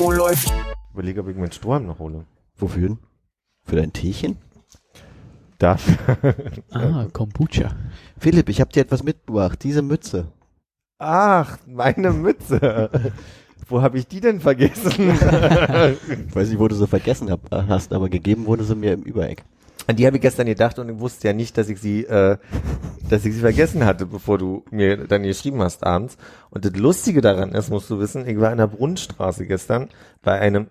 Oh, läuft. Überlege, ob ich meinen Strohhalm noch hole. Wofür? Für dein Teechen? Darf. Ah, Kombucha. Philipp, ich habe dir etwas mitgebracht. Diese Mütze. Ach, meine Mütze. Wo habe ich die denn vergessen? Ich weiß nicht, wo du sie vergessen hab, hast, aber gegeben wurde sie mir im Übereck. An die habe ich gestern gedacht und ich wusste ja nicht, dass ich sie, äh, dass ich sie vergessen hatte, bevor du mir dann geschrieben hast abends. Und das Lustige daran ist, musst du wissen, ich war in der Brunnenstraße gestern bei einem,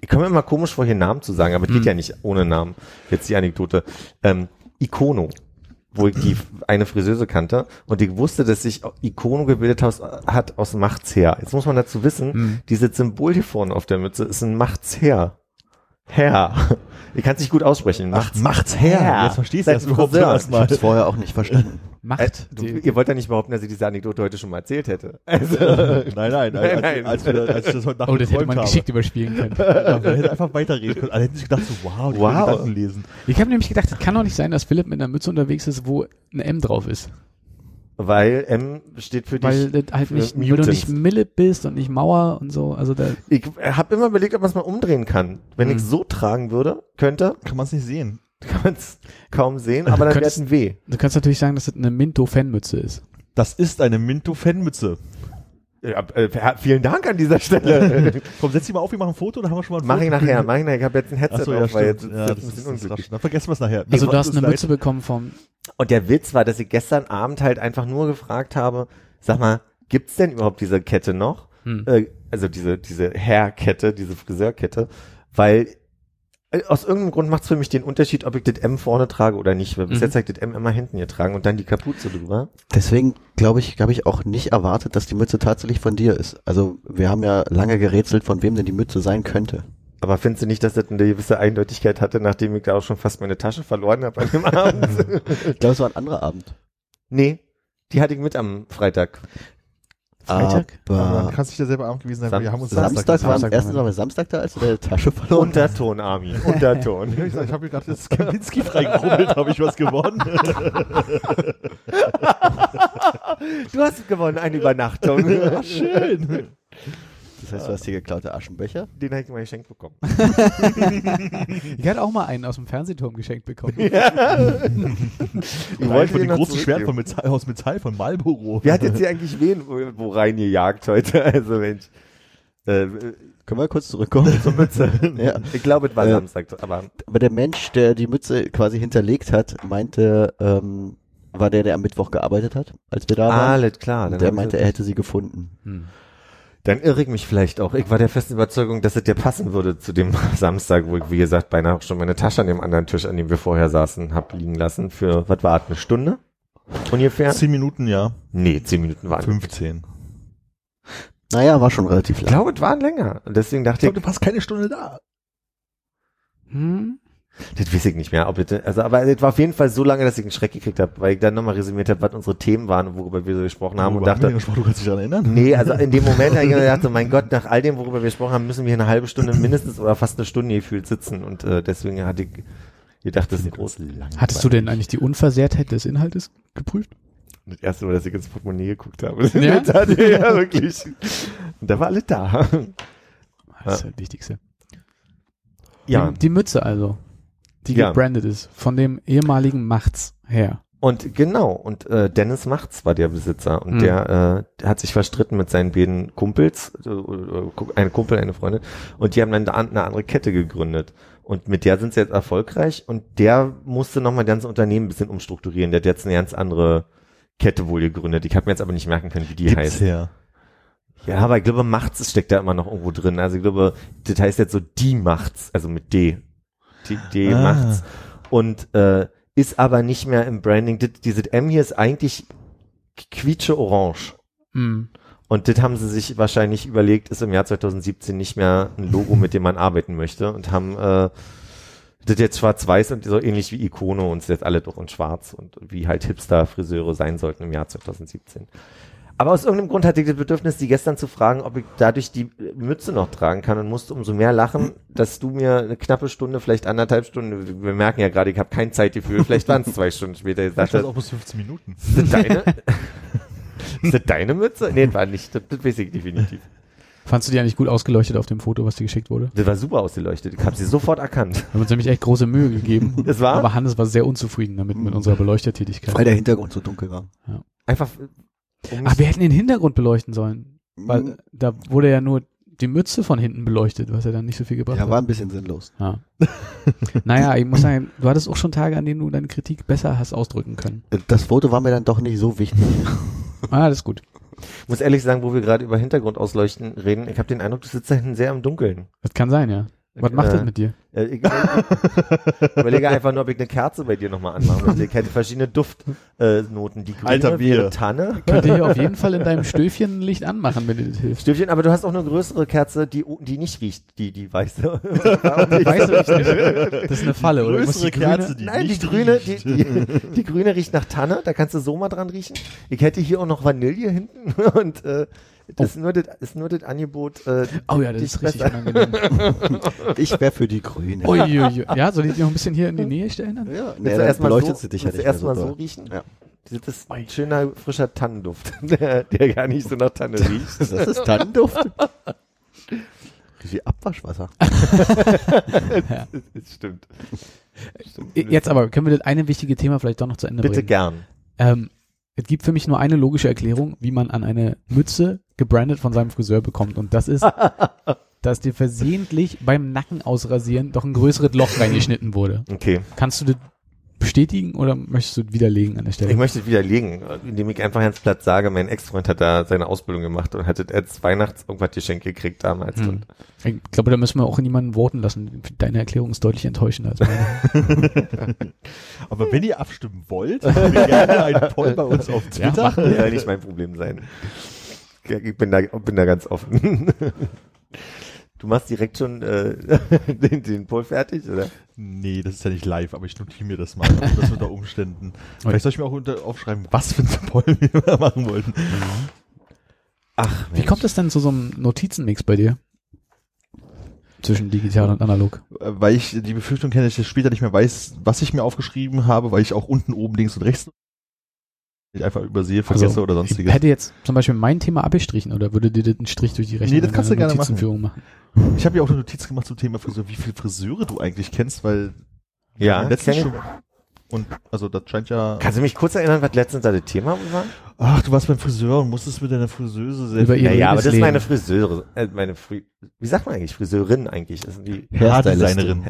ich komme mir immer komisch vor, hier Namen zu sagen, aber es geht ja nicht ohne Namen. Jetzt die Anekdote. Ähm, Icono, wo ich die eine Friseuse kannte und ich wusste, dass sich Icono gebildet aus, hat aus Machtsherr. Jetzt muss man dazu wissen, dieses Symbol hier vorne auf der Mütze ist ein Machtsherr. Herr. Ich kann es nicht gut aussprechen. Macht's, macht's her. Jetzt verstehst du das überhaupt Friseur. erst mal. Ich hab's vorher auch nicht verstanden. Äh, Macht. du, die, ihr wollt ja nicht behaupten, dass ich diese Anekdote heute schon mal erzählt hätte. Also, Nein, nein, Nein, als, nein. Als, wir, als ich das heute Nacht oh, das hätte man geträumt geschickt überspielen können. habe. Man hätte einfach weiterreden können. Alle hätten sich gedacht so, wow, die Wow. wow. Gedanken lesen. Ich habe nämlich gedacht, es kann doch nicht sein, dass Philipp mit einer Mütze unterwegs ist, wo ein M drauf ist. Weil M steht für Weil dich. das halt nicht, weil du nicht Mille bist und nicht Mauer und so. Also da, Ich habe immer überlegt, ob man es mal umdrehen kann. Wenn Hm. ich so tragen würde, könnte, Kann man es nicht sehen. kann man es kaum sehen, aber dann wäre es ein W. du kannst natürlich sagen, dass das eine Minto-Fanmütze ist. Das ist eine Minto-Fanmütze. Ja, äh, vielen Dank an dieser Stelle. Komm, setz die mal auf, wir machen ein Foto, dann haben wir schon mal ein mach ich Foto. nachher, mach ich nachher. Ich habe jetzt ein Headset Achso, ja, auf, weil jetzt Ja, das das ein ist, bisschen unglücklich. rasch. Dann vergessen wir es nachher. Also Nee, du hast eine Mütze bekommen vom, Und der Witz war, dass ich gestern Abend halt einfach nur gefragt habe, sag mal, gibt's denn überhaupt diese Kette noch? Hm. Äh, also diese, diese Hairkette, diese Friseurkette, weil äh, aus irgendeinem Grund macht's für mich den Unterschied, ob ich das M vorne trage oder nicht, weil bis Mhm. jetzt habe ich das M immer hinten getragen und dann die Kapuze drüber. Deswegen glaube ich, habe ich auch nicht erwartet, dass die Mütze tatsächlich von dir ist. Also wir haben ja lange gerätselt, von wem denn die Mütze sein könnte. Aber findest du nicht, dass das eine gewisse Eindeutigkeit hatte, nachdem ich da auch schon fast meine Tasche verloren habe an dem Abend? Ich glaube, es war ein anderer Abend. nee, die hatte ich mit am Freitag. Freitag? Aber dann kannst du dich ja selber Abend gewesen sein, Sam- wir haben uns Samstag, Samstag war, Samstag erstens war- waren wir Samstag da, als du deine Tasche verloren hast. Unterton, Armin. Unterton. Ich ich habe mir gerade das Kempinski freigerubbelt, habe ich was gewonnen. Du hast gewonnen, eine Übernachtung. Ach, schön. Das heißt, du hast hier geklaute Aschenbecher. Den habe ich mal geschenkt bekommen. Ich hatte auch mal einen aus dem Fernsehturm geschenkt bekommen. Ich Ich wollte von den dem großen Schwert von Metall, aus Metall von Marlboro. Wer hat jetzt hier eigentlich wen wo, wo reingejagt heute? Also Mensch. Äh, Können wir kurz zurückkommen? zur Mütze. Ja. Ich glaube, es war Äh, Samstag, aber Aber der Mensch, der die Mütze quasi hinterlegt hat, meinte, ähm, war der, der am Mittwoch gearbeitet hat, als wir da waren. alles klar. Der meinte, er hätte sie gefunden. Hm. Dann irre ich mich vielleicht auch. Ich war der festen Überzeugung, dass es dir passen würde zu dem Samstag, wo ich, wie gesagt, beinahe auch schon meine Tasche an dem anderen Tisch, an dem wir vorher saßen, hab liegen lassen für, was war das, eine Stunde? Ungefähr? Zehn Minuten, ja. Nee, zehn Minuten waren. 15. Naja, war schon relativ Ich lang. glaube, es waren länger. Und deswegen Ich dachte glaube, ich, du warst keine Stunde da. Hm? Das weiß ich nicht mehr, ob bitte. Also, aber es war auf jeden Fall so lange, dass ich einen Schreck gekriegt habe, weil ich dann nochmal resümiert habe, was unsere Themen waren, worüber wir so gesprochen haben und Worüber wir dachte, gesprochen? du kannst dich daran erinnern? nee, also in dem Moment habe ich mir gedacht, so, mein Gott, nach all dem, worüber wir gesprochen haben, müssen wir hier eine halbe Stunde mindestens oder fast eine Stunde gefühlt sitzen und äh, deswegen hatte ich gedacht, das ist groß. Hattest du denn eigentlich die Unversehrtheit des Inhaltes geprüft? Das erste Mal, dass ich ins Portemonnaie geguckt habe. Das Ja? ja? ja, wirklich. Und da war alles da. Das ist ja das Wichtigste. Ja. Die, die Mütze also, die Ja. gebrandet ist, von dem ehemaligen Machts her. Und genau, und äh, Dennis Macht's war der Besitzer und Mhm. der, äh, der hat sich verstritten mit seinen beiden Kumpels, äh, äh, eine Kumpel, eine Freundin, und die haben dann da eine andere Kette gegründet. Und mit der sind sie jetzt erfolgreich und der musste nochmal das ganze Unternehmen ein bisschen umstrukturieren. Der hat jetzt eine ganz andere Kette wohl gegründet. Ich habe mir jetzt aber nicht merken können, wie die Gibt's heißt. her. Ja, aber ich glaube, Macht's steckt da immer noch irgendwo drin. Also ich glaube, das heißt jetzt so die Macht's, also mit D. Die, D Ah. Macht's. Und äh, ist aber nicht mehr im Branding. Das, dieses M hier ist eigentlich quietsche orange. Hm. Und das haben sie sich wahrscheinlich überlegt, ist im Jahr 2017 nicht mehr ein Logo, mit dem man arbeiten möchte und haben äh, das jetzt schwarz-weiß und so ähnlich wie Ikono und ist jetzt alle doch in schwarz und wie halt Hipster-Friseure sein sollten im Jahr 2017. Aber aus irgendeinem Grund hatte ich das Bedürfnis, die gestern zu fragen, ob ich dadurch die Mütze noch tragen kann und musste umso mehr lachen, dass du mir eine knappe Stunde, vielleicht anderthalb Stunden, wir merken ja gerade, ich habe kein Zeitgefühl, vielleicht waren es zwei Stunden später, Ich dachte auch bis 15 Minuten. ist das deine? ist das deine Mütze? Nee, das war nicht, das, das weiß ich definitiv. Fandst du die eigentlich gut ausgeleuchtet auf dem Foto, was dir geschickt wurde? Das war super ausgeleuchtet, ich habe sie sofort erkannt. Wir haben uns nämlich echt große Mühe gegeben. Das war Aber Hannes war sehr unzufrieden damit mit unserer Beleuchtertätigkeit. Weil der Hintergrund so dunkel war. einfach, um Ach, wir hätten den Hintergrund beleuchten sollen. Weil Mhm. da wurde ja nur die Mütze von hinten beleuchtet, was ja dann nicht so viel gebracht Ja, hat. war ein bisschen sinnlos. Ja. naja, ich muss sagen, du hattest auch schon Tage, an denen du deine Kritik besser hast ausdrücken können. Das Foto war mir dann doch nicht so wichtig. Ah, das ist gut. muss ehrlich sagen, wo wir gerade über Hintergrundausleuchten reden, ich habe den Eindruck, du sitzt da hinten sehr im Dunkeln. Das kann sein, ja. Was macht Äh, das mit dir? Ja, ich, ich überlege einfach nur, ob ich eine Kerze bei dir nochmal anmachen möchte. Ich hätte verschiedene Duftnoten. Äh, die grüne Alter, wir. Tanne. Könnt ihr hier auf jeden Fall in deinem Stöfchen ein Licht anmachen, wenn dir das hilft. Stöfchen, aber du hast auch eine größere Kerze, die, die nicht riecht, die, die weiße. Weißt du nicht, das ist eine Falle, oder? Größere die grüne- Kerze, die Nein, die nicht grüne, die, riecht. die, die grüne riecht nach Tanne, da kannst du so mal dran riechen. Ich hätte hier auch noch Vanille hinten und äh, das ist nur das, ist nur das Angebot. Äh, Oh ja, das ist richtig besser- unangenehm. Ich wäre für die Grüne. Uiuiui. Ja, soll ich die noch ein bisschen hier in die Nähe stellen? Dann? Ja, nee, dann erstmal beleuchtet so, sie dich ja nicht so erstmal so doll. riechen? Ja. Das ist ein schöner, frischer Tannenduft, der, der gar nicht so nach Tanne riecht. Das ist Tannenduft. Wie Abwaschwasser. Das stimmt. Jetzt aber, können wir das eine wichtige Thema vielleicht doch noch zu Ende Bitte bringen? gern. Ähm, es gibt für mich nur eine logische Erklärung, wie man an eine Mütze gebrandet von seinem Friseur bekommt. Und das ist, dass dir versehentlich beim Nacken ausrasieren doch ein größeres Loch reingeschnitten wurde. Okay. Kannst du das bestätigen oder möchtest du das widerlegen an der Ich Stelle? möchte es widerlegen, indem ich einfach ganz platt sage, mein Ex-Freund hat da seine Ausbildung gemacht und hatte als Weihnachts irgendwas geschenkt gekriegt damals. Hm. Und Ich glaube, da müssen wir auch niemanden voten lassen. Deine Erklärung ist deutlich enttäuschender als meine. Aber wenn ihr abstimmen wollt, gerne einen Poll bei uns auf Ja, Twitter. das soll nicht mein Problem sein. Ich bin da, bin da ganz offen. Du machst direkt schon äh, den, den Poll fertig, oder? Nee, das ist ja nicht live, aber ich notiere mir das mal. Also das unter Umständen. Vielleicht soll ich mir auch unter, aufschreiben, was für ein Poll wir machen wollten. Ach, Wie kommt es denn zu so einem Notizenmix bei dir? Zwischen digital und analog. Äh, Weil ich die Befürchtung kenne, dass ich später nicht mehr weiß, was ich mir aufgeschrieben habe, weil ich auch unten, oben, links und rechts ich einfach übersehe, vergesse Also, oder Ich sonstiges. hätte jetzt zum Beispiel mein Thema abgestrichen oder würde dir das einen Strich durch die Rechnung Nee, das kannst du gerne machen. Machen? Ich habe ja auch eine Notiz gemacht zum Thema Friseur, wie viele Friseure du eigentlich kennst, weil Ja, letztens schon, und also das scheint ja. Kannst du mich kurz erinnern, was letztens da das Thema war? Ach, du warst beim Friseur und musstest mit deiner Friseuse Über viel- ihre Naja, aber das ist meine Friseure, äh, meine Fri wie sagt man eigentlich? Friseurin eigentlich. Das sind die Haardesignerin.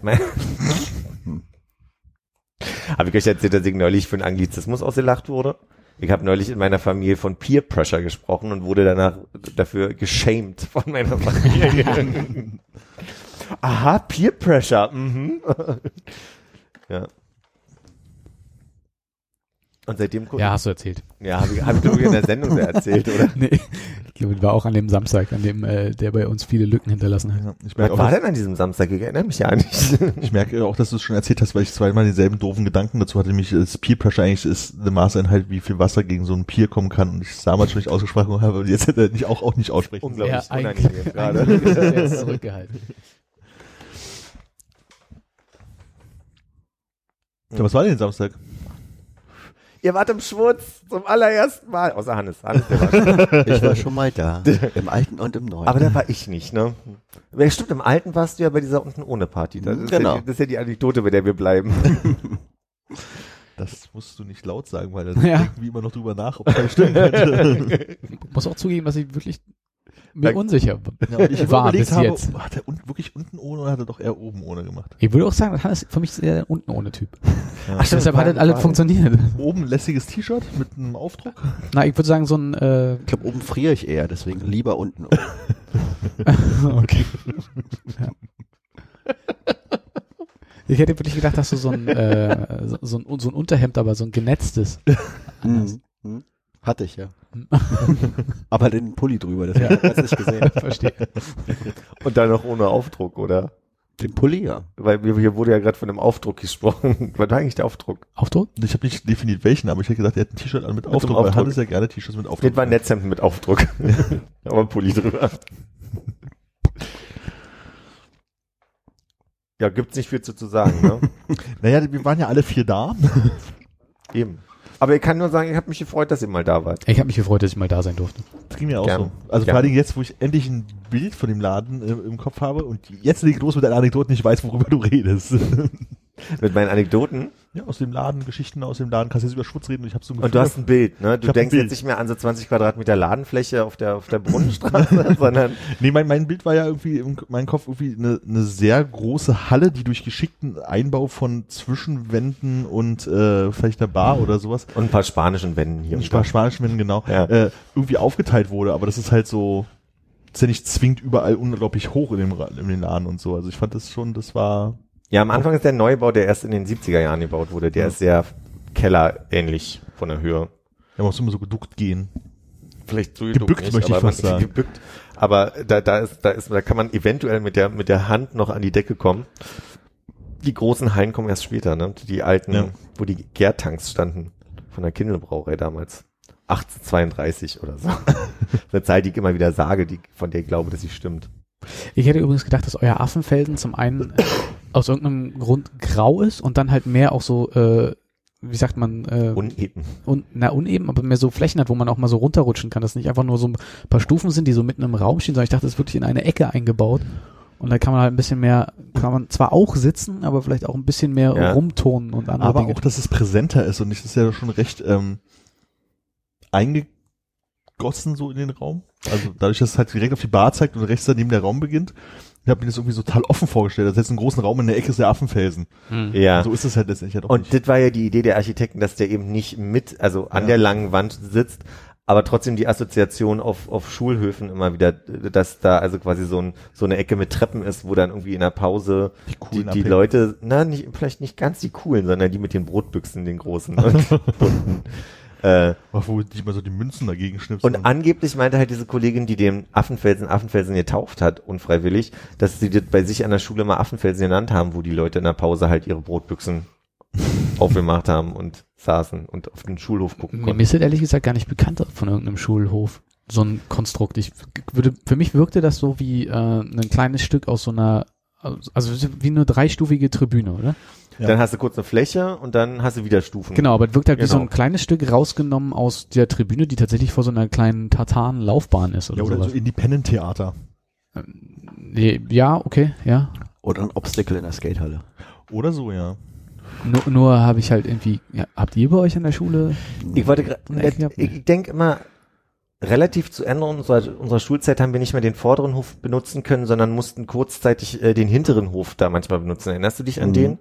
Habe ich euch erzählt, dass ich neulich für einen Anglizismus ausgelacht wurde? Ich habe neulich in meiner Familie von Peer Pressure gesprochen und wurde danach dafür geschämt von meiner Familie. Aha, Peer Pressure. Mhm. ja. Und seitdem Ja, hast du erzählt. ja habe ich, hab ich glaube ich in der Sendung erzählt, oder? Nee, glaube, war auch an dem Samstag, an dem äh, der bei uns viele Lücken hinterlassen hat. Ja, ich Was merke auch, war dass- denn an diesem Samstag? Ich erinnere mich ja nicht. Ich merke auch, dass du es schon erzählt hast, weil ich zweimal denselben doofen Gedanken dazu hatte, nämlich das Peer Pressure eigentlich ist eine Maßeinheit, wie viel Wasser gegen so einen Pier kommen kann und ich es damals schon nicht ausgesprochen habe und jetzt hätte er nicht auch, auch nicht aussprechen. Unglaublich Ja, unangenehm gerade. er jetzt zurückgehalten. Ja, was war denn Samstag? Ihr wart im Schwutz zum allerersten Mal. Außer Hannes. Hannes der war schon. Ich war schon mal da. Im Alten und im Neuen. Aber da war ich nicht, ne? Ja, Stimmt, im Alten warst du ja bei dieser unten ohne Party. Das ist, Genau. ja, die- das ist ja die Anekdote, bei der wir bleiben. Das musst du nicht laut sagen, weil Ja. dann denken wir immer noch drüber nach, ob das stimmen könnte. Muss auch zugeben, dass ich wirklich mir Ja. unsicher Ja, und ich war bis habe, jetzt. hat er un wirklich unten ohne oder hat er doch eher oben ohne gemacht? Ich würde auch sagen, das Hannes für mich sehr der unten ohne Typ. Ach, stimmt, Deshalb hat das alles funktioniert. Oben lässiges T-Shirt mit einem Aufdruck. Na, ich würde sagen, so ein äh, ich glaube, oben friere ich eher, deswegen lieber unten. okay. ja. Ich hätte wirklich gedacht, dass du so ein, äh, so, so ein, so ein Unterhemd, aber so ein genetztes. Anders. Mhm. Hatte ich, ja. Aber den Pulli drüber, das ja. hat nicht gesehen. Verstehe. Und dann noch ohne Aufdruck, oder? Den Pulli, ja. Weil wir- hier wurde ja gerade von einem Aufdruck gesprochen. Was war eigentlich der Aufdruck? Aufdruck? Ich habe nicht definiert welchen, aber ich hätte gesagt, er hat ein T-Shirt an mit Aufdruck, weil Aufdruck. Hannes ja gerne T-Shirts mit Aufdruck. Das war ein Netzhemd mit Aufdruck. Aber Pulli drüber. Ja, gibt's nicht viel zu, zu sagen, ne? Naja, wir waren ja alle vier da. Eben. Aber ich kann nur sagen, ich habe mich gefreut, dass ihr mal da wart. Ich habe mich gefreut, dass ich mal da sein durfte. Das ging mir auch Gern. so. Also Gern. vor allem jetzt, wo ich endlich ein Bild von dem Laden äh, im Kopf habe und jetzt leg los mit deinen Anekdoten, ich weiß, worüber du redest. Mit meinen Anekdoten. Ja, aus dem Laden, Geschichten aus dem Laden, kannst jetzt über Schmutz reden und ich habe so ein Und du hast ein Bild, ne? Du denkst jetzt nicht mehr an so 20 Quadratmeter Ladenfläche auf der, auf der Brunnenstraße, sondern Nee, mein, mein Bild war ja irgendwie in meinem Kopf irgendwie eine, eine sehr große Halle, die durch geschickten Einbau von Zwischenwänden und äh, vielleicht einer Bar oder sowas, und ein paar spanischen Wänden hier. ein paar spanischen Wänden genau, Ja. äh, irgendwie aufgeteilt wurde, aber das ist halt so, ist ja nicht zwingend überall unglaublich hoch in dem, in dem Laden und so. Also ich fand das schon, das war Ja, am Anfang ist der Neubau, der erst in den 70er Jahren gebaut wurde, der ist sehr kellerähnlich von der Höhe. Ja, man muss immer so geduckt gehen. Vielleicht so Gebückt möchte ich aber fast sagen. Gebückt. Aber da, da ist, da ist, da kann man eventuell mit der, mit der Hand noch an die Decke kommen. Die großen Hallen kommen erst später, ne? Die alten, Ja. wo die Gärtanks standen. Von der Kindelbrauerei damals. 1832 oder so. Eine Zahl, die ich immer wieder sage, die, von der ich glaube, dass sie stimmt. Ich hätte übrigens gedacht, dass euer Affenfelsen zum einen äh, aus irgendeinem Grund grau ist und dann halt mehr auch so, äh, wie sagt man, äh, Uneben. un, na, uneben, aber mehr so Flächen hat, wo man auch mal so runterrutschen kann, dass nicht einfach nur so ein paar Stufen sind, die so mitten im Raum stehen, sondern ich dachte, das ist wirklich in eine Ecke eingebaut. Und da kann man halt ein bisschen mehr, kann man zwar auch sitzen, aber vielleicht auch ein bisschen mehr Ja. rumtonen und andere Aber Dinge. auch, dass es präsenter ist und nicht, das ist ja schon recht ähm, eingegossen so in den Raum. Also dadurch, dass es halt direkt auf die Bar zeigt und rechts daneben der Raum beginnt. Ich habe mir das irgendwie so total offen vorgestellt. Das ist jetzt einen großen Raum in der Ecke ist der Affenfelsen. Hm. Ja. So ist es halt letztendlich ja doch Und nicht. das war ja die Idee der Architekten, dass der eben nicht mit, also an Ja. der langen Wand sitzt, aber trotzdem die Assoziation auf, auf Schulhöfen immer wieder, dass da also quasi so, ein, so eine Ecke mit Treppen ist, wo dann irgendwie in der Pause Die die, die. Leute, na, nicht, vielleicht nicht ganz die coolen, sondern die mit den Brotbüchsen, den großen und bunten. Äh, Wo die mal so die Münzen dagegen schnipsen. und angeblich meinte halt diese Kollegin, die dem Affenfelsen Affenfelsen getauft hat, unfreiwillig, dass sie das bei sich an der Schule mal Affenfelsen genannt haben, wo die Leute in der Pause halt ihre Brotbüchsen aufgemacht haben und saßen und auf den Schulhof gucken Mir konnten. ist das ehrlich gesagt gar nicht bekannt von irgendeinem Schulhof. So ein Konstrukt. Ich würde, für mich wirkte das so wie äh, ein kleines Stück aus so einer, also wie eine dreistufige Tribüne, oder? Ja. Dann hast du kurz eine Fläche und dann hast du wieder Stufen. Genau, aber es wirkt halt wie so Genau. ein kleines Stück rausgenommen aus der Tribüne, die tatsächlich vor so einer kleinen tartan Laufbahn ist oder, ja, oder sowas. so Independent-Theater. ja, okay, ja. Oder ein Obstacle in der Skatehalle. Oder so, ja. Nur, nur habe ich halt irgendwie, ja, habt ihr bei euch an der Schule? Ich wollte, ich, ich denke immer, relativ zu Ende unserer, unserer Schulzeit haben wir nicht mehr den vorderen Hof benutzen können, sondern mussten kurzzeitig äh, den hinteren Hof da manchmal benutzen. Erinnerst du dich an Mhm. den?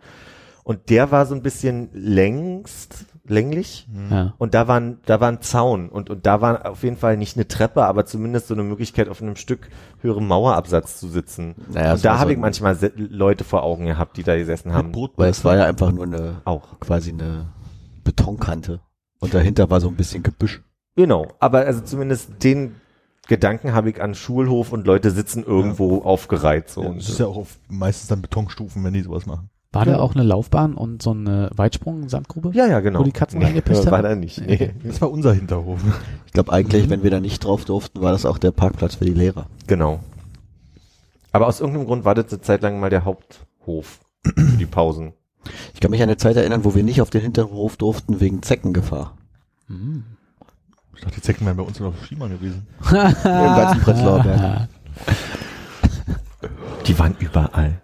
Und der war so ein bisschen längst, länglich. Ja. Und da war ein, da war ein Zaun und, und da war auf jeden Fall nicht eine Treppe, aber zumindest so eine Möglichkeit, auf einem Stück höherem Mauerabsatz zu sitzen. Naja, und da habe so ich manchmal se- Leute vor Augen gehabt, die da gesessen haben. Weil es war ja einfach nur eine, Auch. quasi eine Betonkante. Und dahinter war so ein bisschen Gebüsch. Genau, aber also zumindest den Gedanken habe ich an Schulhof und Leute sitzen irgendwo aufgereiht. So. Ja, und das ist ja auch auf meistens dann Betonstufen, wenn die sowas machen. War da Genau. auch eine Laufbahn und so eine Weitsprung-Sandgrube? ja, ja, genau. Wo die Katzen nee, reingepisst War haben? da nicht. Okay. Nee. Das war unser Hinterhof. Ich glaube eigentlich, wenn wir da nicht drauf durften, war das auch der Parkplatz für die Lehrer. Genau. Aber aus irgendeinem Grund war das eine Zeit lang mal der Haupthof für die Pausen. Ich kann mich an eine Zeit erinnern, wo wir nicht auf den Hinterhof durften wegen Zeckengefahr. Hm. Ich dachte, die Zecken wären bei uns noch auf Skimann gewesen. Im ganzen Prenzlauer Berg. Die waren überall.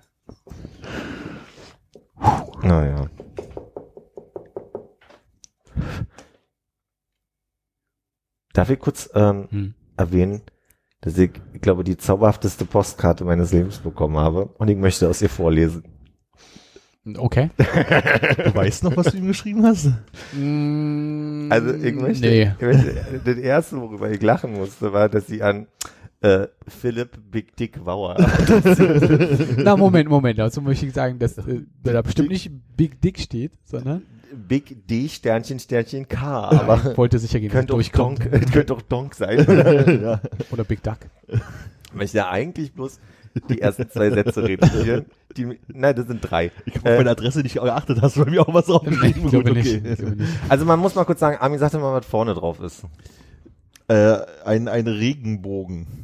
Naja. Darf ich kurz ähm, Hm. erwähnen, dass ich, ich glaube, die zauberhafteste Postkarte meines Lebens bekommen habe und ich möchte aus ihr vorlesen. Okay. Du weißt noch, was du ihm geschrieben hast? Also ich möchte, Nee. ich möchte das erste, worüber ich lachen musste, war, dass sie an äh, Philipp Big Dick Wauer. Na, Moment, Moment. Dazu möchte ich sagen, dass äh, da bestimmt nicht Big Dick steht, sondern Big D Sternchen Sternchen K, aber Wollte sicher gehen, könnte auch. Donk, könnte auch Donk sein. Oder? ja. Oder Big Duck. Weil ich ja eigentlich bloß die ersten zwei Sätze reduzieren. Die, nein, das sind drei. Ich habe auf meine Adresse nicht geachtet, hast du bei mir auch was Nee, draufgeschrieben? ich nicht. okay. Ich. Also man muss mal kurz sagen, Armin sagte mal, was vorne drauf ist. Äh, ein, ein Regenbogen.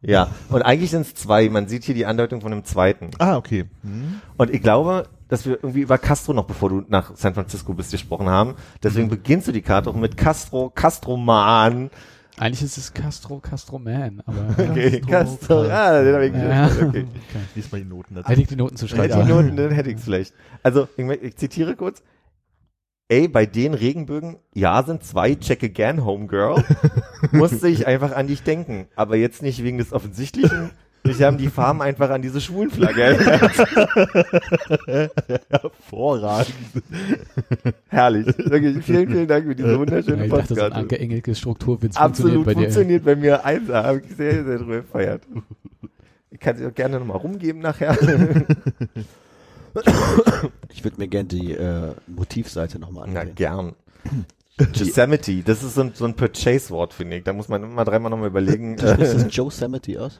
Ja, und eigentlich sind es zwei. Man sieht hier die Andeutung von dem zweiten. Ah, okay. Hm. Und ich glaube, dass wir irgendwie über Castro noch, bevor du nach San Francisco bist, gesprochen haben. Deswegen beginnst du die Karte auch mit Castro, Castroman. Eigentlich ist es Castro, Castro Man, aber Okay, Castro. Ah, den hab ich ja. gehört. Okay. Lies mal die Noten dazu. hätte ich die Noten zu Hätte schreiben. ich die Noten, dann hätte ich es vielleicht. Also, ich, ich zitiere kurz. Ey, bei den Regenbögen, ja, sind zwei, check again, Homegirl. Musste ich einfach an dich denken. Aber jetzt nicht wegen des Offensichtlichen. Ich haben die Farben einfach an diese Schwulenflagge erinnert. Hervorragend. Herrlich. Wirklich, vielen, vielen Dank für diese Ja, wunderschöne ich dachte, so Postkarte. Anke Engelkes Strukturwitz Absolut funktioniert bei dir. funktioniert bei mir eins. Da habe ich sehr, sehr drüber gefeiert. Ich kann sie auch gerne nochmal rumgeben nachher. Ich würde mir gerne die äh, Motivseite nochmal Na, ansehen. gern. Yosemite, das ist so ein, so ein Purchase-Wort, finde ich. Da muss man immer dreimal nochmal überlegen. Spricht Äh, das Yosemite aus?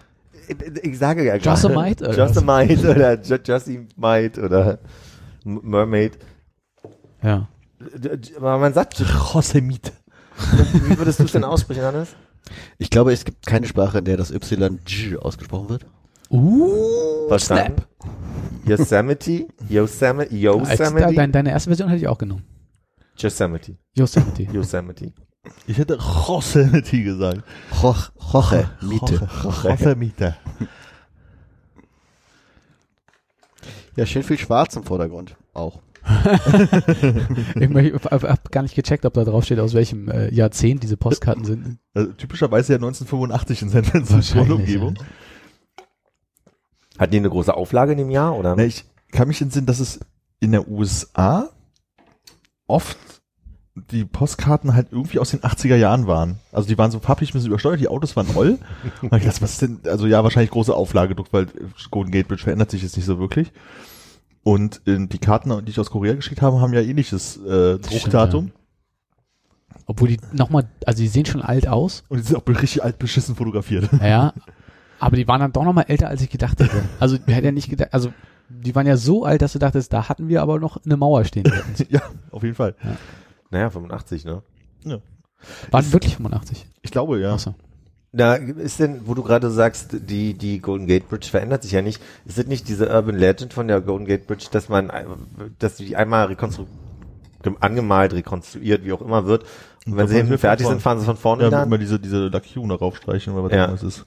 ich sage ja gerade. Yosemite, oder was? Yosemite oder Jo- Yosemite oder Mermaid. Ja. Aber man sagt, Yosemite. wie würdest du es denn aussprechen, Hannes? Ich glaube, es gibt keine Sprache, in der das Y J ausgesprochen wird. Uh, Verstanden? Yosemite, Yosemite, Als, da, Yosemite, dein, deine erste Version hätte ich auch genommen. Yosemite, Yosemite. Yosemite. Ich hätte Yosemite gesagt. Joch, Joche, Miete. Yosemite. Ja, schön viel Schwarz im Vordergrund. Auch. ich habe hab gar nicht gecheckt, ob da drauf steht, aus welchem äh, Jahrzehnt diese Postkarten sind. Also, typischerweise ja 1985 in San Francisco Umgebung. Hatten die eine große Auflage in dem Jahr, oder? Na, ich kann mich entsinnen, dass es in der USA oft die Postkarten halt irgendwie aus den 80er Jahren waren. Also die waren so farblich ein bisschen übersteuert, die Autos waren roll. Und ich dachte, was ist denn, also ja, wahrscheinlich große Auflage, gedruckt, weil Golden Gate Bridge verändert sich jetzt nicht so wirklich. Und äh, die Karten, die ich aus Korea geschickt habe, haben ja ähnliches äh, Druckdatum. Obwohl die nochmal, also die sehen schon alt aus, Und die sind auch richtig alt beschissen fotografiert. ja, aber die waren dann doch nochmal älter, als ich gedacht hätte. Also, wir hätten ja nicht gedacht, also, die waren ja so alt, dass du dachtest, da hatten wir aber noch eine Mauer stehen. ja, auf jeden Fall. Naja, 85, ne? Waren wirklich 85. Ich glaube, ja. Achso. Na, ist denn, wo du gerade sagst, die, die Golden Gate Bridge verändert sich ja nicht, ist es nicht diese Urban Legend von der Golden Gate Bridge, dass man, dass die einmal rekonstru gem- angemalt, rekonstruiert, wie auch immer wird, und wenn sie hinten fertig sind, fahren sie von vorne Ja, wieder immer an? diese, diese Lacune raufstreichen oder was Ja. auch immer es ist.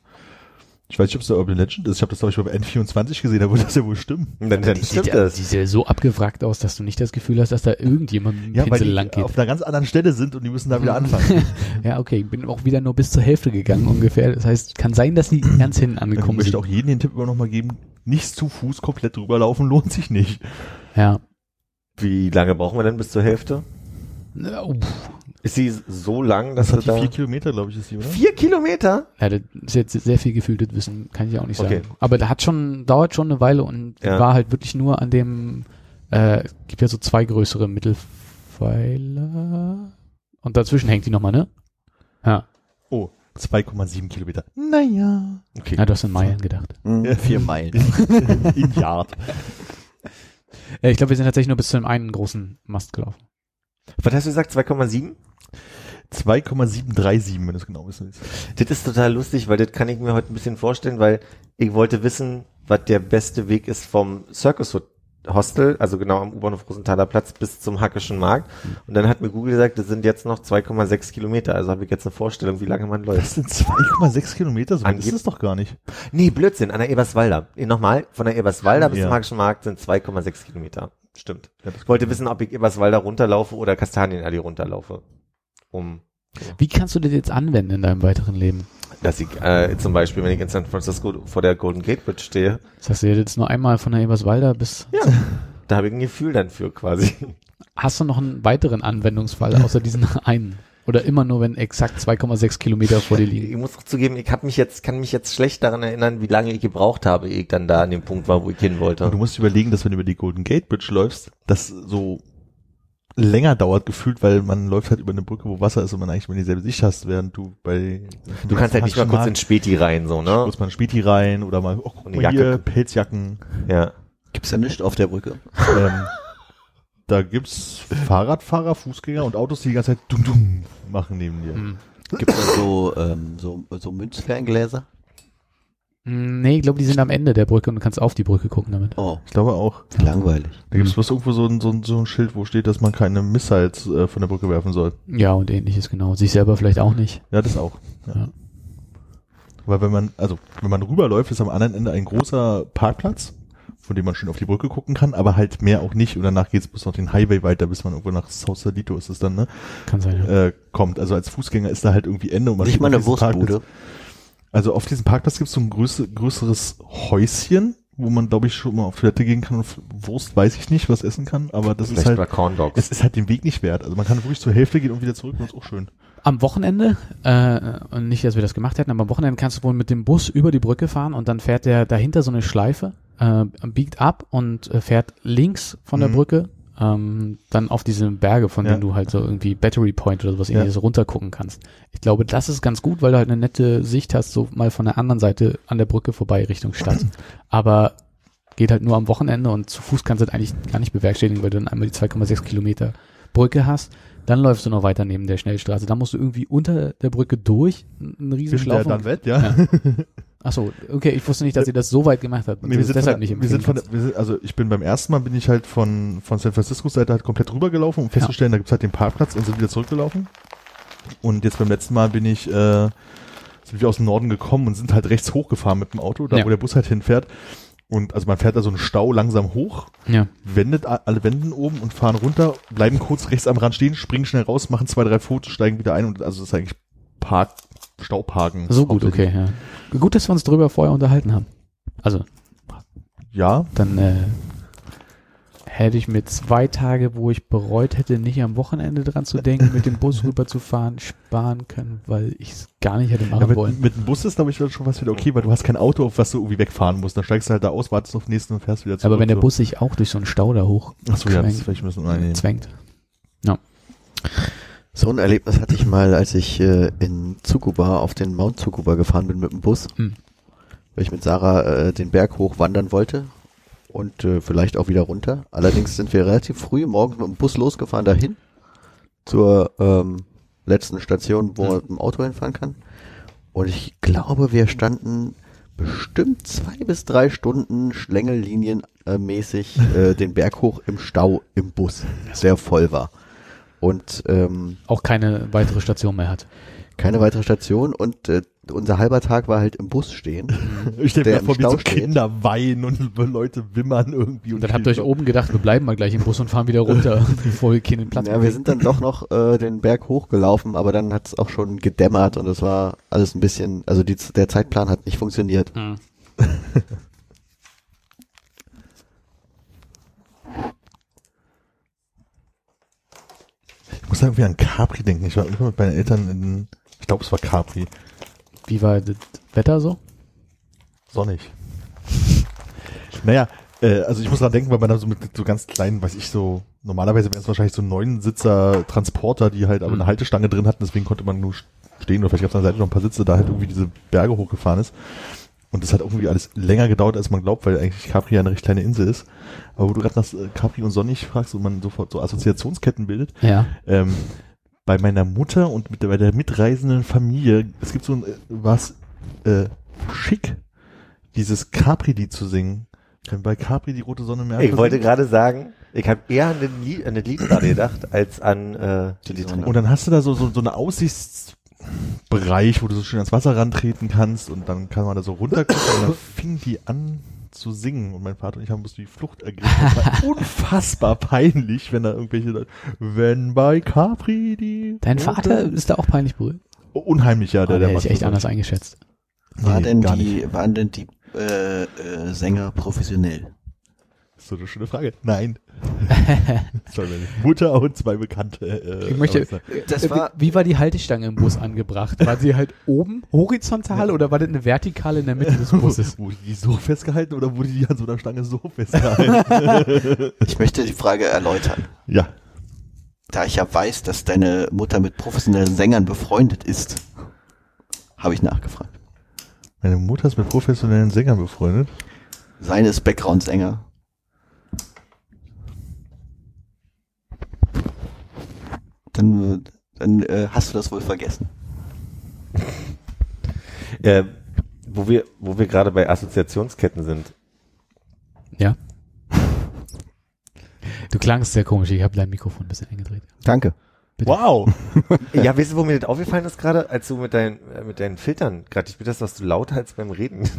Ich weiß nicht, ob es der Urban Legend ist. Ich habe das, glaube ich, bei N24 gesehen, da würde das ja wohl stimmen. Dann, dann Die stimmt sieht, das. die sieht so abgewrackt aus, dass du nicht das Gefühl hast, dass da irgendjemand mit dem Ja, weil Pinsel lang geht. auf einer ganz anderen Stelle sind und die müssen da wieder anfangen. Ja, okay, ich bin auch wieder nur bis zur Hälfte gegangen ungefähr. Das heißt, kann sein, dass die ganz hinten Ich angekommen möchte sind. auch jedem den Tipp immer noch mal geben, nicht zu Fuß komplett drüber laufen, lohnt sich nicht. Ja. Wie lange brauchen wir denn bis zur Hälfte? Ja, uff. Ist sie so lang, dass Das hat die da... vier Kilometer, glaube ich, ist die, oder? Vier Kilometer? Ja, das ist jetzt sehr viel gefühltes Wissen, kann ich auch nicht sagen. Okay. Aber da hat schon, dauert schon eine Weile und Ja. war halt wirklich nur an dem, äh, es gibt ja so zwei größere Mittelpfeiler und dazwischen hängt die nochmal, ne? Ja. Oh, 2,7 Kilometer. Naja. Okay. ja, du hast in Meilen gedacht. Hm, Ja. Vier Meilen. In Yard. Ja, ich glaube, wir sind tatsächlich nur bis zu dem einen großen Mast gelaufen. Was hast du gesagt, 2,7? 2,737, wenn du es genau wissen willst. Das ist total lustig, weil das kann ich mir heute ein bisschen vorstellen, weil ich wollte wissen, was der beste Weg ist vom Circus Hostel, also genau am U-Bahnhof Rosenthaler Platz bis zum Hackischen Markt. Und dann hat mir Google gesagt, das sind jetzt noch 2,6 Kilometer. Also habe ich jetzt eine Vorstellung, wie lange man Das läuft. sind 2,6 Kilometer, so weit ist Angeb- es doch gar nicht. Nee, Blödsinn, an der Eberswalder. Nochmal, von der Eberswalder bis Ja. zum Hackischen Markt sind 2,6 Kilometer. Stimmt. Ja, das Ich wollte wissen, ob ich Eberswalder runterlaufe oder Kastanienallee runterlaufe. Um Wie kannst du das jetzt anwenden in deinem weiteren Leben? dass ich äh, zum Beispiel, wenn ich in San Francisco vor der Golden Gate Bridge stehe, Das heißt, du jetzt nur einmal von der Eberswalder bis, da habe ich ein Gefühl dann für quasi. hast du noch einen weiteren Anwendungsfall außer diesen einen? Oder immer nur, wenn exakt 2,6 Kilometer vor dir liegen? Ich muss auch zugeben, ich hab mich jetzt, kann mich jetzt schlecht daran erinnern, wie lange ich gebraucht habe, ehe ich dann da an dem Punkt war, wo ich hin Und wollte. du musst überlegen, dass wenn du über die Golden Gate Bridge läufst, dass so länger dauert gefühlt, weil man läuft halt über eine Brücke, wo Wasser ist und man eigentlich immer dieselbe Sicht hast, während du bei Du kannst halt nicht mal kurz in Späti rein, so, ne? kurz mal ein Späti rein oder mal, oh, guck eine mal Jacke. hier, Pelzjacken. Ja. Gibt's ja nicht auf der Brücke. ähm, da gibt's Fahrradfahrer, Fußgänger und Autos, die die ganze Zeit dum dum machen neben dir. Hm. Gibt's da so, ähm, so, so Münzferngläser? Hm, Nee, ich glaube, die sind am Ende der Brücke und du kannst auf die Brücke gucken damit. Oh, Ich glaube auch. langweilig. Da gibt's bloß irgendwo so ein, so, ein, so ein Schild, wo steht, dass man keine Missiles äh, von der Brücke werfen soll. Ja, und ähnliches genau. Sich selber vielleicht auch nicht. Ja, das auch. Ja. Ja. Weil wenn man, also wenn man rüberläuft, ist am anderen Ende ein großer Parkplatz, von dem man schön auf die Brücke gucken kann, aber halt mehr auch nicht. Und danach geht's bis noch den Highway weiter, bis man irgendwo nach Sausalito ist es dann, ne? Kann sein, ja. Äh, kommt. Also als Fußgänger ist da halt irgendwie Ende und man Nicht mal eine diesem Parkplatz. Also auf diesem Parkplatz gibt's so ein größer, größeres Häuschen, wo man, glaube ich, schon mal auf Toilette gehen kann und Wurst weiß ich nicht, was essen kann, aber das ist Vielleicht halt, mal Corn Dogs. es ist halt den Weg nicht wert. Also man kann wirklich zur Hälfte gehen und wieder zurück und das ist auch schön. Am Wochenende, äh, und nicht, dass wir das gemacht hätten, aber am Wochenende kannst du wohl mit dem Bus über die Brücke fahren und dann fährt der dahinter so eine Schleife, äh, biegt ab und äh, fährt links von der Mhm. Brücke ähm, dann auf diese Berge, von Ja. denen du halt so irgendwie Battery Point oder sowas Ja. ähnliches runtergucken kannst. Ich glaube, das ist ganz gut, weil du halt eine nette Sicht hast, so mal von der anderen Seite an der Brücke vorbei Richtung Stadt. Aber geht halt nur am Wochenende und zu Fuß kannst du das eigentlich gar nicht bewerkstelligen, weil du dann einmal die 2,6 Kilometer Brücke hast. Dann läufst du noch weiter neben der Schnellstraße. Dann musst du irgendwie unter der Brücke durch, einen riesen Schlauch. dann wett, ja? Ach so, okay, ich wusste nicht, dass ihr das so weit gemacht habt. Nee, wir sind, deshalb von, nicht der- wir sind von, der- wir sind, also ich bin beim ersten Mal bin ich halt von, von San Francisco Seite halt komplett rübergelaufen, um festzustellen, da gibt's halt den Parkplatz und sind wieder zurückgelaufen. Und jetzt beim letzten Mal bin ich, äh, sind wir aus dem Norden gekommen und sind halt rechts hochgefahren mit dem Auto, da Ja. wo der Bus halt hinfährt. Und also man fährt da so einen Stau langsam hoch. Ja. wendet alle Wenden oben und fahren runter, bleiben kurz rechts am Rand stehen, springen schnell raus, machen zwei, drei Fotos, steigen wieder ein und also das ist eigentlich Park, Stauparken. So gut, okay, ja. Gut, dass wir uns drüber vorher unterhalten haben. Also, Ja, dann äh, hätte ich mir zwei Tage, wo ich bereut hätte, nicht am Wochenende dran zu denken, mit dem Bus rüberzufahren, sparen können, weil ich es gar nicht hätte machen Ja, mit, wollen. mit dem Bus ist, glaube ich, schon was wieder okay, weil du hast kein Auto, auf was du irgendwie wegfahren musst. Dann steigst du halt da aus, wartest auf den nächsten und fährst wieder zurück. Aber wenn der. Bus sich auch durch so einen Stau da hoch Ach so, ja, das ist vielleicht ein bisschen unangenehm. zwängt. So ein Erlebnis hatte ich mal, als ich äh, in Tsukuba auf den Mount Tsukuba gefahren bin mit dem Bus, Hm. weil ich mit Sarah äh, den Berg hoch wandern wollte und äh, vielleicht auch wieder runter. Allerdings sind wir relativ früh morgens mit dem Bus losgefahren dahin zur ähm, letzten Station, wo man mit dem Auto hinfahren kann. Und ich glaube, wir standen bestimmt zwei bis drei Stunden Schlängellinien-mäßig äh, den Berg hoch im Stau im Bus, der voll war. Und ähm, Auch keine weitere Station mehr hat. keine weitere Station und äh, unser halber Tag war halt im Bus stehen. Ich stelle der mir vor, wie so. Kinder weinen und Leute wimmern irgendwie. Und dann habt ihr euch oben gedacht, wir bleiben mal gleich im Bus und fahren wieder runter, bevor wir keinen Platz Ja, wir sind dann doch noch äh, den Berg hochgelaufen, aber dann hat es auch schon gedämmert und es war alles ein bisschen, also die, der Zeitplan hat nicht funktioniert. Mhm. Ich muss irgendwie an Capri denken. Ich war irgendwann mit meinen Eltern in, ich glaube, es war Capri. Wie war das Wetter so? Sonnig. Naja, äh, also ich muss dran denken, weil man da so mit so ganz kleinen, weiß ich so, normalerweise wären es wahrscheinlich so neun Sitzer Transporter, die halt aber Mhm. eine Haltestange drin hatten, deswegen konnte man nur stehen oder vielleicht gab es an der Seite noch ein paar Sitze, da halt irgendwie diese Berge hochgefahren ist. Und das hat irgendwie alles länger gedauert, als man glaubt, weil eigentlich Capri ja eine recht kleine Insel ist. Aber wo du gerade nach äh, Capri und Sonnig fragst und man sofort so Assoziationsketten bildet, Ja. ähm, bei meiner Mutter und mit bei der mitreisenden Familie, es gibt so ein, äh, was äh, schick, dieses Capri-Lied zu singen. Wenn bei Capri die rote Sonne mehr. Ich wollte gerade sagen, ich habe eher an den Lied, an den Lied gerade gedacht, als an äh, Die Und dann hast du da so, so, so eine Aussichtsbereich, wo du so schön ans Wasser rantreten kannst und dann kann man da so runtergucken und dann fing die an zu singen und mein Vater und ich haben uns die Flucht ergriffen. Das war unfassbar peinlich, wenn da irgendwelche Leute, wenn bei Capri die Dein Vater ist da auch peinlich berührt. unheimlich, ja, Der, der, der hätte macht ich echt anders eingeschätzt. War Nee, denn gar die, waren denn die äh, äh, Sänger professionell? Das ist so eine schöne Frage. Nein. Mutter und zwei Bekannte. Äh, Ich möchte, Das war- wie, wie war die Haltestange im Bus angebracht? War sie halt oben horizontal oder war das eine vertikale in der Mitte des Busses? Wurde die so festgehalten oder wurde die an so einer Stange so festgehalten? Ich möchte die Frage erläutern. ja. Da ich ja weiß, dass deine Mutter mit professionellen Sängern befreundet ist, habe ich nachgefragt. Meine Mutter ist mit professionellen Sängern befreundet. Seine ist Background-Sänger. Dann, dann äh, hast du das wohl vergessen. Äh, wo wir, wo wir gerade bei Assoziationsketten sind. Ja. Du klangst sehr komisch. Ich habe dein Mikrofon ein bisschen eingedreht. Danke. Bitte. Wow. Ja, weißt du, wo mir das aufgefallen ist gerade, als du mit deinen, äh, mit deinen Filtern, gerade ich bin das, was du lauter als beim Reden.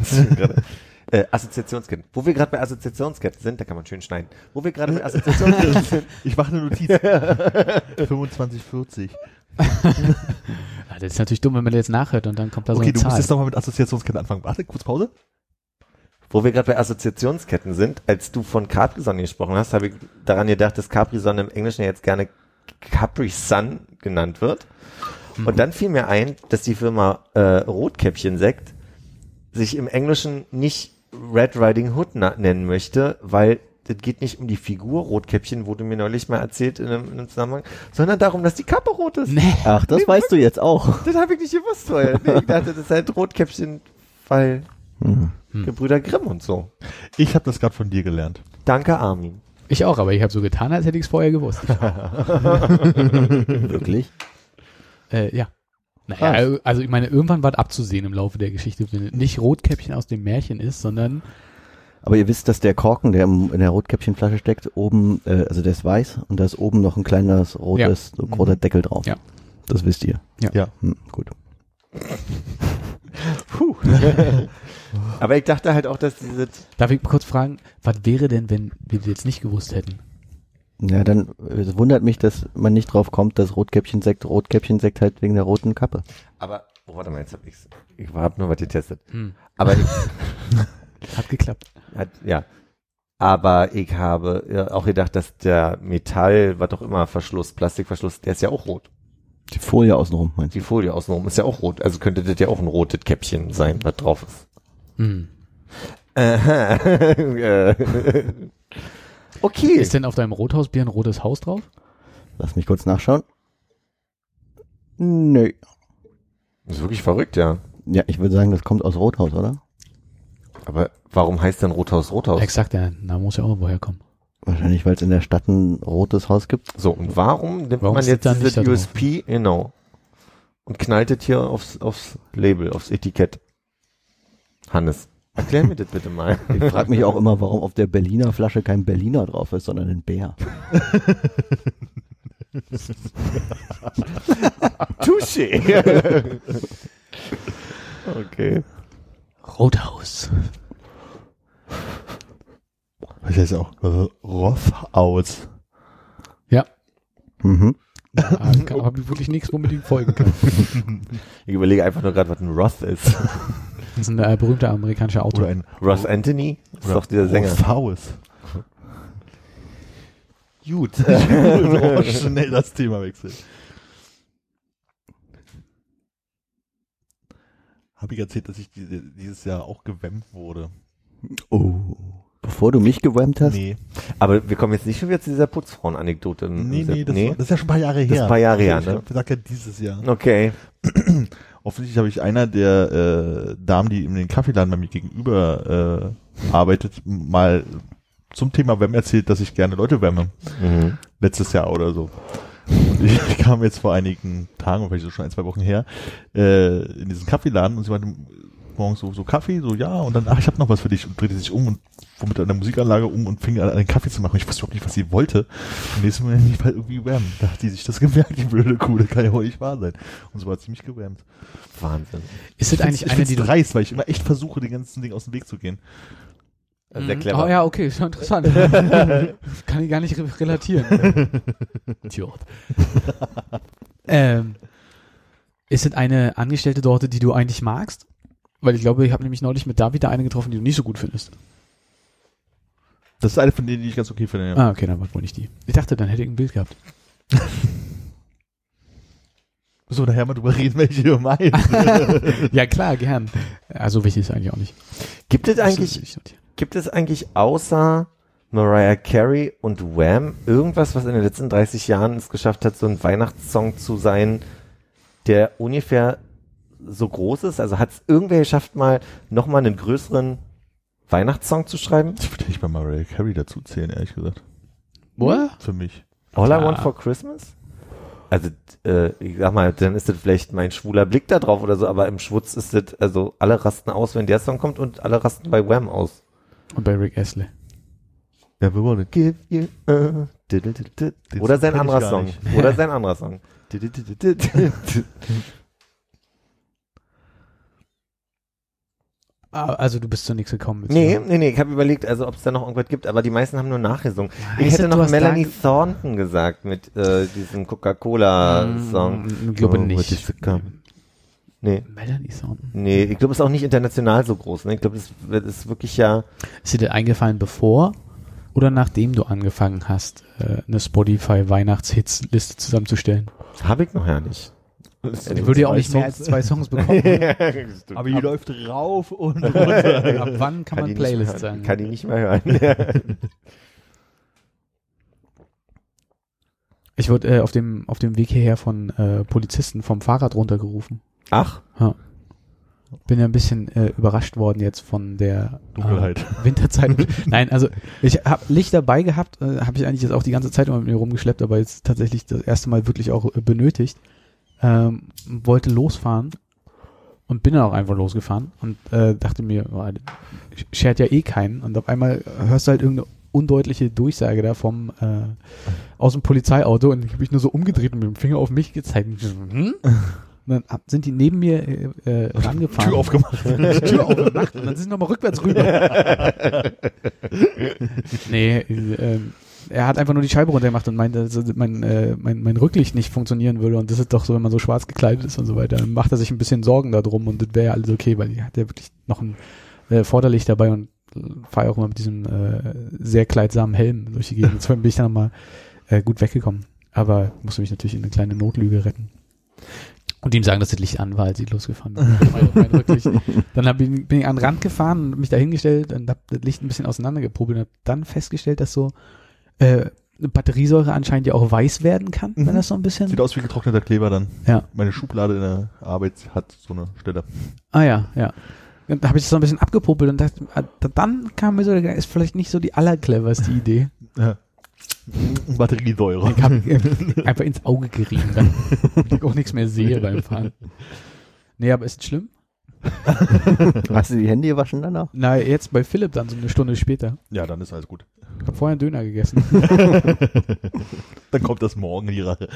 äh, Assoziationsketten. Wo wir gerade bei Assoziationsketten sind, da kann man schön schneiden. Wo wir gerade bei Assoziationsketten sind. Ich mache eine Notiz. 2540. Ah, das ist natürlich dumm, wenn man jetzt nachhört und dann kommt da so Okay, eine du musst Zahl. jetzt nochmal mit Assoziationsketten anfangen. Warte, kurz Pause. Wo wir gerade bei Assoziationsketten sind, als du von Capri-Sonne gesprochen hast, habe ich daran gedacht, dass Capri-Sonne im Englischen ja jetzt gerne Capri-Sun genannt wird. Und dann fiel mir ein, dass die Firma äh, Rotkäppchen-Sekt sich im Englischen nicht Red Riding Hood nennen möchte, weil das geht nicht um die Figur Rotkäppchen, wurde mir neulich mal erzählt in einem, in einem Zusammenhang, sondern darum, dass die Kappe rot ist. Nee. Ach, das weißt du jetzt auch. Das habe ich nicht gewusst vorher. Nee, ich dachte, das ist halt Rotkäppchen, weil Hm. Gebrüder Grimm und so. Ich habe das gerade von dir gelernt. Danke, Armin. Ich auch, aber ich habe so getan, als hätte ich es vorher gewusst. Wirklich? äh, ja. Naja, also ich meine, irgendwann war es abzusehen im Laufe der Geschichte, wenn es nicht Rotkäppchen aus dem Märchen ist, sondern Aber ihr wisst, dass der Korken, der im- in der Rotkäppchenflasche steckt, oben, äh, also der ist weiß und da ist oben noch ein kleines rotes, so roter Deckel drauf. Ja. Das wisst ihr. Ja. Hm, gut. Aber ich dachte halt auch, dass diese darf ich kurz fragen, was wäre denn, wenn wir das jetzt nicht gewusst hätten? Ja, dann äh, es wundert mich, dass man nicht drauf kommt, dass Rotkäppchensekt Rotkäppchensekt halt wegen der roten Kappe. Aber, oh, warte mal, jetzt hab ich's. Ich hab nur was getestet. Hm. Aber ich, Hat geklappt. hat, ja. Aber ich habe ja, auch gedacht, dass der Metall, was auch immer, Verschluss, Plastikverschluss, der ist ja auch rot. Die Folie außenrum, meinst Die Folie außenrum ist ja auch rot. Also könnte das ja auch ein rotes Käppchen sein, was drauf ist. Hm. Aha. Okay. Ist denn auf deinem Rothausbier ein rotes Haus drauf? Lass mich kurz nachschauen. Nö. Das ist wirklich verrückt, ja. Ja, ich würde sagen, das kommt aus Rothaus, oder? Aber warum heißt denn Rothaus Rothaus? Exakt, der Name muss ja auch irgendwo herkommen. Wahrscheinlich, weil es in der Stadt ein rotes Haus gibt. So, und warum nimmt Warum man jetzt dieses da drauf? USP, genau, und knallt es hier aufs, aufs Label, aufs Etikett? Hannes, erklär mir das bitte mal. Ich frage mich auch immer, warum auf der Berliner Flasche kein Berliner drauf ist, sondern ein Bär. Touché. okay. Rothaus. Das heißt auch äh, Roth aus. Ja. Mhm. Da habe ich wirklich nichts, womit ich folgen kann. Ich überlege einfach nur gerade, was ein Roth ist. Das ist ein äh, berühmter amerikanischer Autor. Oder ein Roth Anthony? Ist oder doch dieser Sänger. Rothhaus. Gut. schnell das Thema wechseln. Habe ich erzählt, dass ich diese, dieses Jahr auch gewemmt wurde? Oh. Bevor du mich gewammt hast? Nee, Aber wir kommen jetzt nicht schon wieder zu dieser Putzfrauen-Anekdote. nee, nee, das, War, das ist ja schon ein paar Jahre her. Das ist ein paar Jahre her, ne? Ich sag ja dieses Jahr. Okay. Offensichtlich habe ich einer der äh, Damen, die in den Kaffeeladen bei mir gegenüber äh, arbeitet, mal zum Thema WEM erzählt, dass ich gerne Leute wärme. Mhm. Letztes Jahr oder so. Und ich kam jetzt vor einigen Tagen, vielleicht so schon ein, zwei Wochen her, äh, in diesen Kaffeeladen und sie meinte morgens so, so Kaffee, so ja, und dann, ach, ich habe noch was für dich und drehte sich um und fuhr mit einer Musikanlage um und fing an, einen Kaffee zu machen. Ich wusste überhaupt nicht, was sie wollte. Und nächstes Mal nicht halt irgendwie wärmen. Da hat die sich das gemerkt, die blöde Kuh, das kann ja wohl nicht wahr sein. Und so war ziemlich gewärmt. Wahnsinn. Ist das eigentlich ich eine, die dreist, weil ich immer echt versuche, den ganzen Ding aus dem Weg zu gehen. Sehr Mhm. clever. Oh ja, okay, ist schon interessant. Kann ich gar nicht re relatieren. Idiot. ähm, ist es eine Angestellte dort, die du eigentlich magst? Weil ich glaube, ich habe nämlich neulich mit David da eine getroffen, die du nicht so gut findest. Das ist eine von denen, die ich ganz okay finde. Ja. Ah, okay, dann war wohl nicht die. Ich dachte, dann hätte ich ein Bild gehabt. So, nachher mal drüber reden, welche du meinst. ja, klar, gern. Also wichtig ist eigentlich auch nicht. Gibt es Das eigentlich, gibt es eigentlich außer Mariah Carey und Wham irgendwas, was in den letzten 30 Jahren es geschafft hat, so ein Weihnachtssong zu sein, der ungefähr so groß ist? Also hat es irgendwer geschafft, mal nochmal einen größeren Weihnachtssong zu schreiben? Ich würde nicht mal Mariah Carey dazu zählen, ehrlich gesagt. What? Für mich. All I. Want for Christmas? Also, äh, ich sag mal, dann ist das vielleicht mein schwuler Blick da drauf oder so, aber im Schwutz ist das, also alle rasten aus, wenn der Song kommt und alle rasten bei Wham aus. Und bei Rick Astley. Never wanna give you a diddle diddle diddle. Den Oder sein ich anderer Song. Oder sein anderer Song. Also du bist zu nichts gekommen. Nee, nee, nee, ich habe überlegt, also ob es da noch irgendwas gibt, aber die meisten haben nur nachgesungen. Heißt ich hätte noch Melanie Thornton gesagt mit äh, diesem Coca-Cola-Song. Mm, Ich glaube Oh, nicht. Nee, Melanie Thornton. nee, ich glaube, es ist auch nicht international so groß. Ne? Ich glaube, es wird- ist wirklich ja, Ist dir das eingefallen bevor oder nachdem du angefangen hast, äh, eine Spotify-Weihnachtshits-Liste zusammenzustellen? habe ich noch ja nicht. Die würde ja auch nicht mehr als Songs. zwei Songs bekommen. Aber die läuft rauf und runter. Ab wann kann, man die Playlist sagen? Kann die nicht mehr hören. Ich wurde äh, auf dem auf dem Weg hierher von äh, Polizisten vom Fahrrad runtergerufen. Ach, Bin ja ein bisschen äh, überrascht worden jetzt von der Dunkelheit. Äh, Winterzeit. Nein, also ich habe Licht dabei gehabt, äh, habe ich eigentlich jetzt auch die ganze Zeit immer mit mir rumgeschleppt, aber jetzt tatsächlich das erste Mal wirklich auch äh, benötigt. Ähm, wollte losfahren und bin dann auch einfach losgefahren und äh, dachte mir, oh, schert ja eh keinen. Und auf einmal hörst du halt irgendeine undeutliche Durchsage da vom äh, aus dem Polizeiauto und ich habe mich nur so umgedreht und mit dem Finger auf mich gezeigt. Hm? Und dann sind die neben mir äh, äh, rangefahren. Tür aufgemacht. Tür aufgemacht und dann sind sie nochmal rückwärts rüber. nee, äh, ähm, er hat einfach nur die Scheibe runtergemacht und meinte, dass mein, äh, mein, mein Rücklicht nicht funktionieren würde und das ist doch so, wenn man so schwarz gekleidet ist und so weiter. Dann macht er sich ein bisschen Sorgen darum und das wäre ja alles okay, weil die hat ja wirklich noch ein äh, Vorderlicht dabei und fahre auch immer mit diesem äh, sehr kleidsamen Helm durch die Gegend. Insofern bin ich dann nochmal äh, gut weggekommen. Aber musste mich natürlich in eine kleine Notlüge retten. Und ihm sagen, dass das Licht an war, als ich losgefahren bin. Dann ich, bin ich an den Rand gefahren und mich da hingestellt und hab das Licht ein bisschen auseinandergepobelt und hab dann festgestellt, dass so äh, Batteriesäure anscheinend ja auch weiß werden kann, wenn Mhm. das so ein bisschen. Sieht aus wie getrockneter Kleber dann. Ja. Meine Schublade in der Arbeit hat so eine Stelle. Ah ja, ja. Und da habe ich das so ein bisschen abgepopelt und dachte, ah, dann kam mir so, ist vielleicht nicht so die allercleverste Idee. Ja. Batteriesäure. Ich habe einfach ins Auge gerieben, dann ich auch nichts mehr sehe beim Fahren. Nee, aber ist es schlimm? Hast du die Hände gewaschen danach? Na, jetzt bei Philipp dann so eine Stunde später. Ja, dann ist alles gut. Ich habe vorher einen Döner gegessen. Dann kommt das morgen Rache.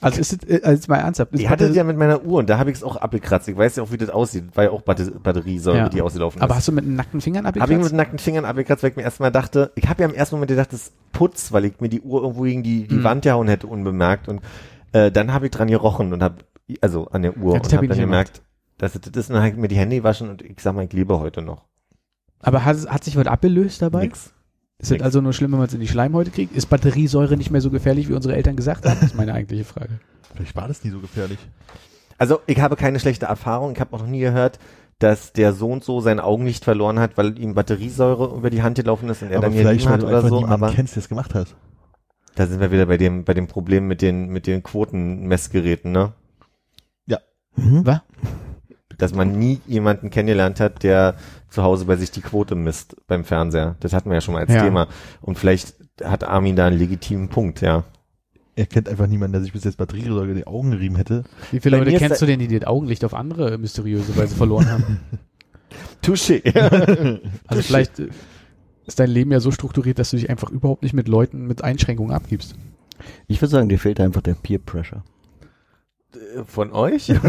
Also ist es, also jetzt mal ernsthaft. ist ich hatte es ja mit meiner Uhr und da habe ich es auch abgekratzt. Ich weiß ja auch, wie das aussieht. War ja auch Batter Batteriesäure, Ja. die ausgelaufen aber ist. hast du mit nackten Fingern Habe ich abgekratzt? mit nackten Fingern abgekratzt, weil ich mir erstmal dachte, ich habe ja im ersten Moment gedacht, das ist Putz, weil ich mir die Uhr irgendwo gegen die, die Mhm. Wand gehauen hätte, unbemerkt. Und äh, dann habe ich dran gerochen und habe, also an der Uhr, Ja, das und hab habe ich dann nicht gemerkt, dass es das ist. Ich mir die Hände gewaschen und ich sag mal, ich lebe heute noch. Aber hat, hat sich was abgelöst dabei? Nix. Ist es also nur schlimm, wenn man es in die Schleimhäute kriegt? Ist Batteriesäure nicht mehr so gefährlich, wie unsere Eltern gesagt haben? Das ist meine eigentliche Frage. Vielleicht war das nie so gefährlich. Also ich habe keine schlechte Erfahrung. Ich habe auch noch nie gehört, dass der so und so sein Augenlicht verloren hat, weil ihm Batteriesäure über die Hand gelaufen ist und er aber dann hier liegen hat oder einfach so. Aber kennst, der es gemacht hat. da sind wir wieder bei dem, bei dem Problem mit den, mit den Quotenmessgeräten, ne? Mhm. Was? Dass man nie jemanden kennengelernt hat, der zu Hause bei sich die Quote misst beim Fernseher. Das hatten wir ja schon mal als Ja. Thema. Und vielleicht hat Armin da einen legitimen Punkt, ja. Er kennt einfach niemanden, der sich bis jetzt Batteriesäure in die Augen gerieben hätte. Wie viele Bei Leute kennst du denn, die das Augenlicht auf andere mysteriöse Weise verloren haben? Touché. Also vielleicht äh, ist dein Leben ja so strukturiert, dass du dich einfach überhaupt nicht mit Leuten mit Einschränkungen abgibst. Ich würde sagen, dir fehlt einfach der Peer Pressure. Von euch?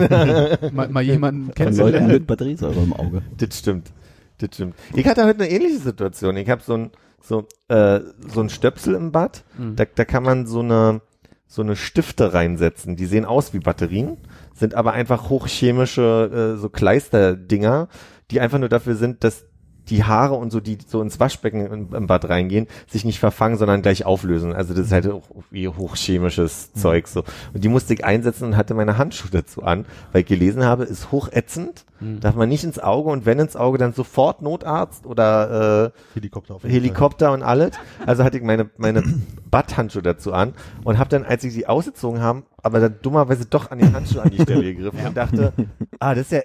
Mal, mal jemanden Von Leuten kennenzulernen. mit Batteriesäure im Auge. Das stimmt. Das stimmt. Ich hatte heute eine ähnliche Situation. Ich habe so ein so äh, so ein Stöpsel im Bad. Mhm. Da, da kann man so eine so eine Stifte reinsetzen. Die sehen aus wie Batterien, sind aber einfach hochchemische äh, so Kleisterdinger, die einfach nur dafür sind, dass die Haare und so, die so ins Waschbecken im, Bad reingehen, sich nicht verfangen, sondern gleich auflösen. Also das ist halt auch wie hochchemisches Zeug so. Und die musste ich einsetzen und hatte meine Handschuhe dazu an, weil ich gelesen habe, ist hochätzend, darf man nicht ins Auge und wenn ins Auge, dann sofort Notarzt oder äh, Helikopter auf Helikopter und alles. Also hatte ich meine, meine Badhandschuhe dazu an und habe dann, als ich sie ausgezogen haben, aber dann dummerweise doch an den Handschuh an die Stelle gegriffen und dachte, ah, das ist ja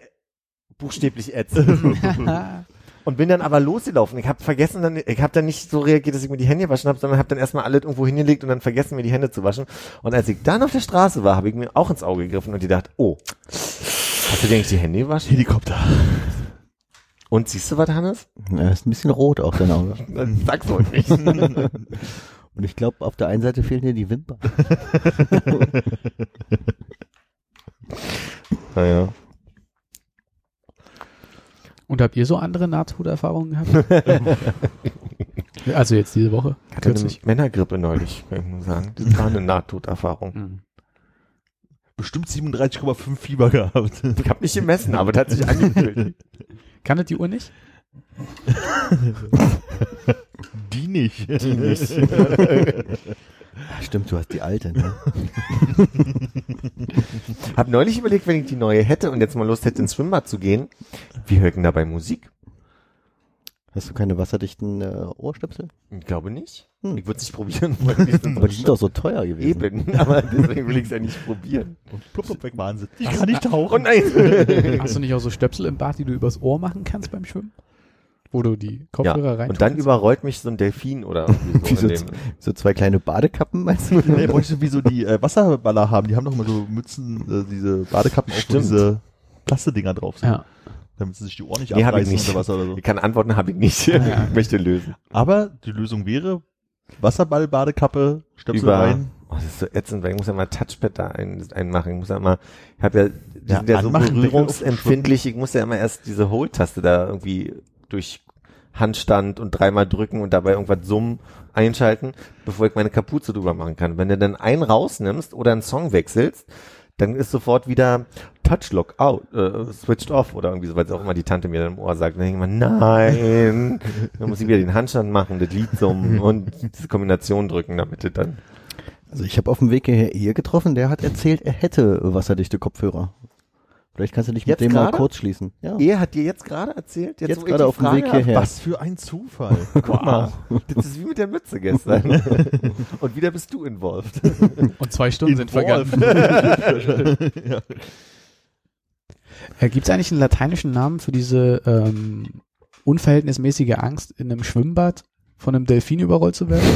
buchstäblich ätzend. und bin dann aber losgelaufen. Ich habe vergessen, dann, ich habe dann nicht so reagiert, dass ich mir die Hände waschen habe, sondern habe dann erstmal alles irgendwo hingelegt und dann vergessen, mir die Hände zu waschen. Und als ich dann auf der Straße war, habe ich mir auch ins Auge gegriffen und die dachte, oh, hast du dir eigentlich die Hände gewaschen? Helikopter. Und siehst du was, Hannes? Ja, ist ein bisschen rot auf dein Auge. Sag's wohl nicht. Und ich glaube, auf der einen Seite fehlen dir die Wimpern. naja. Und habt ihr so andere Nahtoderfahrungen gehabt? also jetzt diese Woche. Ich hatte eine Kürzlich. Männergrippe neulich, kann ich nur sagen. Das war eine Nahtoderfahrung. Mhm. Bestimmt 37,5 Fieber gehabt. Ich habe nicht gemessen, aber das hat sich angefühlt. Kann das die Uhr nicht? Die nicht. Die nicht. Stimmt, du hast die alte, ne? Hab neulich überlegt, wenn ich die neue hätte und jetzt mal Lust hätte, ins Schwimmbad zu gehen, wie höre ich denn dabei Musik? Hast du keine wasserdichten äh, Ohrstöpsel? Ich glaube nicht. Hm. Ich würde es nicht probieren, weil die sind Aber die sind doch so teuer gewesen. eben. Aber deswegen will ich es ja nicht probieren. Und plupp, plupp, weg Wahnsinn. Ich kann nicht tauchen. Oh nein! Hast du nicht auch so Stöpsel im Bad, die du übers Ohr machen kannst beim Schwimmen? Wo du die Kopfhörer rein und dann überrollt mich so ein Delfin oder irgendwie Wie so. so, so zwei kleine Badekappen, meinst du? Nee, bräuchte wie so die äh, Wasserballer haben. Die haben doch immer so Mützen, äh, diese Badekappen, auf diese Plastedinger drauf sind. Ja. Damit sie sich die Ohren nicht Nee, abreißen nicht. oder was oder so. Ich kann antworten, habe ich nicht. Ja. Ich möchte lösen. Aber die Lösung wäre Wasserball-Badekappe, Stöpsel Über, rein. oh, das ist so ätzend, weil ich muss ja mal Touchpad da ein, einmachen. Ich muss ja mal, ich habe ja, die Ja, sind ja so berührungsempfindlich. Ich muss ja immer erst diese Hold-Taste da irgendwie durch Handstand und dreimal drücken und dabei irgendwas summen einschalten, bevor ich meine Kapuze drüber machen kann. Wenn du dann einen rausnimmst oder einen Song wechselst, dann ist sofort wieder Touchlock out, äh, switched off oder irgendwie so, weil auch immer die Tante mir dann im Ohr sagt. Dann denke ich mir, nein, dann muss ich wieder den Handstand machen, das Lied summen und diese Kombination drücken, damit es dann Also ich habe auf dem Weg hierher getroffen, der hat erzählt, er hätte wasserdichte Kopfhörer. Vielleicht kannst du dich mit Jetzt dem mal gerade? kurz schließen. Ja. Er hat dir jetzt gerade erzählt, jetzt, Jetzt gerade die auf dem Frage Weg hierher. Was für ein Zufall. Guck mal, das ist wie mit der Mütze gestern. Und wieder bist du involved. Und zwei Stunden sind vergangen. ja. Äh, Gibt es eigentlich einen lateinischen Namen für diese ähm, unverhältnismäßige Angst, in einem Schwimmbad von einem Delfin überrollt zu werden?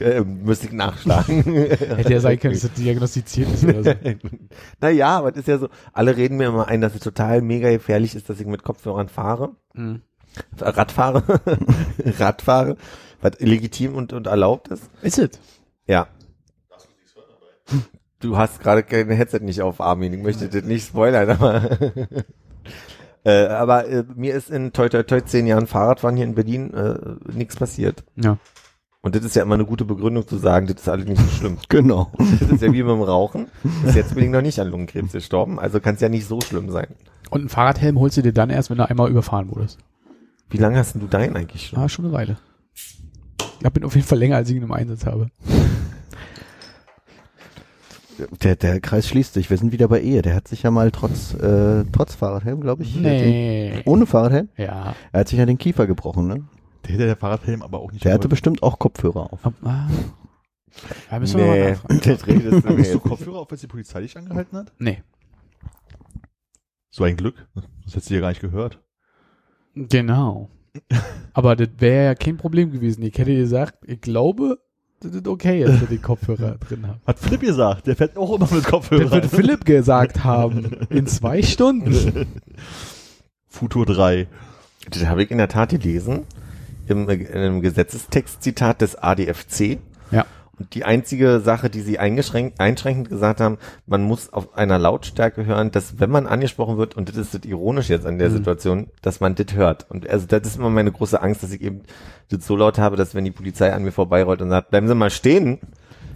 Äh, müsste ich nachschlagen. Hätte ja sein können, dass das diagnostiziert ist oder so. naja, aber das ist ja so, alle reden mir immer ein, dass es total mega gefährlich ist, dass ich mit Kopfhörern fahre. Mhm. Rad fahre. Rad fahre. Was legitim und, und erlaubt ist. Ist es? Ja. Du hast gerade kein Headset nicht auf, Armin. Ich möchte das nicht spoilern, aber äh, aber äh, mir ist in toi toi toi zehn Jahren Fahrradfahren hier in Berlin äh, nichts passiert. Ja. Und das ist ja immer eine gute Begründung zu sagen, das ist alles nicht so schlimm. Genau. Das ist ja wie beim Rauchen. Bis jetzt bin ich noch nicht an Lungenkrebs gestorben, also kann es ja nicht so schlimm sein. Und einen Fahrradhelm holst du dir dann erst, wenn du einmal überfahren wurdest. Wie lange hast denn du deinen eigentlich schon? Ah, schon eine Weile. Ich bin auf jeden Fall länger, als ich ihn im Einsatz habe. Der, der Kreis schließt sich. Wir sind wieder bei Ehe. Der hat sich ja mal trotz, äh, trotz Fahrradhelm, glaube ich. Nee. Den, ohne Fahrradhelm? Ja. Er hat sich ja den Kiefer gebrochen, ne? Der hätte der Fahrradhelm aber auch nicht. Der hatte bestimmt auch Kopfhörer auf. Ah. Da müssen wir mal nee, das redest du Hast du. Kopfhörer auf, als die Polizei dich angehalten hat? Nee. So ein Glück. Das hättest du ja gar nicht gehört. Genau. Aber das wäre ja kein Problem gewesen. Ich hätte gesagt, ich glaube, das ist okay, dass wir die Kopfhörer drin haben. Hat Philipp gesagt. Der fährt auch immer mit Das Kopfhörern. wird Philipp gesagt haben. In zwei Stunden. Futur 3. Das habe ich in der Tat gelesen. Im, äh, in einem Gesetzestextzitat des ADFC. Ja. Und die einzige Sache, die sie eingeschränkt, einschränkend gesagt haben, man muss auf einer Lautstärke hören, dass wenn man angesprochen wird, und das ist das ironisch jetzt an der Mhm. Situation, dass man das hört. Und also das ist immer meine große Angst, dass ich eben das so laut habe, dass wenn die Polizei an mir vorbeirollt und sagt, bleiben Sie mal stehen,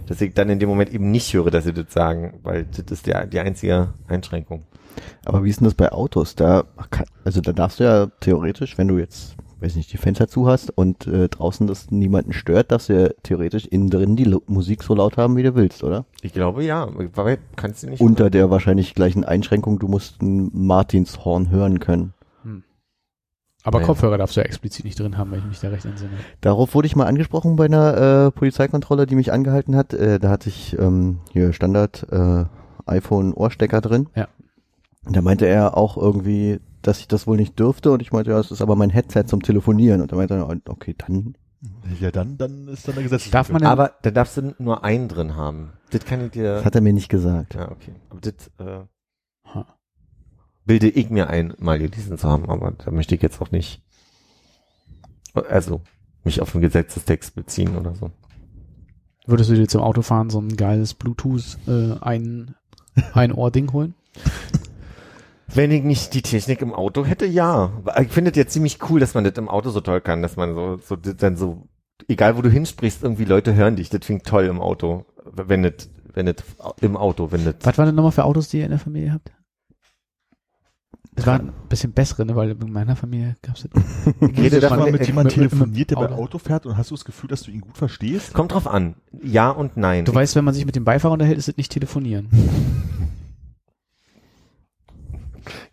dass ich dann in dem Moment eben nicht höre, dass sie das sagen, weil das ist der, die einzige Einschränkung. Aber wie ist denn das bei Autos? Da, also da darfst du ja theoretisch, wenn du jetzt, weiß nicht, die Fenster zu hast und äh, draußen das niemanden stört, darfst du ja theoretisch innen drin die Lo Musik so laut haben, wie du willst, oder? Ich glaube ja, weil kannst du nicht. Unter der wahrscheinlich gleichen Einschränkung, du musst ein Martinshorn hören können. Aber Ja. Kopfhörer darfst du ja explizit nicht drin haben, wenn ich mich da recht entsinne. Darauf wurde ich mal angesprochen bei einer äh, Polizeikontrolle, die mich angehalten hat. Äh, da hatte ich ähm, hier Standard äh, iPhone-Ohrstecker drin. Ja. Und da meinte er auch irgendwie, dass ich das wohl nicht dürfte. Und ich meinte, ja, es ist aber mein Headset zum Telefonieren. Und er meinte, er, okay, dann. Ja, dann, dann ist dann der Gesetz. Darf man denn, Aber da darfst du nur einen drin haben. Das kann ich dir. Das hat er mir nicht gesagt. ja, okay. Aber das äh, bilde ich mir ein, mal gelesen zu haben, aber da möchte ich jetzt auch nicht. Also mich auf den Gesetzestext beziehen oder so. würdest du dir zum Autofahren so ein geiles Bluetooth äh, ein, ein Ohr-Ding holen? Wenn ich nicht die Technik im Auto hätte, ja. Ich finde es ja ziemlich cool, dass man das im Auto so toll kann, dass man so, so das dann so, egal wo du hinsprichst, irgendwie Leute hören dich. Das finde ich toll im Auto. Wenn das, wenn das im Auto, wenn das. Was waren denn nochmal für Autos, die ihr in der Familie habt? Das waren ein bisschen bessere, ne? weil in meiner Familie das. Ich rede Hast du davon, mal mit jemandem telefoniert, der bei Auto. Auto fährt und hast du das Gefühl, dass du ihn gut verstehst? kommt drauf an. Ja und nein. Du weißt, wenn man sich mit dem Beifahrer unterhält, ist es nicht telefonieren.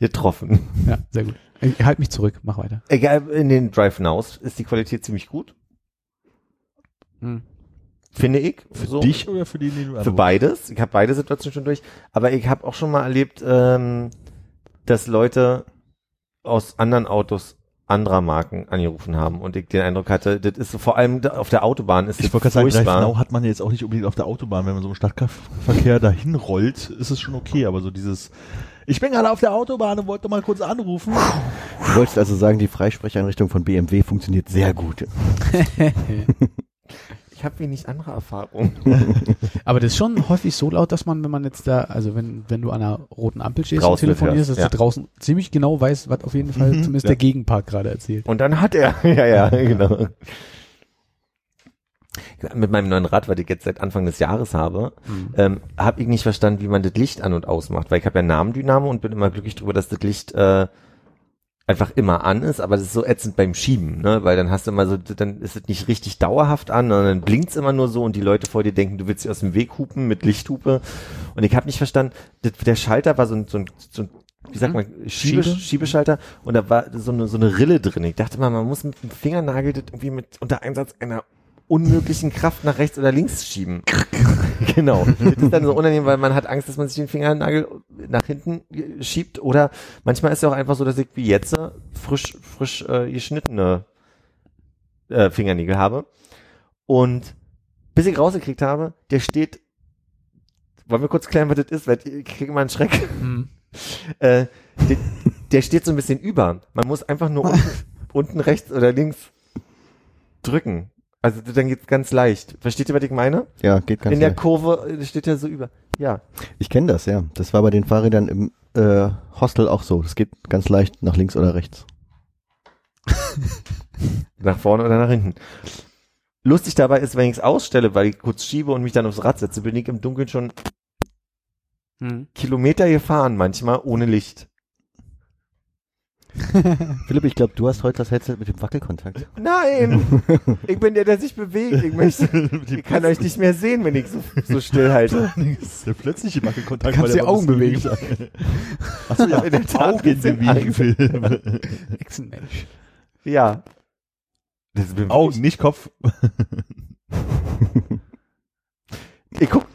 getroffen. Ja, sehr gut. Ich halt mich zurück, mach weiter. Egal, in den Drive Nows ist die Qualität ziemlich gut. Hm. Finde ich. Für so. dich oder für den, den du Für anrufst? beides. Ich habe beide Situationen schon durch. Aber ich habe auch schon mal erlebt, ähm, dass Leute aus anderen Autos anderer Marken angerufen haben und ich den Eindruck hatte, das ist so, vor allem da- auf der Autobahn ist Ich das wollte gerade sagen. Dreifnau hat man jetzt auch nicht unbedingt auf der Autobahn. Wenn man so im Stadtverkehr dahin rollt, ist es schon okay. Aber so dieses, ich bin gerade auf der Autobahn und wollte mal kurz anrufen. Du wolltest also sagen, die Freisprecheinrichtung von BMW funktioniert sehr gut. Ich habe wenig andere Erfahrung. Aber das ist schon häufig so laut, dass man, wenn man jetzt da, also wenn, wenn du an einer roten Ampel stehst Draußen und telefonierst, dass ja. du draußen ziemlich genau weißt, was auf jeden Fall Mhm, zumindest ja. der Gegenpart gerade erzählt. Und dann hat er, ja, ja, genau. Mit meinem neuen Rad, was ich jetzt seit Anfang des Jahres habe, ähm, habe ich nicht verstanden, wie man das Licht an und ausmacht, weil ich habe ja Namendynamo und bin immer glücklich darüber, dass das Licht äh, einfach immer an ist, aber das ist so ätzend beim Schieben, ne? Weil dann hast du immer so, dann ist es nicht richtig dauerhaft an, sondern dann blinkt's immer nur so und die Leute vor dir denken, du willst sie aus dem Weg hupen mit Lichthupe. Und ich habe nicht verstanden, das, der Schalter war so ein, so ein, so ein wie sagt man, Schiebe, Schiebe? Schiebeschalter und da war so eine, so eine Rille drin. Ich dachte mal, man muss mit dem Fingernagel das irgendwie mit unter Einsatz einer unmöglichen Kraft nach rechts oder links schieben. genau. Das ist dann so unangenehm, weil man hat Angst, dass man sich den Fingernagel nach hinten schiebt oder manchmal ist es ja auch einfach so, dass ich wie jetzt äh, frisch, frisch äh, geschnittene äh, Fingernägel habe und bis ich rausgekriegt habe, der steht wollen wir kurz klären, was das ist, weil ich kriege immer einen Schreck. Hm. Äh, der, der steht so ein bisschen über. Man muss einfach nur unten, unten rechts oder links drücken. Also dann geht's ganz leicht. Versteht ihr, was ich meine? Ja, geht ganz In der leicht. Kurve äh, steht er so über. Ja. Ich kenne das, ja. Das war bei den Fahrrädern im äh, Hostel auch so. Das geht ganz leicht nach links oder rechts. Nach vorne oder nach hinten. Lustig dabei ist, wenn ich es ausstelle, weil ich kurz schiebe und mich dann aufs Rad setze, bin ich im Dunkeln schon Hm. Kilometer gefahren, manchmal ohne Licht. Philipp, ich glaube, du hast heute das Headset mit dem Wackelkontakt. Nein! ich bin der, der sich bewegt. Ich, möchte, ich kann euch nicht mehr sehen, wenn ich so, so still halte. Der plötzliche Wackelkontakt. Kannst weil die Augen bewegen. bewegt. Achso, ja, In der Tat Augen bewegen, Philipp. Echsenmensch. Ja. Das ist Augen, nicht Kopf. Ich guck,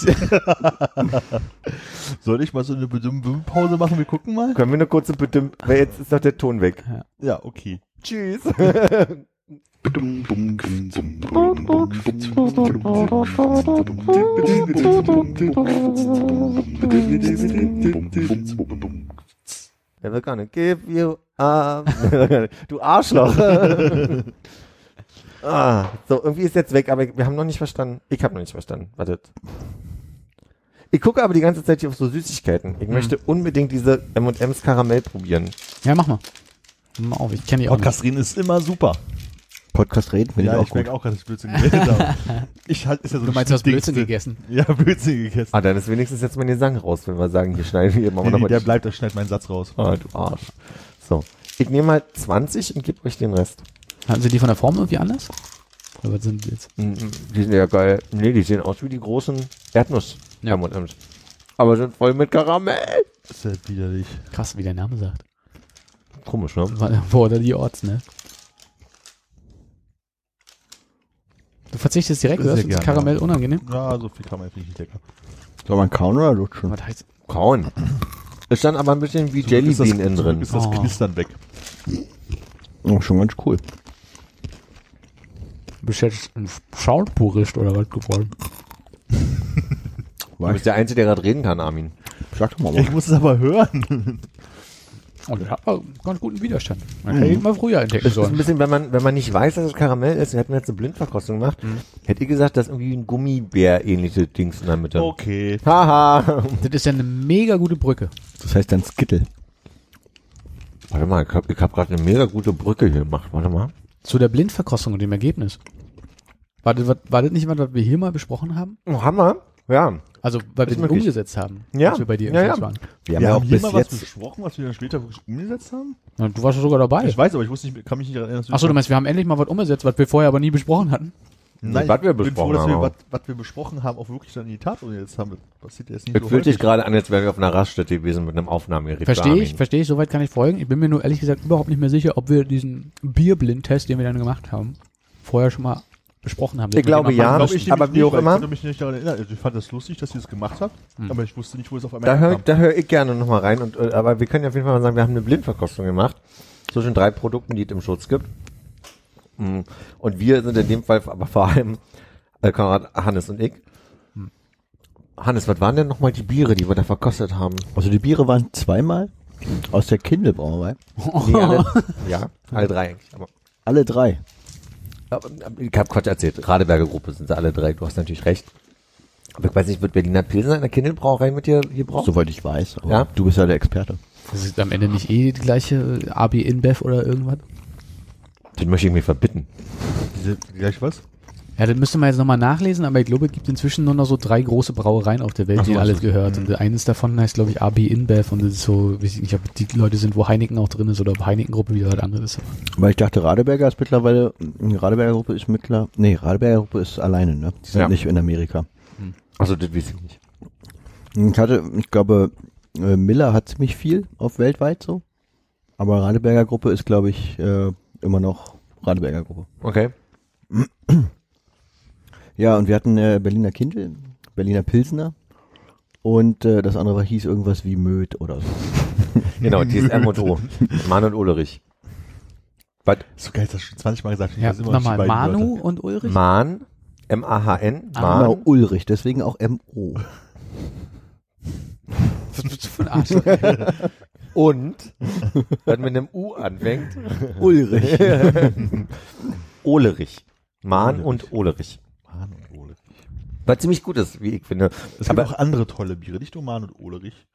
Soll ich mal so eine Pause machen? Wir gucken mal. können wir eine kurze Bitte, weil jetzt ist doch der Ton weg. Ja, okay. Tschüss. Never gonna give you up. du Arschloch. Ah, so, irgendwie ist jetzt weg, aber wir haben noch nicht verstanden. Ich habe noch nicht verstanden. Wartet. Ich gucke aber die ganze Zeit hier auf so Süßigkeiten. Ich möchte unbedingt diese M&M's Karamell probieren. Ja, mach mal. Mach mal auf, ich kenne die auch. Podcast reden ist immer super. Podcast reden, finde Ja, ich ich auch merke gut. auch gerade, dass ich Blödsinn geredet habe. Ich halt, ist ja so Du meinst, du hast Blödsinn gegessen. Ja, Blödsinn gegessen. Ah, dann ist wenigstens jetzt mal den Sang raus, wenn wir sagen, hier schneiden wir mal Nee, nee, nochmal. der bleibt, der schneidet meinen Satz raus. Ah, du Arsch. So. Ich nehme mal 20 und gebe euch den Rest. Hatten sie die von der Form irgendwie anders? Oder was sind die jetzt? Mm, Die sind ja geil. Nee, die sehen aus wie die großen Erdnuss. Ja. M&M's. Aber sind voll mit Karamell. Das ist ja widerlich. Krass, wie der Name sagt. Komisch, ne? Wo oder die Orts, ne? Du verzichtest direkt, oder? Ist. Karamell unangenehm? Ja, so viel kann man finde ich nicht lecker. Soll man kauen oder lutschen? Was heißt? Kauen. Ist dann aber ein bisschen wie das- Jellybean innen drin. ist das Oh. Knistern weg. Oh, schon ganz cool. Bist du jetzt ein Schaulpurist oder was geworden? Du bist der Einzige, der gerade reden kann, Armin. Sag doch mal Ich was. muss es aber hören. Und ich habe ganz guten Widerstand. Man hätte ihn mal früher entdecken Das ist ein sollen. bisschen, wenn man, wenn man nicht weiß, dass es Karamell ist, wir hätten jetzt eine Blindverkostung gemacht, hätte ich gesagt, das ist irgendwie ein Gummibär-ähnliche Dings in der Mitte. Okay. Haha. Das ist ja eine mega gute Brücke. Das heißt dann Skittle. Warte mal, ich hab, ich hab gerade eine mega gute Brücke hier gemacht. Warte mal. Zu der Blindverkostung und dem Ergebnis. War das, war das nicht was, was wir hier mal besprochen haben? Oh, Hammer. Ja. Also, was Ist wir möglich. umgesetzt haben, Ja. als wir bei dir im Ja, ja. waren. Wir haben Wir ja auch haben hier bis mal was jetzt. besprochen, was wir dann später umgesetzt haben. Na, Du warst ja sogar dabei. Ich weiß, aber ich wusste nicht, kann mich nicht erinnern. dass wir- Achso, du meinst, wir haben endlich mal was umgesetzt, was wir vorher aber nie besprochen hatten? Nein, was wir ich bin froh, besprochen dass wir, haben. was, was wir besprochen haben, auch wirklich dann in die Tat umgesetzt haben. Das passiert jetzt nicht Es so fühlt sich häufig. gerade an, als wären wir auf einer Raststätte gewesen mit einem Aufnahmegerät. Verstehe ich, verstehe ich, soweit kann ich folgen. Ich bin mir nur ehrlich gesagt überhaupt nicht mehr sicher, ob wir diesen Bierblind-Test, den wir dann gemacht haben, vorher schon mal besprochen haben. Ich glaube, ja. Glaub ich aber wie auch immer. Ich konnte mich nicht daran erinnern. Also ich fand das lustig, dass ihr das gemacht habt, aber ich wusste nicht, wo es auf einmal Da höre herkam. da hör ich gerne nochmal rein. Und, äh, aber wir können ja auf jeden Fall mal sagen, wir haben eine Blindverkostung gemacht. Zwischen drei Produkten, die es im Schutz gibt. Mm. Und wir sind in dem Fall aber vor allem äh, Konrad, Hannes und ich. Hannes, was waren denn nochmal die Biere, die wir da verkostet haben? Also die Biere waren zweimal aus der Kindle-Brauerei. Nee, alle, ja, alle drei eigentlich. Aber, Alle drei. aber ich habe Quatsch erzählt. Radeberger Gruppe sind sie alle drei. Du hast natürlich recht. Aber ich weiß nicht, wird Berliner Pilsen in der Kindelbrauerei mit dir hier brauchen? Soweit ich weiß. Aber Ja. Du bist ja der Experte. Das ist am Ende nicht eh die gleiche AB InBev oder irgendwas? Den möchte ich mir verbitten. Diese, gleich was? Ja, das müsste man jetzt nochmal nachlesen, aber ich glaube, es gibt inzwischen nur noch so drei große Brauereien auf der Welt, Ach so, ach alles so. gehört. Und eines davon heißt, glaube ich, AB InBev und das ist so, weiß ich nicht, ob die Leute sind, wo Heineken auch drin ist oder ob Heineken-Gruppe wieder was anderes ist. Weil ich dachte, Radeberger ist mittlerweile, die Radeberger Gruppe ist mittlerweile, nee, Radeberger Gruppe ist alleine, ne? Die sind Ja. nicht in Amerika. Also das weiß ich nicht. Ich hatte, ich glaube, äh, Miller hat ziemlich viel auf weltweit so. Aber Radeberger Gruppe ist, glaube ich, äh, immer noch Radeberger Gruppe. Okay. Ja, und wir hatten äh, Berliner Kindle, Berliner Pilsner und äh, das andere hieß irgendwas wie Möd oder so. Genau, TSM und O. Mann und Ulrich. Was? So geil, das hast du schon 20 Mal gesagt. Ich Ja, weiß immer noch nochmal, die beiden Manu Wörter. und Ulrich? Mahn, M-A-H-N, Ah. Mahn, Genau, Ulrich, deswegen auch M-O. Was bist du für ein Arschloch? und, was mit einem U anfängt, Ulrich. Olerich. Mahn und Olerich. Mahn und Ole. Was ziemlich gut ist, wie ich finde. Es gibt Aber auch andere tolle Biere, nicht nur Mahn und Olerich.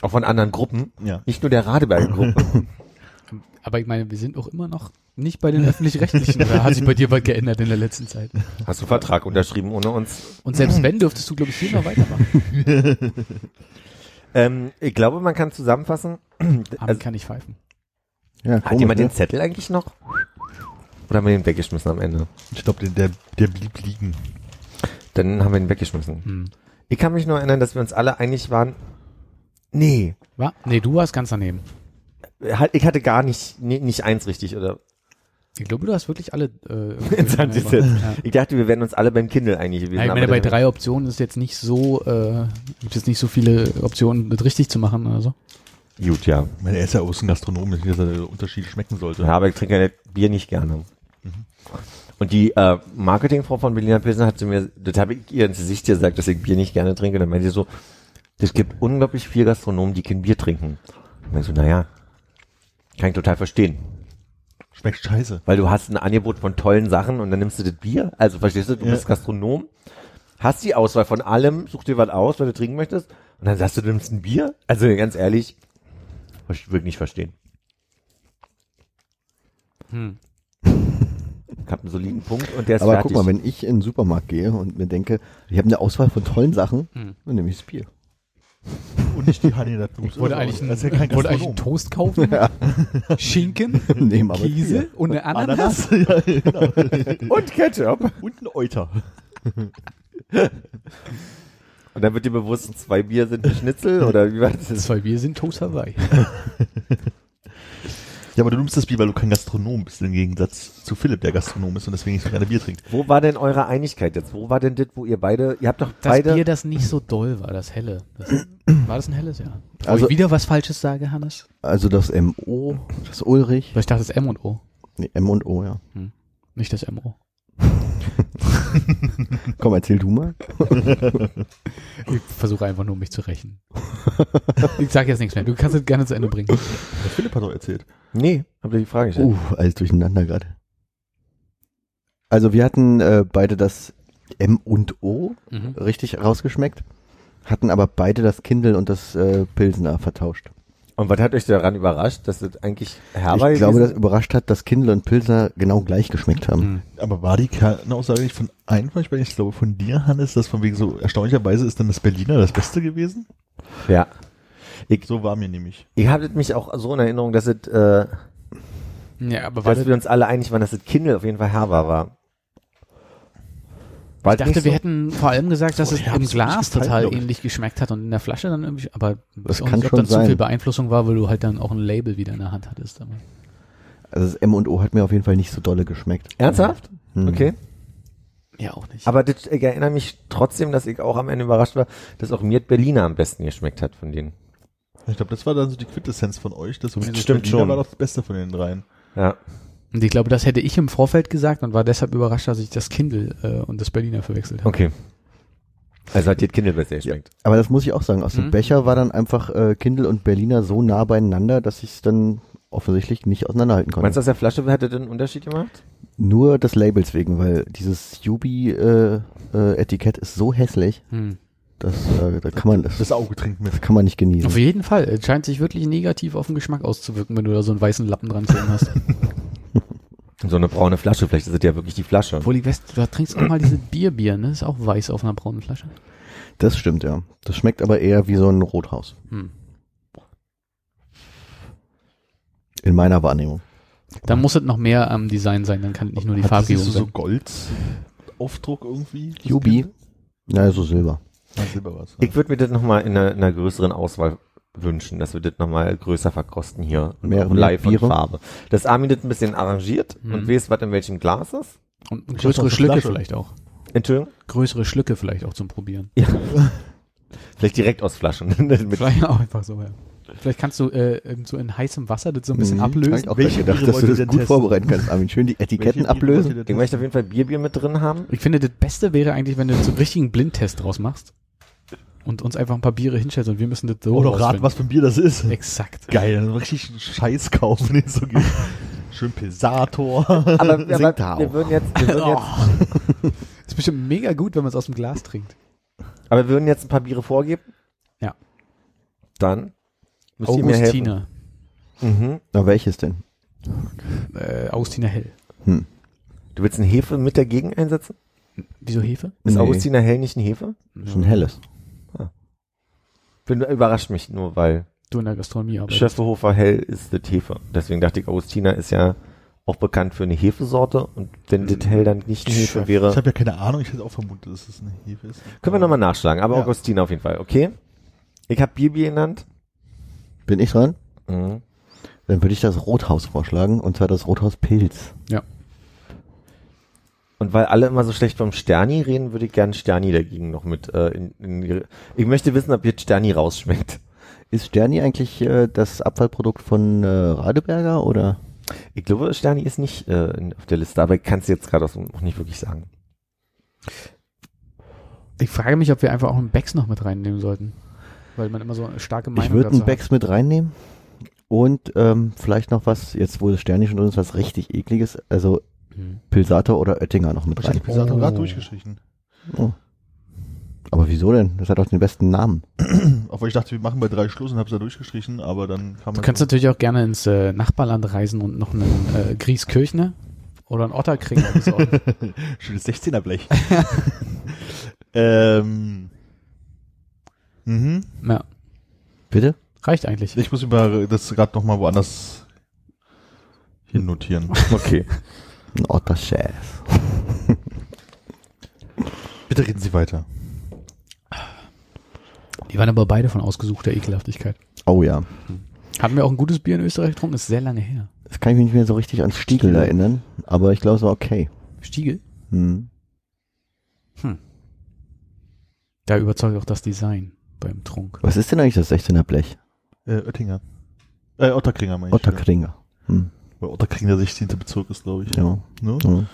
auch von anderen Gruppen. Ja. Nicht nur der Radeberger Gruppe. aber ich meine, wir sind auch immer noch nicht bei den Öffentlich-Rechtlichen. Oder hat sich bei dir was geändert in der letzten Zeit? Hast du Vertrag unterschrieben ohne uns? Und selbst wenn, dürftest du, glaube ich, hier noch weitermachen. Ähm, ich glaube, man kann zusammenfassen. Abend Also, kann ich pfeifen. Ja, hat komisch, jemand ne? den Zettel eigentlich noch? Oder haben wir den weggeschmissen am Ende? Ich glaube, der, der blieb liegen. Dann haben wir ihn weggeschmissen. Hm. Ich kann mich nur erinnern, dass wir uns alle einig waren. Nee, Wa? Nee, du warst ganz daneben. halt, ich hatte gar nicht, nicht eins richtig, oder? Ich glaube, du hast wirklich alle. Äh, Interessant ist ja. Ich dachte, wir wären uns alle beim Kindle gewesen. Ja, ich meine, bei drei Optionen ist jetzt nicht so, äh, gibt es nicht so viele Optionen, das richtig zu machen oder so. Gut, ja. Ich meine, er ist ja Außengastronom, dass der Unterschied schmecken sollte. Ja, aber ich trinke ja das Bier nicht gerne. Und die äh, Marketingfrau von Berliner Pilsen hat zu mir, das habe ich ihr ins Gesicht gesagt, dass ich Bier nicht gerne trinke. Dann meinte sie so, es gibt unglaublich viele Gastronomen, die kein Bier trinken. Und ich so, naja, kann ich total verstehen. Schmeckt scheiße. Weil du hast ein Angebot von tollen Sachen und dann nimmst du das Bier. Also verstehst du, du Ja. bist Gastronom, hast die Auswahl von allem, such dir was aus, was du trinken möchtest. Und dann sagst du, du nimmst ein Bier. Also ganz ehrlich, ich würde nicht verstehen. Hm. Ich habe einen soliden Punkt und der ist Aber fertig. guck mal, wenn ich in den Supermarkt gehe und mir denke, ich habe eine Auswahl von tollen Sachen, Hm. dann nehme ich das Bier. Und nicht die Honey Nut Blues. Ich wollte oder eigentlich, ist ja wollte eigentlich einen. Toast kaufen, Schinken, Nehmen aber Käse Bier. und eine Ananas. Ananas. ja, genau. und Ketchup. Und ein Euter. Und dann wird dir bewusst, zwei Bier sind ein Schnitzel oder wie war das? Zwei Bier sind Toast Hawaii. Ja, aber du nimmst das Bier, weil du kein Gastronom bist, im Gegensatz zu Philipp, der Gastronom ist und deswegen nicht so gerne Bier trinkt. Wo war denn eure Einigkeit jetzt? Wo war denn das, wo ihr beide, ihr habt doch Das beide, Bier, das nicht so doll war, das helle. Das, war das ein helles, ja? Also- ich wieder was Falsches sage, Hannes? Also das MO, das Ulrich, Weil ich dachte, das M und O, nee, M und O, ja. nicht das MO. Komm, erzähl du mal. Ich versuche einfach nur, mich zu rächen. ich sag jetzt nichts mehr. Du kannst es gerne zu Ende bringen. Der Philipp hat doch erzählt. Nee, habt ihr die Frage gestellt? Uh, alles durcheinander gerade. Also wir hatten äh, beide das M und O Mhm. richtig rausgeschmeckt, hatten aber beide das Kindle und das äh, Pilsner vertauscht. Und was hat euch daran überrascht, dass das eigentlich herber ich glaube, das überrascht hat, dass Kindle und Pilsner genau gleich geschmeckt haben. Mhm. Aber war die Kernaussage nicht von einem von euch? Ich glaube von dir, Hannes, dass von wegen so erstaunlicherweise ist dann das Berliner das Beste gewesen? Ja. So war mir nämlich. Ihr habtet mich auch so in Erinnerung, dass es, äh, Ja, aber dass das, wir uns alle einig waren, dass das Kindle auf jeden Fall herber war. War ich dachte, nicht wir so? hätten vor allem gesagt, dass So es im Glas gefallen, total ich. ähnlich geschmeckt hat und in der Flasche dann irgendwie, aber Das ich kann nicht, ob schon dann zu sein. viel Beeinflussung war, weil du halt dann auch ein Label wieder in der Hand hattest. Aber. Also das M und O hat mir auf jeden Fall nicht so dolle geschmeckt. Ernsthaft? Hm. Okay. Ja, auch nicht. Aber das, ich erinnere mich trotzdem, dass ich auch am Ende überrascht war, dass auch mir das Berliner am besten geschmeckt hat von denen. Ich glaube, das war dann so die Quintessenz von euch. Das, das Stimmt Berliner schon. war doch das Beste von den dreien. Ja. Und ich glaube, das hätte ich im Vorfeld gesagt und war deshalb überrascht, dass ich das Kindle äh, und das Berliner verwechselt habe. Okay. Also hat das Kindle besser geschmeckt. Aber das muss ich auch sagen, aus Mhm. dem Becher war dann einfach äh, Kindle und Berliner so nah beieinander, dass ich es dann offensichtlich nicht auseinanderhalten konnte. Meinst du, aus der Flasche hätte den Unterschied gemacht? Nur des Labels wegen, weil dieses Yubi-Etikett ist so hässlich, Hm. Dass äh, da kann man das, Das Auge trinkt mit. das kann man nicht genießen. Auf jeden Fall. Es scheint sich wirklich negativ auf den Geschmack auszuwirken, wenn du da so einen weißen Lappen dran ziehen hast. So eine braune Flasche, vielleicht ist es ja wirklich die Flasche. Obwohl weiß, du trinkst auch mal diese Bierbier, ne? Ist auch weiß auf einer braunen Flasche. Das stimmt, ja. Das schmeckt aber eher wie so ein Rothaus. Hm. In meiner Wahrnehmung. Dann muss es noch mehr am Design sein, dann kann es nicht nur die das Farbgebung nicht so, so sein. Goldaufdruck irgendwie? Das Yubi? Kind? Ja, so Silber. Ich würde mir das nochmal in einer, in einer größeren Auswahl wünschen, dass wir das nochmal größer verkosten hier. Und Mehr- auch live und Biere? Farbe. Dass Armin das ein bisschen arrangiert Mhm. und weiß, was in welchem Glas ist. Und Ich größere Schlücke Flasche. vielleicht auch. Entschuldigung? Größere Schlücke vielleicht auch zum Probieren. Ja. Vielleicht direkt aus Flaschen. Vielleicht auch einfach so, ja. Vielleicht kannst du äh, ähm, so in heißem Wasser das so ein bisschen Mhm. Hab ablösen. ich auch Welche gedacht, Biere dass du das gut testen? vorbereiten kannst, Armin. Schön die Etiketten ablösen. ich möchte auf jeden Fall Bierbier mit drin haben. Ich finde, das Beste wäre eigentlich, wenn du so einen richtigen Blindtest draus machst und uns einfach ein paar Biere hinstellst und wir müssen das so Oh, doch raten, was für ein Bier das ist. Exakt. Geil, dann richtig einen Scheiß kaufen, den so gibt. Schön Pilsator. Aber, aber Singt er wir auch. würden jetzt, wir würden jetzt, Ist bestimmt mega gut, wenn man es aus dem Glas trinkt. aber wir würden jetzt ein paar Biere vorgeben. Ja. Dann müsst ihr mir helfen. Augustiner. Mhm. Na, welches denn? Äh, Augustiner Hell. Hm. Du willst eine Hefe mit dagegen einsetzen? Wieso Hefe? Ist Nee. Augustiner Hell nicht eine Hefe? Das ist ein helles. Bin, überrascht mich nur, weil Du in der Gastronomie arbeitest. Schöffehofer Hell ist das Hefe. Deswegen dachte ich, Augustiner ist ja auch bekannt für eine Hefesorte und wenn das Hell dann nicht eine Hefe Ich wäre, habe ja keine Ahnung, ich hätte auch vermutet, dass es eine Hefe ist. können wir nochmal nachschlagen. Aber Ja. Augustiner auf jeden Fall, okay? Ich habe Bierbier genannt. Bin ich dran? Mhm. Dann würde ich das Rothaus vorschlagen, und zwar das Rothaus Pilz. Und weil alle immer so schlecht vom Sterni reden, würde ich gerne Sterni dagegen noch mit äh, in, in die, Ich möchte wissen, ob jetzt Sterni rausschmeckt. Ist Sterni eigentlich äh, das Abfallprodukt von äh, Radeberger oder? Ich glaube, Sterni ist nicht äh, in- auf der Liste, aber ich kann es jetzt gerade noch nicht wirklich sagen. Ich frage mich, ob wir einfach auch einen Becks noch mit reinnehmen sollten. Weil man immer so eine starke Meinung Ich würde einen Becks mit reinnehmen und ähm, vielleicht noch was, jetzt wo das Sterni schon drin ist, was richtig ekliges, also hat. Hm. Pilsator oder Oettinger noch mit Ich rein. Pilsator Oh. gerade durchgestrichen. Oh. Aber wieso denn? Das hat doch den besten Namen. Obwohl ich dachte, wir machen bei drei Schluss und hab's da durchgestrichen, aber dann kam Du kannst natürlich auch gerne ins äh, Nachbarland reisen und noch einen äh, Grieskirchner Oder ein Otterkringer besorgen. Schönes 16er Blech. ähm. Mhm. ja, Bitte? reicht eigentlich. Ich muss über das gerade noch mal woanders hin notieren. Okay. Ein Otterchef. Bitte reden Sie weiter. Die waren aber beide von ausgesuchter Ekelhaftigkeit. Oh ja. Hatten wir auch ein gutes Bier in Österreich getrunken? Ist sehr lange her. Das kann ich mich nicht mehr so richtig ans Stiegel erinnern, aber ich glaube, es war okay. Stiegel? Hm. Da überzeugt auch das Design beim Trunk. Was ist denn eigentlich das 16er Blech? Äh, Oettinger. Äh, Otterkringer meine ich. Otterkringer. Hm. Weil Otterkringer der 16. Bezirk ist, glaube ich. Ja. Ne? ja.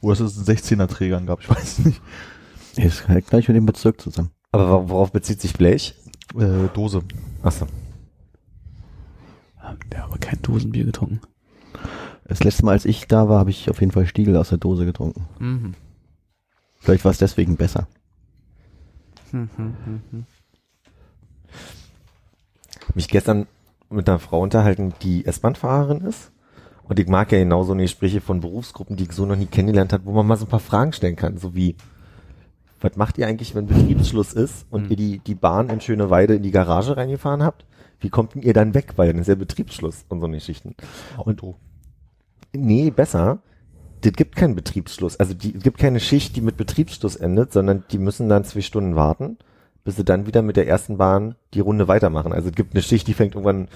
Wo es einen 16er Trägern gab, ich weiß nicht. Ist halt gleich mit dem Bezirk zusammen. Aber wor- worauf bezieht sich Blech? Äh, Dose. Achso. Haben wir aber kein Dosenbier getrunken. Das letzte Mal, als ich da war, habe ich auf jeden Fall Stiegel aus der Dose getrunken. Mhm. Vielleicht war es deswegen besser. Hm, hm, hm, hm. mich gestern mit einer Frau unterhalten, die S-Bahn-Fahrerin ist. Und ich mag ja genauso eine Gespräche von Berufsgruppen, die ich so noch nie kennengelernt hat, wo man mal so ein paar Fragen stellen kann, so wie, was macht ihr eigentlich, wenn Betriebsschluss ist und Mhm. ihr die, die Bahn in Schöneweide in die Garage reingefahren habt? Wie kommt denn ihr dann weg, weil dann ist ja Betriebsschluss und so eine Geschichten. Auto. Nee, besser. Es gibt keinen Betriebsschluss. Also die, es gibt keine Schicht, die mit Betriebsschluss endet, sondern die müssen dann zwei Stunden warten, bis sie dann wieder mit der ersten Bahn die Runde weitermachen. Also es gibt eine Schicht, die fängt irgendwann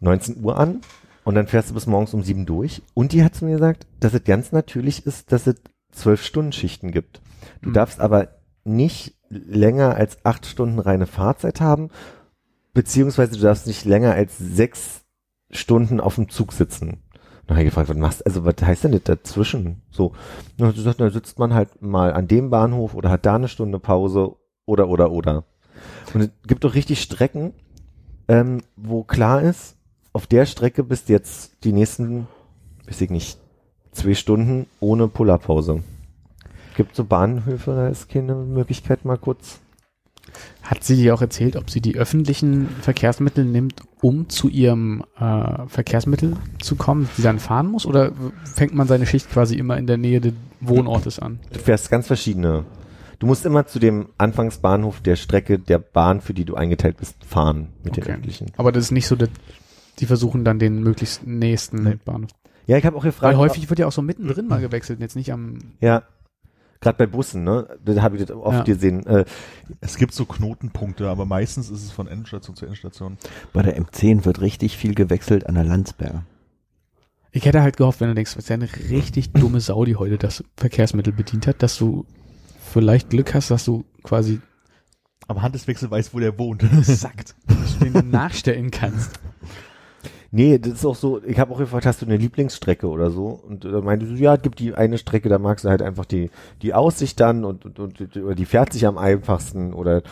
19 Uhr an und dann fährst du bis morgens um sieben durch. Und die hat zu mir gesagt, dass es ganz natürlich ist, dass es zwölf Stunden Schichten gibt. Du Mhm. darfst aber nicht länger als acht Stunden reine Fahrzeit haben, beziehungsweise du darfst nicht länger als sechs Stunden auf dem Zug sitzen. Dann habe ich gefragt, was machst also was heißt denn das dazwischen? So, und du sagst, da sitzt man halt mal an dem Bahnhof oder hat da eine Stunde Pause oder oder oder. Und es gibt doch richtig Strecken, ähm, wo klar ist, auf der Strecke bist jetzt die nächsten, weiß ich nicht, zwei Stunden ohne Pullerpause. Gibt so Bahnhöfe, da ist keine Möglichkeit mal kurz. Hat sie dir auch erzählt, ob sie die öffentlichen Verkehrsmittel nimmt, um zu ihrem äh, Verkehrsmittel zu kommen, die dann fahren muss? Oder fängt man seine Schicht quasi immer in der Nähe des Wohnortes an? Du fährst ganz verschiedene. Du musst immer zu dem Anfangsbahnhof der Strecke der Bahn, für die du eingeteilt bist, fahren mit den Okay. öffentlichen. Aber das ist nicht so, dass die versuchen dann den möglichst nächsten Nee. Bahnhof. Ja, ich habe auch gefragt. Weil häufig wird ja auch so mittendrin mal gewechselt, jetzt nicht am. Ja. Gerade bei Bussen, ne? Da habe ich das oft Ja. gesehen. Äh, Es gibt so Knotenpunkte, aber meistens ist es von Endstation zu Endstation. Bei der M10 wird richtig viel gewechselt an der Landsberger. Ich hätte halt gehofft, wenn du denkst, das ist ja eine richtig dumme Sau, die heute das Verkehrsmittel bedient hat, dass du vielleicht Glück hast, dass du quasi Aber Handelswechsel weiß, wo der wohnt. exakt dass du den nachstellen kannst. Nee, das ist auch so, ich habe auch gefragt, hast du eine Lieblingsstrecke oder so? Und da meinte sie, ja, es gibt die eine Strecke, da magst du halt einfach die, die Aussicht dann und, und, und oder die fährt sich am einfachsten oder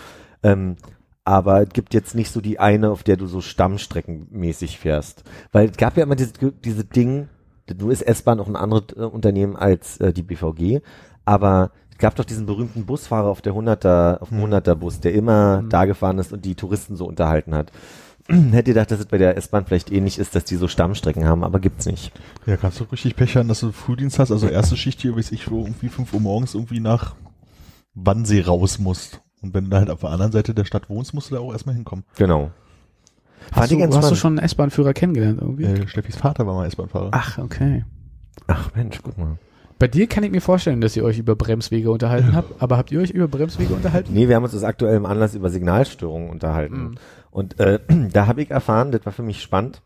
ähm, aber es gibt jetzt nicht so die eine, auf der du so stammstreckenmäßig fährst. Weil es gab ja immer diese, diese Ding, du ist S-Bahn auch ein anderes äh, Unternehmen als äh, die BVG, aber es gab doch diesen berühmten Busfahrer auf der 100er, auf dem 100er Bus, der immer Mhm. da gefahren ist und die Touristen so unterhalten hat. Hätte gedacht, dass es bei der S-Bahn vielleicht ähnlich ist, dass die so Stammstrecken haben, aber gibt's nicht. Ja, kannst du richtig Pech haben, dass du Frühdienst hast, also erste Schicht hier, weiß ich, wo irgendwie 5 Uhr morgens irgendwie nach Wannsee raus musst. Und wenn du halt auf der anderen Seite der Stadt wohnst, musst du da auch erstmal hinkommen. Genau. Hast, du, hast du schon einen S-Bahn-Führer kennengelernt irgendwie? Äh, Steffis Vater war mal S-Bahn-Fahrer. Ach, okay. Ach Mensch, guck mal. Bei dir kann ich mir vorstellen, dass ihr euch über Bremswege unterhalten habt, aber habt ihr euch über Bremswege unterhalten? Nee, wir haben uns aus aktuellem Anlass über Signalstörungen unterhalten. Mhm. Und äh, da habe ich erfahren, das war für mich spannend.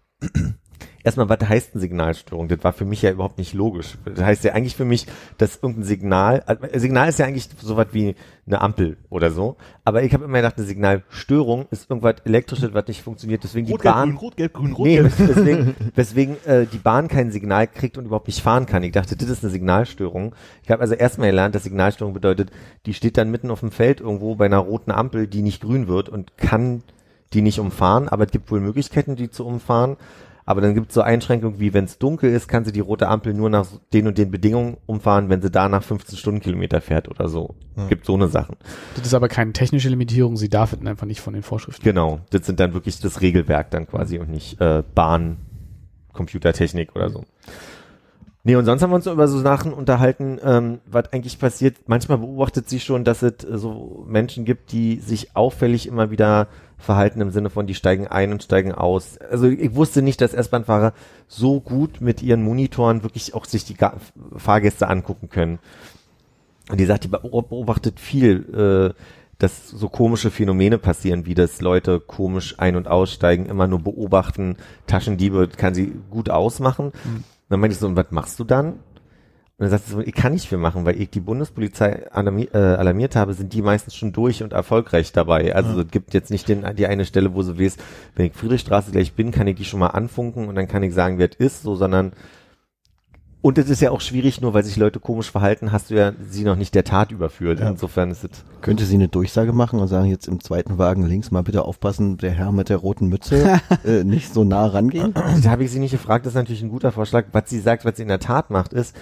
Erstmal, was heißt eine Signalstörung? Das war für mich ja überhaupt nicht logisch. Das heißt ja eigentlich für mich, dass irgendein Signal, also ein Signal ist ja eigentlich so was wie eine Ampel oder so. Aber ich habe immer gedacht, eine Signalstörung ist irgendwas elektrisches, was nicht funktioniert. Deswegen die Rot, gelb, Bahn. grün, rot, gelb, grün, rot, Nee, gelb. weswegen, weswegen äh, die Bahn kein Signal kriegt und überhaupt nicht fahren kann. Ich dachte, das ist eine Signalstörung. Ich habe also erstmal gelernt, dass Signalstörung bedeutet, die steht dann mitten auf dem Feld irgendwo bei einer roten Ampel, die nicht grün wird und kann die nicht umfahren, aber es gibt wohl Möglichkeiten, die zu umfahren. Aber dann gibt es so Einschränkungen, wie wenn es dunkel ist, kann sie die rote Ampel nur nach den und den Bedingungen umfahren, wenn sie danach 15 Stundenkilometer fährt oder so. Ja. Gibt so eine Sachen. Das ist aber keine technische Limitierung, sie darf es einfach nicht von den Vorschriften. Genau, das sind dann wirklich das Regelwerk dann quasi und nicht äh, Bahn, Computertechnik oder so. Nee, und sonst haben wir uns über so Sachen unterhalten, ähm, was eigentlich passiert. Manchmal beobachtet sie schon, dass es äh, so Menschen gibt, die sich auffällig immer wieder verhalten im Sinne von, die steigen ein und steigen aus. Also ich wusste nicht, dass S-Bahn-Fahrer so gut mit ihren Monitoren wirklich auch sich die Ga Fahrgäste angucken können. Und die sagt, die beobachtet viel, äh, dass so komische Phänomene passieren, wie dass Leute komisch ein- und aussteigen, immer nur beobachten. Taschendiebe kann sie gut ausmachen. Dann meinte ich so, und was machst du dann? Und dann sagt sie so, ich kann nicht viel machen, weil ich die Bundespolizei alarmi äh, alarmiert habe, sind die meistens schon durch und erfolgreich dabei. Also es gibt jetzt nicht den, die eine Stelle, wo sie weiß, wenn ich Friedrichstraße gleich bin, kann ich die schon mal anfunken und dann kann ich sagen, wer es ist, so, sondern und es ist ja auch schwierig, nur weil sich Leute komisch verhalten, hast du ja sie noch nicht der Tat überführt. Ja. Insofern ist es Könnte sie eine Durchsage machen und sagen, jetzt im zweiten Wagen links mal bitte aufpassen, der Herr mit der roten Mütze äh, nicht so nah rangehen? Da habe ich sie nicht gefragt, das ist natürlich ein guter Vorschlag. Was sie sagt, was sie in der Tat macht, ist,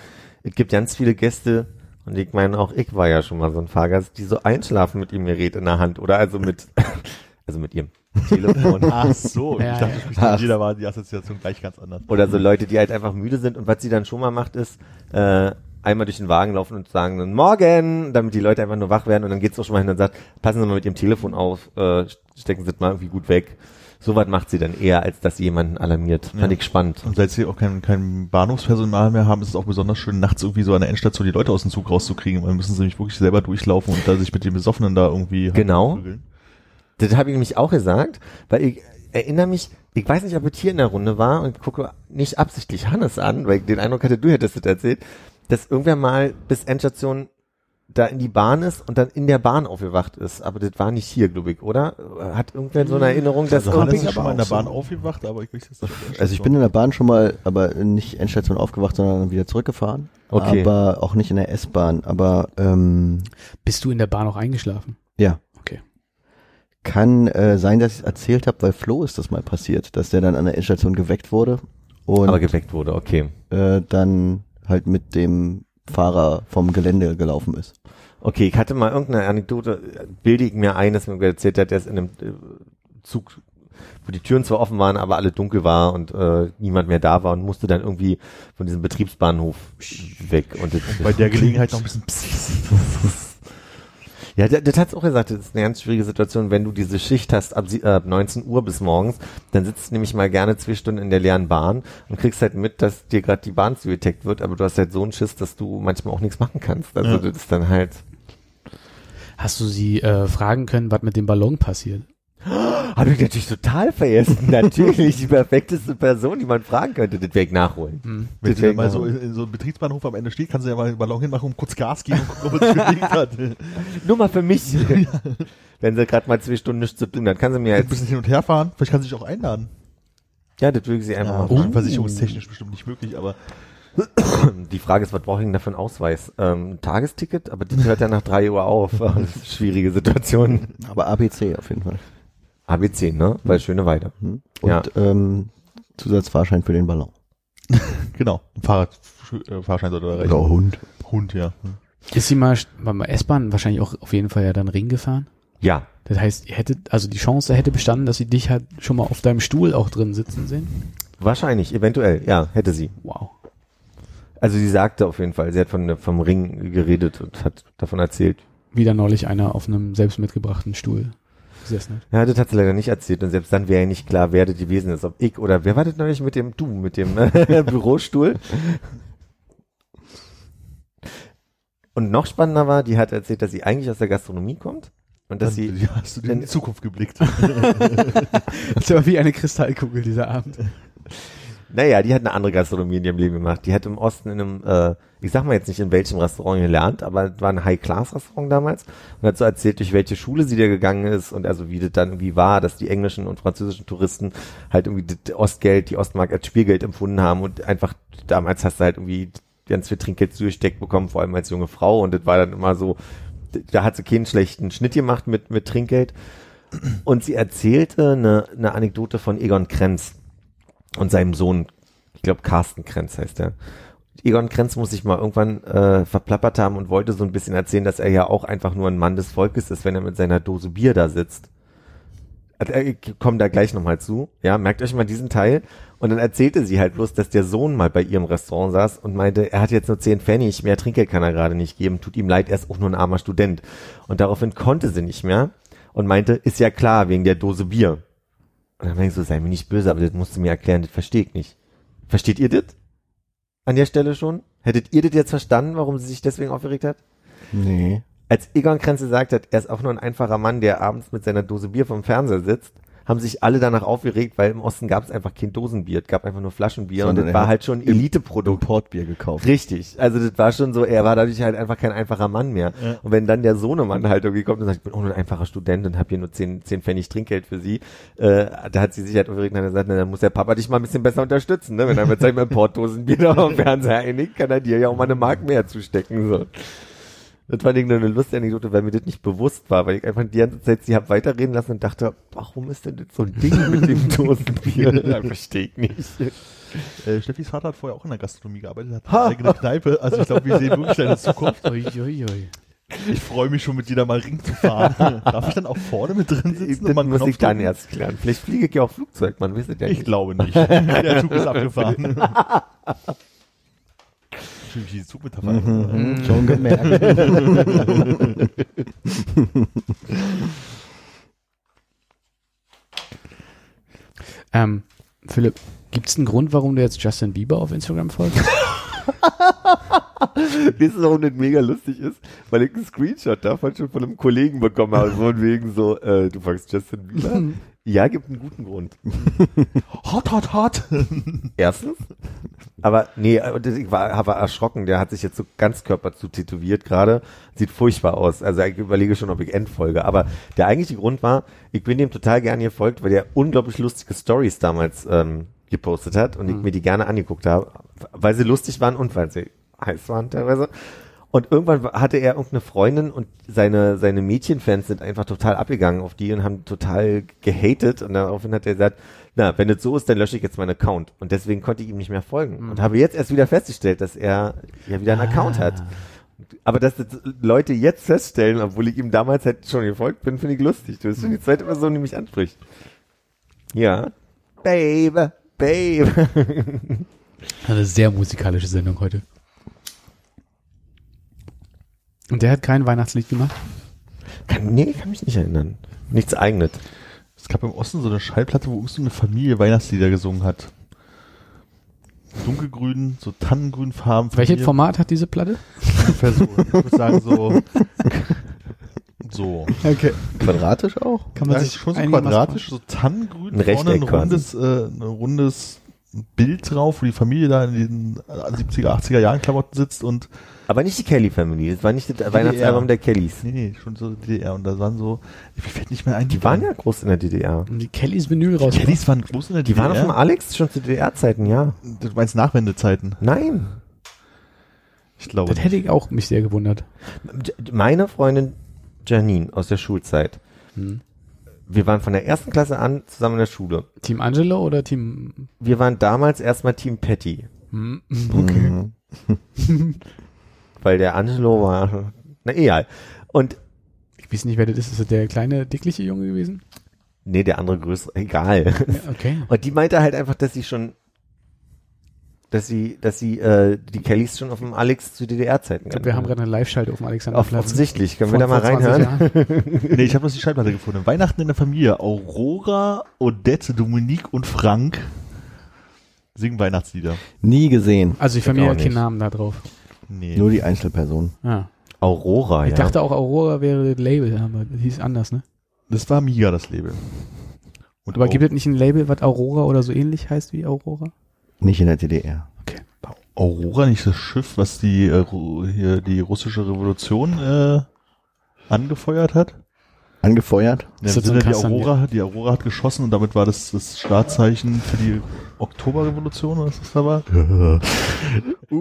es gibt ganz viele Gäste, und ich meine auch ich war ja schon mal so ein Fahrgast, die so einschlafen mit ihrem Gerät in der Hand oder also mit, also mit ihrem Telefon. Ach so, Ja, ich dachte, ja. mit jeder war die Assoziation gleich ganz anders. Oder so Leute, die halt einfach müde sind und was sie dann schon mal macht, ist, äh, einmal durch den Wagen laufen und sagen dann Morgen, damit die Leute einfach nur wach werden und dann geht's auch schon mal hin und sagt, passen Sie mal mit Ihrem Telefon auf, äh, stecken Sie es mal irgendwie gut weg. So was macht sie dann eher, als dass sie jemanden alarmiert. Fand Ja. ich spannend. Und seit sie auch kein, kein Bahnhofspersonal mehr haben, ist es auch besonders schön, nachts irgendwie so an der Endstation die Leute aus dem Zug rauszukriegen, weil müssen sie nämlich wirklich selber durchlaufen und da sich mit den Besoffenen da irgendwie halt Genau. prügeln. Das habe ich nämlich auch gesagt, weil ich erinnere mich, ich weiß nicht, ob es hier in der Runde war und gucke nicht absichtlich Hannes an, weil ich den Eindruck hatte, du hättest es erzählt, dass irgendwer mal bis Endstation da in die Bahn ist und dann in der Bahn aufgewacht ist. Aber das war nicht hier, glaube ich, oder? Hat irgendwer so eine Erinnerung, dass Also Hannes ist schon mal in der Bahn so- aufgewacht, aber ich weiß jetzt nicht. Also ich bin in der Bahn schon mal, aber nicht Endstation aufgewacht, sondern wieder zurückgefahren. Okay. Aber auch nicht in der S-Bahn. Aber ähm, Bist du in der Bahn auch eingeschlafen? ja. Kann äh, sein, dass ich es erzählt habe, weil Flo ist das mal passiert, dass der dann an der Endstation geweckt wurde und aber geweckt wurde, okay. äh, dann halt mit dem Fahrer vom Gelände gelaufen ist. Okay, ich hatte mal irgendeine Anekdote, bilde ich mir ein, dass mir erzählt hat, der ist in einem äh, Zug, wo die Türen zwar offen waren, aber alle dunkel war und äh, niemand mehr da war und musste dann irgendwie von diesem Betriebsbahnhof weg. Und das, Bei der Gelegenheit noch ein bisschen Ja, das, das hat's auch gesagt, das ist eine ganz schwierige Situation, wenn du diese Schicht hast ab, ab 19 Uhr bis morgens, dann sitzt du nämlich mal gerne zwei Stunden in der leeren Bahn und kriegst halt mit, dass dir gerade die Bahn zugedeckt wird, aber du hast halt so einen Schiss, dass du manchmal auch nichts machen kannst. Also Ja. das ist dann halt Hast du sie äh, fragen können, was mit dem Ballon passiert? Habe ich natürlich total vergessen. Natürlich die perfekteste Person, die man fragen könnte. Das werde ich nachholen. Hm. Wenn sie mal so in, in so einem Betriebsbahnhof am Ende steht, kann sie ja mal einen Ballon hinmachen und kurz Gas geben und gucken, ob es hat. Nur mal für mich. Wenn sie gerade mal zwei Stunden nichts zu tun hat, kann sie mir Ein jetzt. bisschen hin und her fahren. Vielleicht kann sie sich auch einladen. Ja, das würde ich sie einfach Ja, mal oh. fragen. versicherungstechnisch bestimmt nicht möglich, aber Die Frage ist, was brauche ich denn dafür einen Ausweis? Ähm, ein Tagesticket? Aber das hört ja nach drei Uhr auf. Das ist schwierige Situation. Aber ABC auf jeden Fall. ABC, ne? Weil schöne Weide. Hm? Und Ja. ähm, Zusatzfahrschein für den Ballon. genau. Ein Fahrrad, äh, Fahrschein sollte da reichen. Hund. Hund, ja. Ist sie mal mal S-Bahn wahrscheinlich auch auf jeden Fall ja dann Ring gefahren? Ja. Das heißt, ihr hättet, also die Chance hätte bestanden, dass sie dich halt schon mal auf deinem Stuhl auch drin sitzen sehen? Wahrscheinlich, eventuell. Ja, hätte sie. Wow. Also sie sagte auf jeden Fall, sie hat von, vom Ring geredet und hat davon erzählt, Wieder neulich einer auf einem selbst mitgebrachten Stuhl gesessen hat. Ja, das hat sie leider nicht erzählt und selbst dann wäre ja nicht klar, wer das gewesen ist, ob ich oder wer war das neulich mit dem, du, mit dem äh, Bürostuhl. Und noch spannender war, die hat erzählt, dass sie eigentlich aus der Gastronomie kommt und dass Dann, sie, ja, hast du dir in die Zukunft geblickt. Das war wie eine Kristallkugel dieser Abend. naja, die hat eine andere Gastronomie in ihrem Leben gemacht. Die hat im Osten in einem, äh, ich sag mal jetzt nicht in welchem Restaurant gelernt, aber es war ein High-Class-Restaurant damals und hat so erzählt, durch welche Schule sie da gegangen ist und also wie das dann irgendwie war, dass die englischen und französischen Touristen halt irgendwie das Ostgeld, die Ostmark als Spielgeld empfunden haben und einfach damals hast du halt irgendwie ganz viel Trinkgeld zugesteckt bekommen, vor allem als junge Frau und das war dann immer so, da hat sie keinen schlechten Schnitt gemacht mit, mit Trinkgeld. Und sie erzählte eine, eine Anekdote von Egon Krenz und seinem Sohn, ich glaube Carsten Krenz heißt er. Egon Krenz muss sich mal irgendwann äh, verplappert haben und wollte so ein bisschen erzählen, dass er ja auch einfach nur ein Mann des Volkes ist, wenn er mit seiner Dose Bier da sitzt. Also, äh, Ich komme da gleich nochmal zu. Ja, merkt euch mal diesen Teil. Und dann erzählte sie halt bloß, dass der Sohn mal bei ihrem Restaurant saß und meinte, er hat jetzt nur 10 Pfennig, mehr Trinkgeld kann er gerade nicht geben, tut ihm leid, er ist auch nur ein armer Student. Und daraufhin konnte sie nicht mehr und meinte, ist ja klar, wegen der Dose Bier. Und dann ich so, sei mir nicht böse, aber das musst du mir erklären, das verstehe ich nicht. Versteht ihr das? An der Stelle schon? Hättet ihr das jetzt verstanden, warum sie sich deswegen aufgeregt hat? Nee. Als Egon Krenz gesagt hat, er ist auch nur ein einfacher Mann, der abends mit seiner Dose Bier vom Fernseher sitzt, haben sich alle danach aufgeregt, weil im Osten gab es einfach kein Dosenbier, es gab einfach nur Flaschenbier Sondern und das war halt schon Eliteprodukt. Importbier gekauft. Richtig. Also das war schon so, er war dadurch halt einfach kein einfacher Mann mehr. Ja. Und wenn dann der Sohnemann halt irgendwie kommt und sagt, ich bin auch nur ein einfacher Student und habe hier nur 10, 10 Pfennig Trinkgeld für sie, äh, da hat sie sich halt aufgeregt und hat gesagt, na, dann muss der Papa dich mal ein bisschen besser unterstützen, ne? Wenn er mit seinem Importdosenbier da am Fernseher einigt, kann er dir ja auch mal eine Mark mehr zustecken, so. Das ich nur eine lustige Anekdote, weil mir das nicht bewusst war, weil ich einfach die ganze Zeit sie hab weiterreden lassen und dachte, warum ist denn das so ein Ding mit dem Dosenbier? Verstehe ich nicht. Äh, Steffis Vater hat vorher auch in der Gastronomie gearbeitet, hat eine eigene Kneipe. Also ich glaube, wir sehen wirklich eine Zukunft. Ui, ui, ui. Ich freue mich schon, mit dir da mal Ring zu fahren. Darf ich dann auch vorne mit drin sitzen Das einen muss Knopf ich dann erst klären. Vielleicht fliege ich ja auch Flugzeug, man weiß es ja Ich nicht. glaube nicht. Der Zug ist abgefahren. Wie die Zugmetapher. Mhm, schon gemerkt. Ähm, Philipp, gibt's einen Grund, warum du jetzt Justin Bieber auf Instagram folgst? Wisst ihr, warum das mega lustig ist? Weil ich einen Screenshot davon schon von einem Kollegen bekommen habe, von wegen so, äh, du fragst Justin Bieber? ja, gibt einen guten Grund. Hot, hot, hot. Erstens. Aber nee, ich war, war erschrocken. Der hat sich jetzt so ganz Körper zu tätowiert gerade. Sieht furchtbar aus. Also ich überlege schon, ob ich entfolge. Aber der eigentliche Grund war, ich bin dem total gerne gefolgt, weil der unglaublich lustige Stories damals ähm, gepostet hat und ich mir die gerne angeguckt habe, weil sie lustig waren und weil sie heiß waren teilweise. Und irgendwann hatte er irgendeine Freundin und seine, seine Mädchenfans sind einfach total abgegangen auf die und haben total gehatet. Und daraufhin hat er gesagt, na, wenn es so ist, dann lösche ich jetzt meinen Account. Und deswegen konnte ich ihm nicht mehr folgen. Und habe jetzt erst wieder festgestellt, dass er ja wieder einen Account hat. Aber dass das Leute jetzt feststellen, obwohl ich ihm damals halt schon gefolgt bin, finde ich lustig. Du bist schon die zweite Person, die mich anspricht. Ja. Babe, Babe. Eine sehr musikalische Sendung heute. Und der hat kein Weihnachtslied gemacht? Kann, nee, kann mich nicht erinnern. Nichts eigenes. Es gab im Osten so eine Schallplatte, wo irgend so eine Familie Weihnachtslieder gesungen hat. Dunkelgrün, so tannengrünfarben. Welches Familie- Format hat diese Platte? Ungefähr so. Ich würde sagen so. So. Okay. Quadratisch auch? Kann Ja, schon so quadratisch, so tannengrün. Ein vorne ein rundes, äh, ein rundes Bild drauf, wo die Familie da in den 70er, 80er Jahren Klamotten sitzt und Aber nicht die Kelly Family. Es war nicht das Weihnachtsalbum der Kellys. nee, nee, schon so DDR und da waren so, mir fällt nicht mehr ein, Die waren ja groß in der DDR. Und die Kellys Vinyl raus. Die Kellys waren groß in der Die DDR. waren auf dem Alex schon zu DDR-Zeiten, ja. Du meinst Nachwendezeiten? Nein. Ich glaube. Das hätte ich auch mich sehr gewundert. Meine Freundin Janine aus der Schulzeit. Hm. Wir waren von der ersten Klasse an zusammen in der Schule. Team Angelo oder Team... Wir waren damals erstmal Team Patty, Hm, Okay. weil der Angelo war, na egal. Und Ich weiß nicht, wer das ist. Ist das der kleine, dickliche Junge gewesen? nee, der andere größere, egal. Okay. Und die meinte halt einfach, dass sie schon, dass sie, dass sie äh, die Kellys schon auf dem Alex zu DDR-Zeiten Ich glaube, wir haben gerade eine Live-Schalte auf dem Alexanderplatz. offensichtlich. Können wir da mal vor 20 reinhören? Nee, ich habe bloß die Schallplatte gefunden. Weihnachten in der Familie. Aurora, Odette, Dominique und Frank singen Weihnachtslieder. Nie gesehen. Also die Familie hat keinen. Namen da drauf. Nee. Nur die Einzelperson. Ah. Aurora, Ich ja. dachte auch, Aurora wäre das Label, aber das hieß anders, ne? das war Miga, das Label. Und Aber gibt es nicht ein Label, was Aurora oder so ähnlich heißt wie Aurora? Nicht in der DDR. Aurora nicht das Schiff, was die, äh, hier, die russische Revolution äh, angefeuert hat? Angefeuert? Ja, so die? Aurora, die Aurora hat geschossen und damit war das das Startzeichen für die Oktoberrevolution, oder was das da war?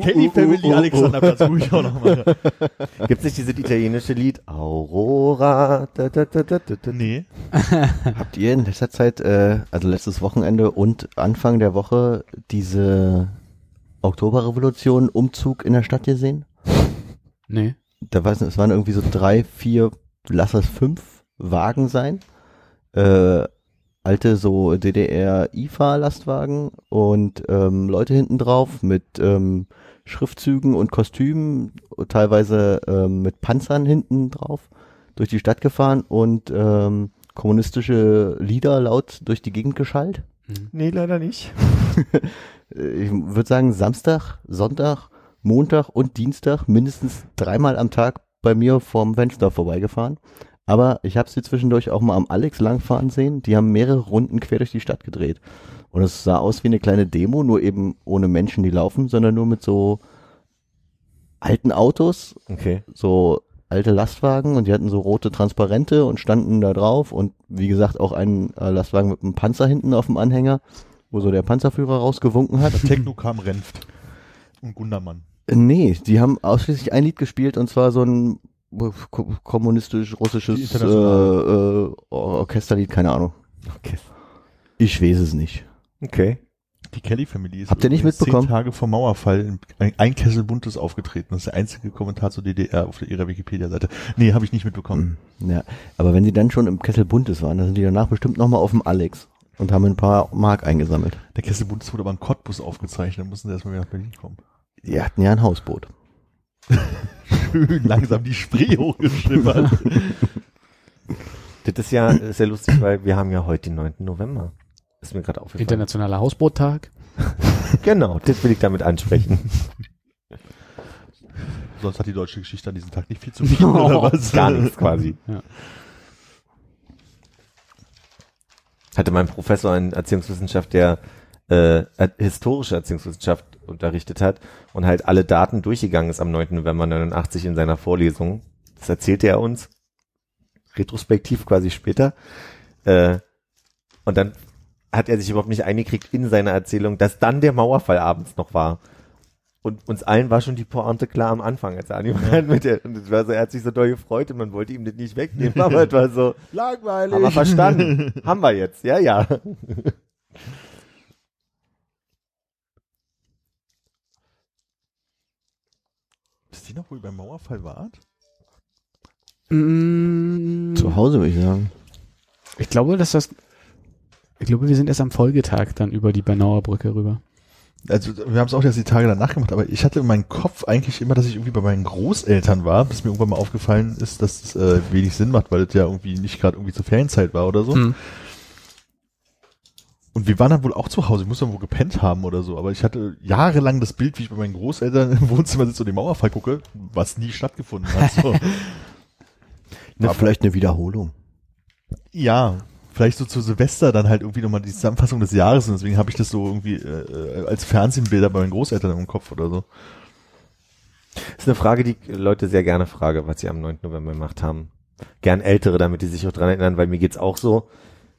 Kelly Family, Alexanderplatz, ruhig ich auch noch mal. Gibt's nicht dieses italienische Lied? Aurora. Da, da, da, da, da, da. Nee. Habt ihr in letzter Zeit, äh, also letztes Wochenende und Anfang der Woche diese Oktoberrevolution Umzug in der Stadt gesehen? Nee. Da war es, es waren irgendwie so drei, vier, lass es fünf Wagen sein. Äh, alte so DDR-IFA-Lastwagen und ähm, Leute hinten drauf mit ähm, Schriftzügen und Kostümen, teilweise ähm, mit Panzern hinten drauf durch die Stadt gefahren und ähm, kommunistische Lieder laut durch die Gegend geschallt. Nee, leider nicht. ich würde sagen, Samstag, Sonntag, Montag und Dienstag mindestens dreimal am Tag bei mir vorm Fenster vorbeigefahren. Aber ich habe sie zwischendurch auch mal am Alex langfahren sehen. Die haben mehrere Runden quer durch die Stadt gedreht. Und es sah aus wie eine kleine Demo, nur eben ohne Menschen, die laufen, sondern nur mit so alten Autos, Okay. so alte Lastwagen und die hatten so rote Transparente und standen da drauf und wie gesagt auch ein äh, Lastwagen mit einem Panzer hinten auf dem Anhänger, wo so der Panzerführer rausgewunken hat. Techno kam Renft. Und Gundermann. Äh, Nee, die haben ausschließlich ein Lied gespielt und zwar so ein kommunistisch-russisches äh, äh, Orchesterlied, keine Ahnung. Okay. Ich weiß es nicht. Okay. Die Kelly Family ist Habt ihr nicht mitbekommen? zehn Tage vor Mauerfall in ein, ein Kessel Buntes aufgetreten. Das ist der einzige Kommentar zur DDR auf ihrer Wikipedia-Seite. Nee, habe ich nicht mitbekommen. Ja, aber wenn sie dann schon im Kessel Buntes waren, dann sind die danach bestimmt nochmal auf dem Alex und haben ein paar Mark eingesammelt. Der Kessel Buntes wurde aber in Cottbus aufgezeichnet. Dann mussten sie erstmal wieder nach Berlin kommen. Die hatten ja ein Hausboot. Schön langsam die Spree hochgeschippert. Das ist ja sehr lustig, weil wir haben ja heute den 9. November. Ist mir gerade aufgefallen. Internationaler Hausboottag. Genau, das will ich damit ansprechen. Sonst hat die deutsche Geschichte an diesem Tag nicht viel zu bieten, oder was? Gar nichts quasi. Ja. Hatte mein Professor in Erziehungswissenschaft, der äh, äh, historische Erziehungswissenschaft unterrichtet hat und halt alle Daten durchgegangen ist am 9. November 89 in seiner Vorlesung. Das erzählte er uns retrospektiv quasi später. Äh, und dann hat er sich überhaupt nicht eingekriegt in seiner Erzählung, dass dann der Mauerfall abends noch war. Und uns allen war schon die Pointe klar am Anfang, als er angefangen hat mit der, und es war so, er hat sich so doll gefreut und man wollte ihm das nicht wegnehmen, aber es war so, Langweilig. haben wir verstanden. Haben wir jetzt, ja, ja. Wisst ihr noch, wo ihr beim Mauerfall wart? Mm, Zu Hause würde ich sagen. Ich glaube, dass das. Ich glaube, wir sind erst am Folgetag dann über die Bernauer Brücke rüber. Also wir haben es auch erst die Tage danach gemacht, aber ich hatte in meinem Kopf eigentlich immer, dass ich irgendwie bei meinen Großeltern war, bis mir irgendwann mal aufgefallen ist, dass es äh, wenig Sinn macht, weil es ja irgendwie nicht gerade irgendwie zur Ferienzeit war oder so. Hm. Und wir waren dann wohl auch zu Hause, ich muss dann wohl gepennt haben oder so, aber ich hatte jahrelang das Bild, wie ich bei meinen Großeltern im Wohnzimmer sitze und den Mauerfall gucke, was nie stattgefunden hat. So. War vielleicht eine Wiederholung. ja, vielleicht so zu Silvester dann halt irgendwie nochmal die Zusammenfassung des Jahres und deswegen habe ich das so irgendwie äh, als Fernsehbilder bei meinen Großeltern im Kopf oder so. Das ist eine Frage, die Leute sehr gerne fragen, was sie am 9. November gemacht haben. Gern Ältere, damit die sich auch dran erinnern, weil mir geht's auch so.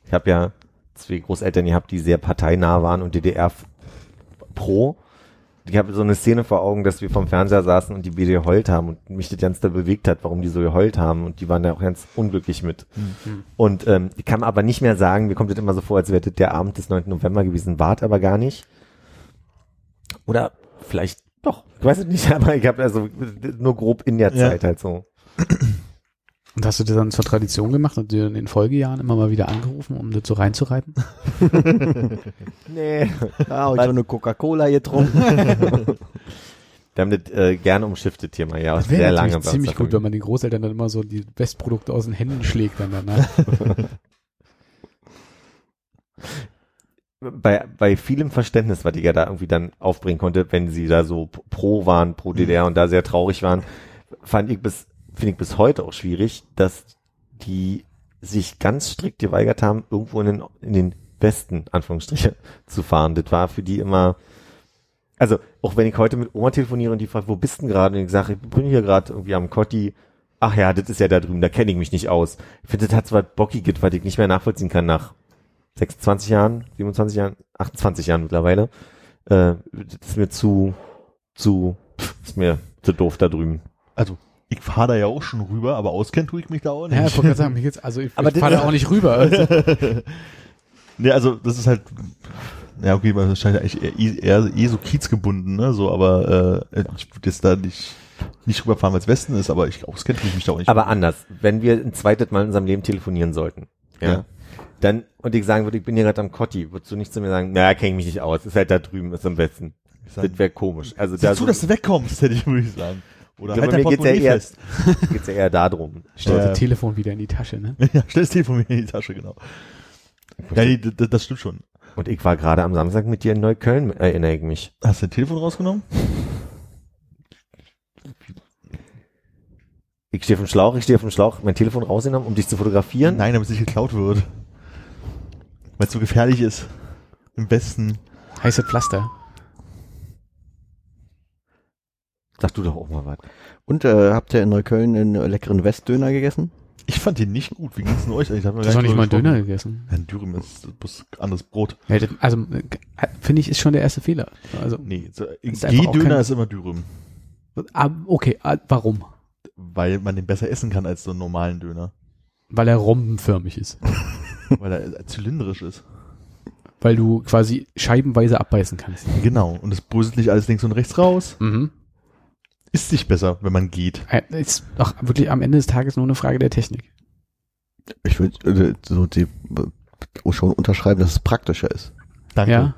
Ich habe ja zwei Großeltern gehabt, die sehr parteinah waren und DDR pro. Ich habe so eine Szene vor Augen, dass wir vom Fernseher saßen und die beide geheult haben und mich das ganz da bewegt hat, warum die so geheult haben und die waren da auch ganz unglücklich mit. Und ähm, ich kann aber nicht mehr sagen, mir kommt das immer so vor, als wäre das der Abend des 9. November gewesen, wart aber gar nicht. Oder vielleicht doch, ich weiß es nicht, aber ich habe also nur grob in der Ja. Zeit halt so. Und hast du das dann zur Tradition gemacht und dir in den Folgejahren immer mal wieder angerufen, um das so reinzureiten? Nee. Ah, und so eine Coca-Cola getrunken. Wir haben das äh, gerne umschiftet hier mal, ja, Das sehr wäre lange. ziemlich gut, wenn man den Großeltern dann immer so die Bestprodukte aus den Händen schlägt dann danach. bei, bei vielem Verständnis, was ich ja da irgendwie dann aufbringen konnte, wenn sie da so pro waren, pro DDR und da sehr traurig waren, fand ich bis, finde ich bis heute auch schwierig, dass die sich ganz strikt geweigert haben, irgendwo in den, in den Westen, Anführungsstriche, zu fahren. Das war für die immer, also auch wenn ich heute mit Oma telefoniere und die fragt, wo bist du denn gerade? Und ich sage, ich bin hier gerade irgendwie am Kotti. Ach ja, das ist ja da drüben, da kenne ich mich nicht aus. Ich finde, das hat zwar Bocki gibt, was ich nicht mehr nachvollziehen kann nach 26 Jahren, 27 Jahren, 28 Jahren mittlerweile. Äh, das ist mir zu, zu, ist mir zu doof da drüben. Also, ich fahre da ja auch schon rüber, aber auskennen tue ich mich da auch nicht. ja, ich wollte gerade sagen, mir geht's, also ich, Aber ich das- fahre da auch nicht rüber. Also, nee, also das ist halt, ja okay, man wahrscheinlich eigentlich eher, eher eh so kiezgebunden, ne, so, aber äh, ich würde jetzt da nicht, nicht rüberfahren, weil es Westen ist, aber ich auskennen tue ich mich da auch nicht. Aber anders, wenn wir ein zweites Mal in unserem Leben telefonieren sollten, ja, Ja. dann, und ich sagen würde, ich bin hier gerade am Kotti, würdest du nicht zu mir sagen, naja, kenne ich mich nicht aus, ist halt da drüben, ist am sag, Das wäre komisch. Also Sieh da zu, dass du wegkommst, hätte ich würde ich sagen. Oder Ja, halt mir geht's ja Portemonnaie eher- fest. geht's ja eher darum. Stellt Ja. das Telefon wieder in die Tasche, ne? Ja, stell das Telefon mir in die Tasche, genau. Ja, nee, das, das stimmt schon. Und ich war gerade am Samstag mit dir in Neukölln, erinnere ich mich. Hast du dein Telefon rausgenommen? Ich stehe auf dem Schlauch, ich stehe auf dem Schlauch, mein Telefon rausgenommen, um dich zu fotografieren. Nein, damit es nicht geklaut wird. Weil es so gefährlich ist. Im Westen. Heiße Pflaster. Sag du doch auch mal was. Und äh, habt ihr in Neukölln einen leckeren Westdöner gegessen? Ich fand den nicht gut. Wie ging's denn euch? Ich hab noch nicht mal drüber Döner gegessen. Ein Dürüm ist bloß anderes Brot. Ja, das, also, äh, finde ich, ist schon der erste Fehler. Also, Nee, so, Ist auch G-Döner kein- ist immer Dürüm. ah, okay, ah, warum? Weil man den besser essen kann als so einen normalen Döner. Weil er rombenförmig ist. Weil er zylindrisch ist. Weil du quasi scheibenweise abbeißen kannst. Genau. Und es bröselt nicht alles links und rechts raus. Mhm. Ist sich besser, wenn man geht. Äh, Ist doch wirklich am Ende des Tages nur eine Frage der Technik. Ich würde äh, so die äh, schon unterschreiben, dass es praktischer ist. Danke. Ja.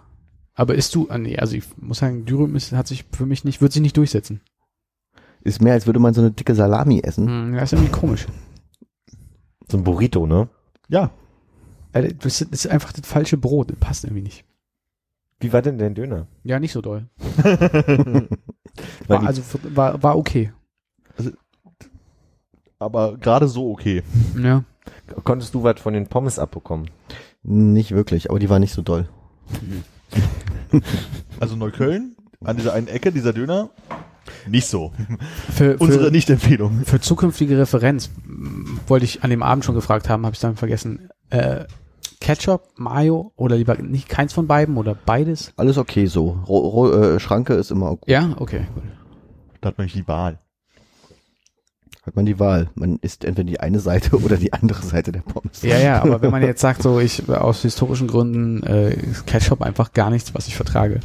Aber isst du, ah, nee, also ich muss sagen, Dürüm ist, hat sich für mich nicht, wird sich nicht durchsetzen. Ist mehr, als würde man so eine dicke Salami essen. Hm, das ist irgendwie komisch. So ein Burrito, ne? Ja. Das ist das ist einfach das falsche Brot, das passt irgendwie nicht. Wie war denn dein Döner? Ja, nicht so doll. War, die- also war, war okay. Aber gerade so okay. Ja. Konntest du was von den Pommes abbekommen? Nicht wirklich, aber die war nicht so doll. Also Neukölln, an dieser einen Ecke, dieser Döner, nicht so. Für, Unsere Nicht-Empfehlung. für zukünftige Referenz wollte ich an dem Abend schon gefragt haben, habe ich dann vergessen. Äh, Ketchup, Mayo oder lieber nicht keins von beiden oder beides? Alles okay so. Ro Ro äh, Schranke ist immer gut. Ja, okay. Gut. Da hat man nicht die Wahl. Hat man die Wahl. Man isst entweder die eine Seite oder die andere Seite der Pommes. Ja, ja, aber wenn man jetzt sagt, so ich aus historischen Gründen äh, ist Ketchup einfach gar nichts, was ich vertrage,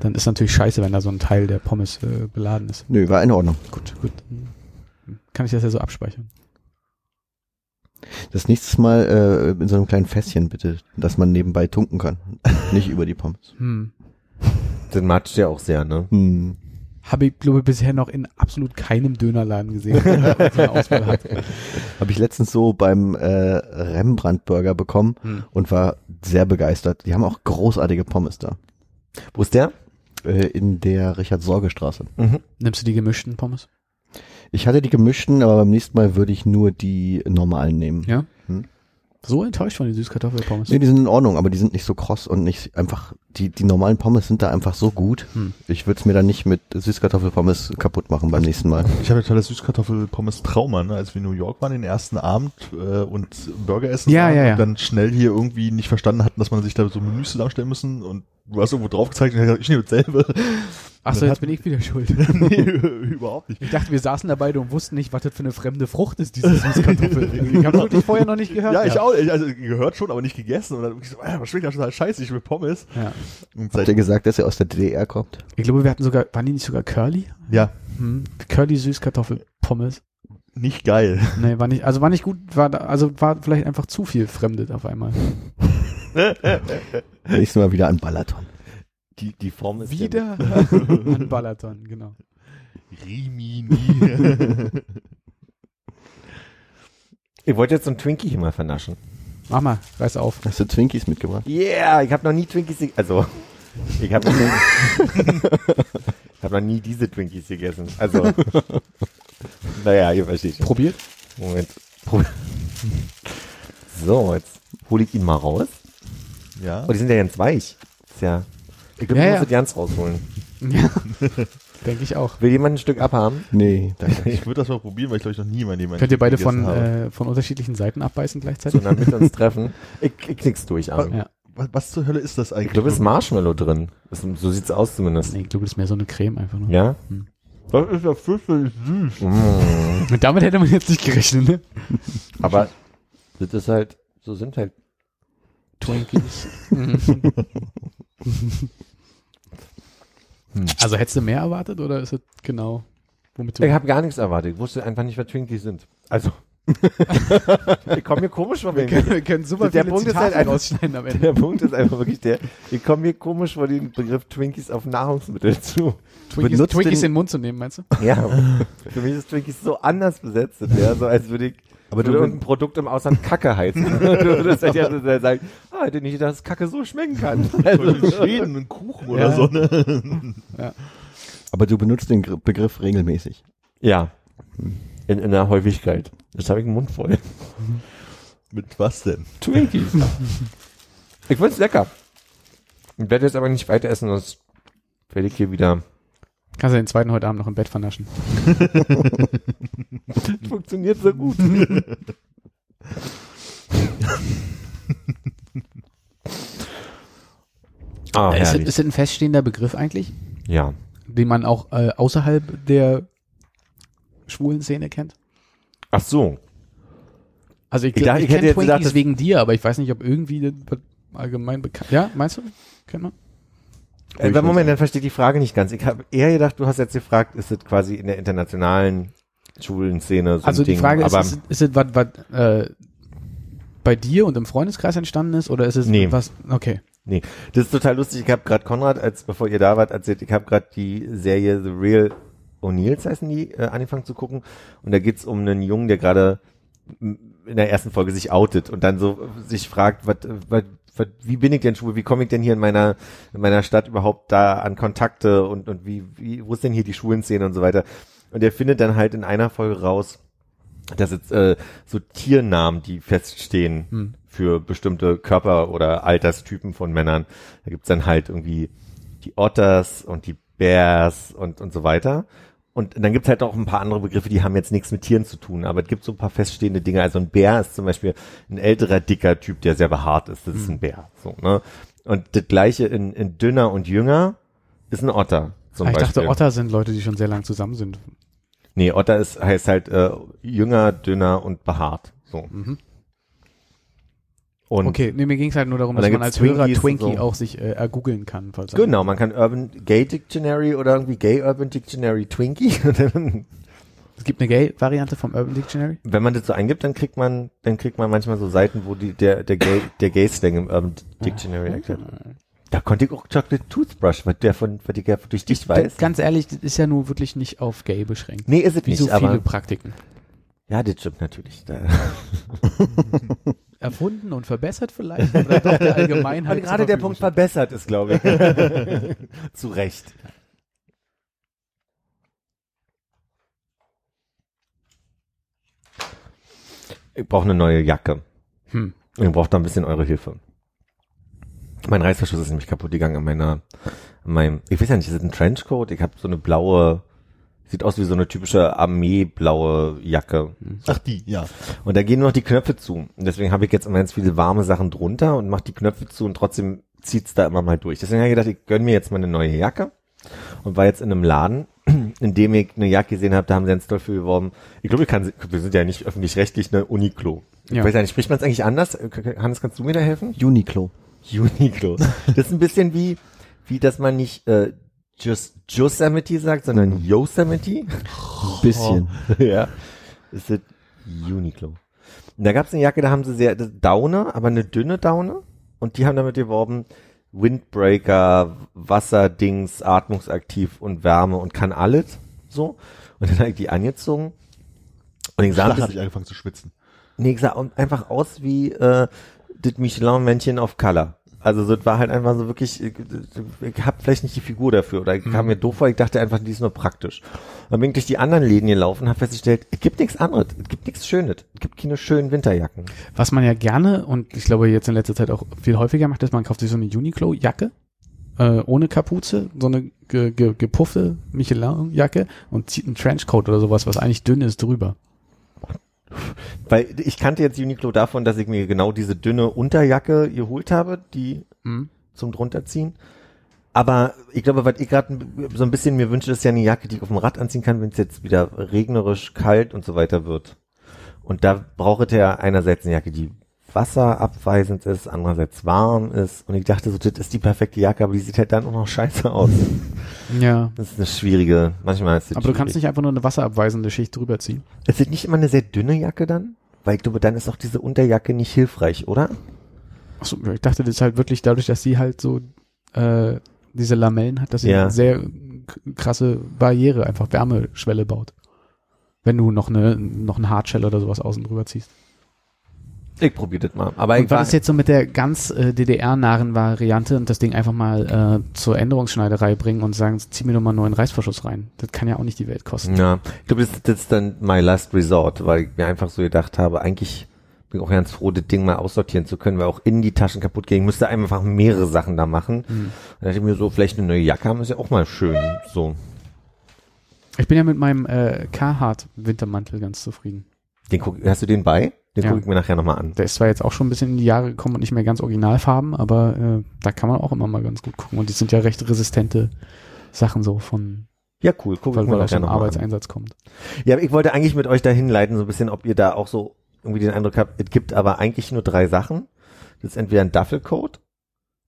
dann ist natürlich scheiße, wenn da so ein Teil der Pommes äh, beladen ist. Nö, war in Ordnung. Gut, gut. Kann ich das ja so abspeichern. Das nächste Mal äh, in so einem kleinen Fässchen bitte, dass man nebenbei tunken kann. Nicht über die Pommes. Hm. Den matscht ja auch sehr, ne? Hm. Habe ich, glaube ich, bisher noch in absolut keinem Dönerladen gesehen, der so eine Auswahl hat. Habe ich letztens so beim äh, Rembrandt-Burger bekommen Hm. und war sehr begeistert. Die haben auch großartige Pommes da. Wo ist der? Äh, in der Richard-Sorge-Straße. Nimmst du die gemischten Pommes? Ich hatte die gemischten, aber beim nächsten Mal würde ich nur die normalen nehmen. Ja. Hm. So enttäuscht von den Süßkartoffelpommes. Nee, die sind in Ordnung, aber die sind nicht so kross und nicht einfach, die, die normalen Pommes sind da einfach so gut. Hm. Ich würde es mir dann nicht mit Süßkartoffelpommes kaputt machen beim nächsten Mal. Ich habe totales Süßkartoffel-Pommes-Trauma, ne? als wir in New York waren, den ersten Abend äh, und Burger essen Ja, waren ja, ja. und dann schnell hier irgendwie nicht verstanden hatten, dass man sich da so Menüs zusammenstellen müssen und du hast irgendwo drauf gezeigt und ich nehme dasselbe. Achso, jetzt bin ich wieder schuld. nee, überhaupt nicht. Ich dachte, wir saßen da beide und wussten nicht, was das für eine fremde Frucht ist, diese Süßkartoffel. ich habe wirklich vorher noch nicht gehört. Ja, ich auch. Ich, also gehört schon, aber nicht gegessen. Und dann hab ich so, ah, was schmeckt ja total scheiße, ich will Pommes. Ja. Und Habt ihr gesagt, dass er aus der DDR kommt? Ich glaube, wir hatten sogar, waren die nicht sogar Curly? ja, Hm. Curly Süßkartoffelpommes. nicht geil. Nee, war nicht, also war nicht gut, war da, also war vielleicht einfach zu viel Fremdet auf einmal. Nächstes Mal wieder an Balaton. Die, die Form ist Wieder an Balaton, genau. Rimini. Ich wollte jetzt so ein Twinkie hier mal vernaschen. Mach mal, reiß auf. Hast du Twinkies mitgebracht? Yeah, ich habe noch nie Twinkies, also ich habe noch, nie- ich hab noch nie diese Twinkies gegessen. Also, naja, ihr versteht schon. Probiert? Moment. Prob- So, jetzt hole ich ihn mal raus. ja. Oh, die sind ja ganz weich. Ist ja, ich glaube, Ja, ich ja. muss das ganz rausholen. Ja. Denke ich auch. Will jemand ein Stück abhaben? Nee, danke. Ich würde das mal probieren, weil ich glaube ich noch nie meinem Leben Könnt ihr beide von, äh, von unterschiedlichen Seiten abbeißen gleichzeitig? Sondern mit uns treffen. Ich, ich knick's durch, Armin. Ja. was, was zur Hölle ist das eigentlich? Ich glaube, es ist Marshmallow drin. Das, so sieht's aus zumindest. Nee, ich glaube, das ist mehr so eine Creme einfach nur. Ja? Das ist ja fürchterlich süß. Mm. Und damit hätte man jetzt nicht gerechnet, ne? Aber das ist halt, so sind halt Twinkies. Also hättest du mehr erwartet oder ist es genau, womit du. Ich habe gar nichts erwartet. Ich wusste einfach nicht, was Twinkies sind. Also, Ich komme mir komisch vor, Wir können, wir können super Der Punkt ist halt einfach- rausschneiden am Ende. Der Punkt ist einfach wirklich der, ich komme mir komisch vor den Begriff Twinkies auf Nahrungsmittel zu. Twinkies, benutzt Twinkies den- in den Mund zu nehmen, meinst du? Ja, für mich ist Twinkies so anders besetzt, ja, so als würde ich Aber würde du- irgendein Produkt im Ausland Kacke heißen. du würdest halt ja so sagen, ah, hätte nicht, dass Kacke so schmecken kann. Oder in Schweden ein Kuchen oder Ja. so, ne? Aber du benutzt den Gr- Begriff regelmäßig. Ja, in, in der Häufigkeit. Jetzt habe ich den Mund voll. Mit was denn? Twinkies. ich find's lecker. Ich werde jetzt aber nicht weiter essen, sonst werde ich hier wieder. Kannst du den zweiten heute Abend noch im Bett vernaschen. Funktioniert so gut. ah, ist, herrlich. ist das ein feststehender Begriff eigentlich, ja. den man auch äh, außerhalb der schwulen Szene kennt? Ach so. Also ich, Ich glaub, dachte- ich, ich hätte kenne jetzt Twinkies gedacht, wegen dir, aber ich weiß nicht, ob irgendwie allgemein bekannt. Ja, meinst du? Kennt man? Äh, Moment, dann verstehe ich die Frage nicht ganz. Ich habe eher gedacht, du hast jetzt gefragt, ist es quasi in der internationalen schwulen Szene so Also ein die Ding, Frage ist, ist, es- ist es was, was äh, bei dir und im Freundeskreis entstanden ist oder ist es Nee. was? Okay. das ist total lustig. Ich habe gerade Konrad, als bevor ihr da wart, erzählt, ich habe gerade die Serie The Real O'Neills heißen die, äh, angefangen zu gucken. Und da geht's um einen Jungen, der gerade in der ersten Folge sich outet und dann so sich fragt, was, was, wie bin ich denn schwul? Wie komme ich denn hier in meiner in meiner Stadt überhaupt da an Kontakte und und wie, wie wo ist denn hier die schwulen Szene und so weiter? Und er findet dann halt in einer Folge raus, dass jetzt äh, so Tiernamen, die feststehen Hm. für bestimmte Körper- oder Alterstypen von Männern. Da gibt's dann halt irgendwie die Otters und die Bears und, und so weiter. Und dann gibt's halt auch ein paar andere Begriffe, die haben jetzt nichts mit Tieren zu tun, aber es gibt so ein paar feststehende Dinge. Also ein Bär ist zum Beispiel ein älterer, dicker Typ, der sehr behaart ist. Das ist ein Bär. So, ne? Und das gleiche in, in dünner und jünger ist ein Otter. Zum ich Beispiel. dachte, Otter sind Leute, die schon sehr lang zusammen sind. Nee, Otter ist, heißt halt äh, jünger, dünner und behaart. So. Mhm. Und Okay, nee, mir ging es halt nur darum, dass man als Hörer Twinkies und Twinkie so. auch sich äh, ergoogeln kann. Falls genau, man kann Urban Gay Dictionary oder irgendwie Gay Urban Dictionary Twinkie. Es gibt eine Gay-Variante vom Urban Dictionary. wenn man das so eingibt, dann kriegt man, dann kriegt man manchmal so Seiten, wo die, der, der Gay, der Gay-Slang im Urban Dictionary erklärt. Da konnte ich auch Chocolate Toothbrush, was der von, was ich ja durch dich weiß. Ganz ehrlich, das ist ja nur wirklich nicht auf Gay beschränkt. Nee, ist es Wie nicht, so viele Praktiken. ja, das stimmt natürlich. Erfunden und verbessert vielleicht, oder doch der Allgemeinheit. Und gerade der Punkt verbessert ist, glaube ich. Zu Recht. Ich brauche eine neue Jacke. Hm. Ich brauche da ein bisschen eure Hilfe. Mein Reißverschluss ist nämlich kaputt gegangen an meiner, an meinem, ich weiß ja nicht, ist das ein Trenchcoat? Ich habe so eine blaue, sieht aus wie so eine typische Armeeblaue Jacke. Ach die, ja. Und da gehen nur noch die Knöpfe zu. Und deswegen habe ich jetzt immer ganz viele warme Sachen drunter und mache die Knöpfe zu und trotzdem zieht's da immer mal durch. Deswegen habe ich gedacht, ich gönn mir jetzt mal eine neue Jacke und war jetzt in einem Laden, in dem ich eine Jacke gesehen habe, da haben sie ganz toll für geworben. Ich glaube, ich kann, wir sind ja nicht öffentlich-rechtlich, eine Uniqlo. Ich Ja. weiß ja nicht, spricht man es eigentlich anders? Hannes, kannst du mir da helfen? Uniqlo. Uniqlo. Das ist ein bisschen wie, wie dass man nicht äh, Just Yosemite sagt, sondern Yosemite. Ein bisschen. ja. Ist das Uniqlo. Und da gab es eine Jacke, da haben sie sehr das Daune, aber eine dünne Daune. Und die haben damit geworben, Windbreaker, Wasserdings, atmungsaktiv und Wärme und kann alles. So. Und dann habe ich die angezogen. Und ich sah, hatte ich angefangen zu schwitzen. Nee, ich sah einfach aus wie äh, das Michelin-Männchen auf Color. Also so, war halt einfach so wirklich, ich, habe vielleicht nicht die Figur dafür oder ich kam mir doof vor, ich dachte einfach, die ist nur praktisch. Dann bin ich durch die anderen Läden gelaufen und habe festgestellt, es gibt nichts anderes, es gibt nichts Schönes, es gibt keine schönen Winterjacken. Was man ja gerne und ich glaube jetzt in letzter Zeit auch viel häufiger macht, ist, man kauft sich so eine Uniqlo-Jacke äh, ohne Kapuze, so eine ge, ge, gepuffte Michelin-Jacke und zieht einen Trenchcoat oder sowas, was eigentlich dünn ist, drüber. Weil ich kannte jetzt Uniqlo davon, dass ich mir genau diese dünne Unterjacke geholt habe, die Mhm. zum drunterziehen. Aber ich glaube, was ich gerade so ein bisschen mir wünsche, ist ja eine Jacke, die ich auf dem Rad anziehen kann, wenn es jetzt wieder regnerisch, kalt und so weiter wird. Und da braucht er einerseits eine Jacke, die wasserabweisend ist, andererseits warm ist. Und ich dachte so, das ist die perfekte Jacke, aber die sieht halt dann auch noch scheiße aus. Ja. Das ist eine schwierige, manchmal ist es Aber du kannst schwierig. nicht einfach nur eine wasserabweisende Schicht drüber ziehen. Ist es nicht immer eine sehr dünne Jacke dann? Weil ich glaube, dann ist auch diese Unterjacke nicht hilfreich, oder? Achso, ich dachte, das ist halt wirklich dadurch, dass sie halt so äh, diese Lamellen hat, dass sie Ja. eine sehr krasse Barriere, einfach Wärmeschwelle baut. Wenn du noch eine noch ein Hardshell oder sowas außen drüber ziehst. Ich probiere das mal. Aber ich Und war, ist jetzt so mit der ganz äh, DDR-nahen Variante und das Ding einfach mal äh, zur Änderungsschneiderei bringen und sagen, zieh mir doch mal einen neuen Reißverschluss rein. Das kann ja auch nicht die Welt kosten. ja, ich glaube, das, das ist dann my last resort, weil ich mir einfach so gedacht habe, eigentlich bin ich auch ganz froh, das Ding mal aussortieren zu können, weil auch in die Taschen kaputt gehen, müsste einfach mehrere Sachen da machen. Mhm. Da dachte ich mir so, vielleicht eine neue Jacke haben ist ja auch mal schön. So. Ich bin ja mit meinem äh, Carhartt-Wintermantel ganz zufrieden. Den guck, hast du den bei? Den Ja. gucke ich mir nachher nochmal an. Der ist zwar jetzt auch schon ein bisschen in die Jahre gekommen und nicht mehr ganz Originalfarben, aber äh, da kann man auch immer mal ganz gut gucken. Und die sind ja recht resistente Sachen so von, Ja, cool, gucke weil ich aus nachher nochmal an. Arbeitseinsatz kommt. Ja, ich wollte eigentlich mit euch dahin leiten, so ein bisschen, ob ihr da auch so irgendwie den Eindruck habt, es gibt aber eigentlich nur drei Sachen. Das ist entweder ein Duffelcoat,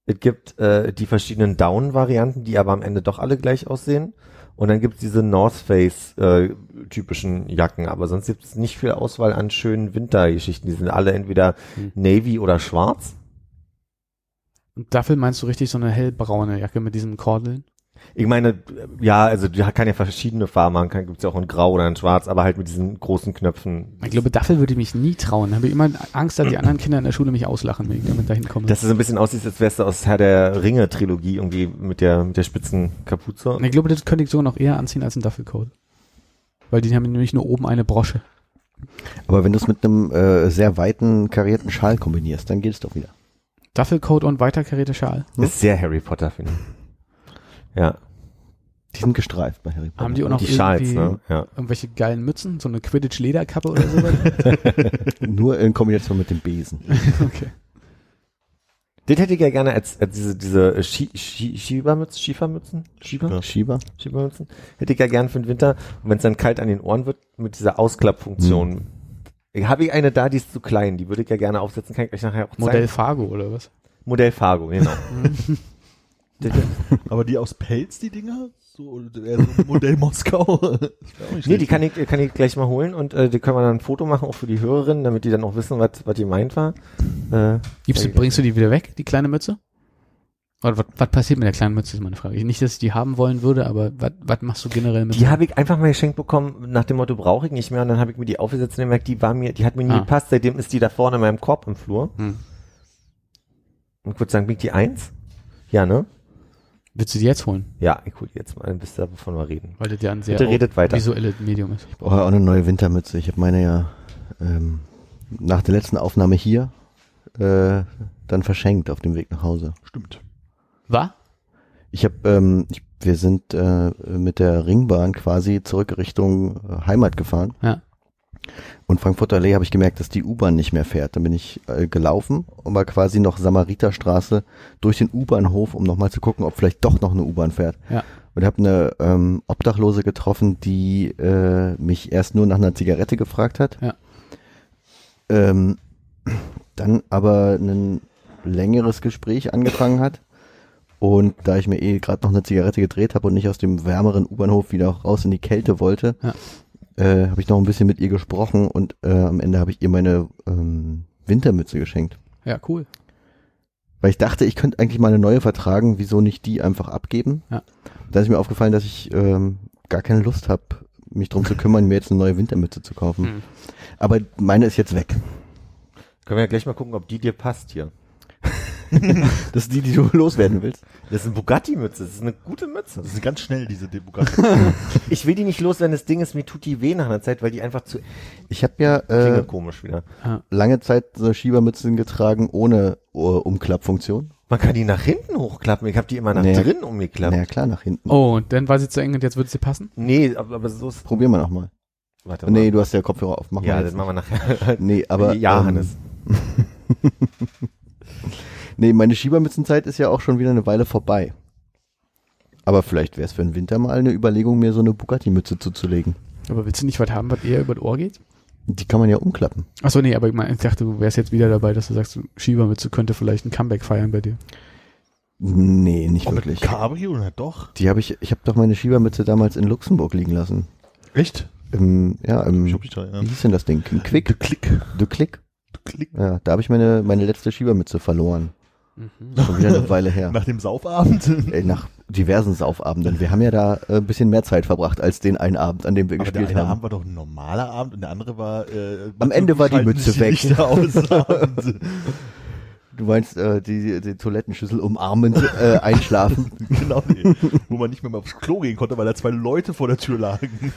es gibt äh, die verschiedenen Down-Varianten, die aber am Ende doch alle gleich aussehen. Und dann gibt's diese North Face äh, typischen Jacken, aber sonst gibt's nicht viel Auswahl an schönen Wintergeschichten. Die sind alle entweder Hm. Navy oder Schwarz. Und dafür meinst du richtig so eine hellbraune Jacke mit diesen Kordeln? Ich meine, ja, also die kann ja verschiedene Farben haben, kann, gibt's ja auch in Grau oder in Schwarz, aber halt mit diesen großen Knöpfen. Ich glaube, dafür würde ich mich nie trauen. Da habe ich immer Angst, dass die anderen Kinder in der Schule mich auslachen, wenn ich damit dahin komme. Dass es so ein bisschen aussieht, als wärst du aus Herr der Ringe-Trilogie irgendwie mit der, mit der spitzen Kapuze. Und ich glaube, das könnte ich sogar noch eher anziehen als ein Duffelcoat. Weil die haben nämlich nur oben eine Brosche. Aber wenn du es mit einem äh, sehr weiten karierten Schal kombinierst, dann geht es doch wieder. Duffelcoat und weiter karierte Schal. Ist sehr Harry Potter, finde ich. Ja, Die sind gestreift bei Harry Potter. Haben die auch noch die Schals, ne? Ja. irgendwelche geilen Mützen? So eine Quidditch-Lederkappe oder sowas? Nur in Kombination mit dem Besen. okay. Den hätte ich ja gerne als, als diese, diese Ski, Ski, Schiebermützen, Schiefermützen? Schieber? Ja. Schieber? Schiebermützen? Hätte ich ja gern für den Winter. Und wenn es dann kalt an den Ohren wird, mit dieser Ausklappfunktion. Ich habe ich eine da, die ist zu klein. Die würde ich ja gerne aufsetzen. Kann ich euch nachher auch zeigen. Modell Fargo oder was? Modell Fargo, genau. Aber die aus Pelz, die Dinger? So, eher so Modell Moskau? Nee, die kann ich, kann ich gleich mal holen und äh, die können wir dann ein Foto machen, auch für die Hörerinnen, damit die dann auch wissen, was was die meint war. Äh, Gibst du, bringst du die wieder weg, die kleine Mütze? Oder was, was passiert mit der kleinen Mütze, ist meine Frage. Nicht, dass ich die haben wollen würde, aber was, was machst du generell mit die habe ich einfach mal geschenkt bekommen, nach dem Motto, brauche ich nicht mehr. Und dann habe ich mir die aufgesetzt und gemerkt, die war mir, die hat mir nie Ah. gepasst. Seitdem ist die da vorne in meinem Korb im Flur. Hm. Und kurz sagen, bin ich die eins? Ja, ne? Willst du die jetzt holen? Ja, ich hol die jetzt mal, dann wisst ihr, wovon wir reden. Weil das ja ein sehr Bitte redet weiter. visuelles Medium ist. Ich brauche auch eine neue Wintermütze. Ich habe meine ja ähm, nach der letzten Aufnahme hier äh, dann verschenkt auf dem Weg nach Hause. Stimmt. War? Ich habe, ähm, ich, wir sind äh, mit der Ringbahn quasi zurück Richtung äh, Heimat gefahren. Ja. Und Frankfurter Allee habe ich gemerkt, dass die U-Bahn nicht mehr fährt. Dann bin ich äh, gelaufen und war quasi noch Samariterstraße durch den U-Bahnhof, um nochmal zu gucken, ob vielleicht doch noch eine U-Bahn fährt. Ja. Und habe eine ähm, Obdachlose getroffen, die äh, mich erst nur nach einer Zigarette gefragt hat. Ja. Ähm, dann aber ein längeres Gespräch angefangen hat. Und da ich mir eh gerade noch eine Zigarette gedreht habe und nicht aus dem wärmeren U-Bahnhof wieder raus in die Kälte wollte, Ja. Äh, habe ich noch ein bisschen mit ihr gesprochen und äh, am Ende habe ich ihr meine ähm, Wintermütze geschenkt. Ja, cool. Weil ich dachte, ich könnte eigentlich mal eine neue vertragen, wieso nicht die einfach abgeben? Ja. Da ist mir aufgefallen, dass ich ähm, gar keine Lust habe, mich drum zu kümmern, mir jetzt eine neue Wintermütze zu kaufen. Hm. Aber meine ist jetzt weg. Können wir ja gleich mal gucken, ob die dir passt hier. Das ist die, die du loswerden willst. Das ist eine Bugatti-Mütze, das ist eine gute Mütze. Das ist ganz schnell, diese Debugat. Ich will die nicht loswerden, das Ding ist, mir tut die weh nach einer Zeit, weil die einfach zu, Ich habe ja äh, komisch wieder. lange Zeit so Schiebermützen getragen ohne uh, Umklappfunktion. Man kann die nach hinten hochklappen, ich habe die immer nach Nee. drinnen umgeklappt. Ja klar, nach hinten. Oh, und dann war sie zu eng und jetzt würde sie passen? Nee, aber, aber so ist, Probieren wir nochmal. warte mal. Nee, du hast ja Kopfhörer auf. Mach ja, mal das machen wir nachher. Nee, aber ja, ähm, Hannes. Nee, meine Schiebermützenzeit ist ja auch schon wieder eine Weile vorbei. Aber vielleicht wäre es für den Winter mal eine Überlegung, mir so eine Bugatti-Mütze zuzulegen. Aber willst du nicht was haben, was eher über das Ohr geht? Die kann man ja umklappen. Achso, nee, aber ich, mein, ich dachte, du wärst jetzt wieder dabei, dass du sagst, Schiebermütze könnte vielleicht ein Comeback feiern bei dir. Nee, nicht Oh, mit wirklich. Cabrio? Na doch. Die habe ich, ich habe doch meine Schiebermütze damals in Luxemburg liegen lassen. Echt? Im, ja, im, Ich hab mich dran wie hieß denn das Ding? Im Quick? De Klick. Du Klick? De Klick. Ja, da habe ich meine, meine letzte Schiebermütze verloren. Schon wieder eine Weile her. Nach dem Saufabend. Ey, nach diversen Saufabenden. Wir haben ja da äh, ein bisschen mehr Zeit verbracht als den einen Abend, an dem wir Aber der gespielt eine haben. Abend war doch ein normaler Abend und der andere war. Äh, Am Ende war die Mütze weg. Du meinst äh, die, die Toilettenschüssel umarmend äh, einschlafen? genau, nee. wo man nicht mehr mal aufs Klo gehen konnte, weil da zwei Leute vor der Tür lagen.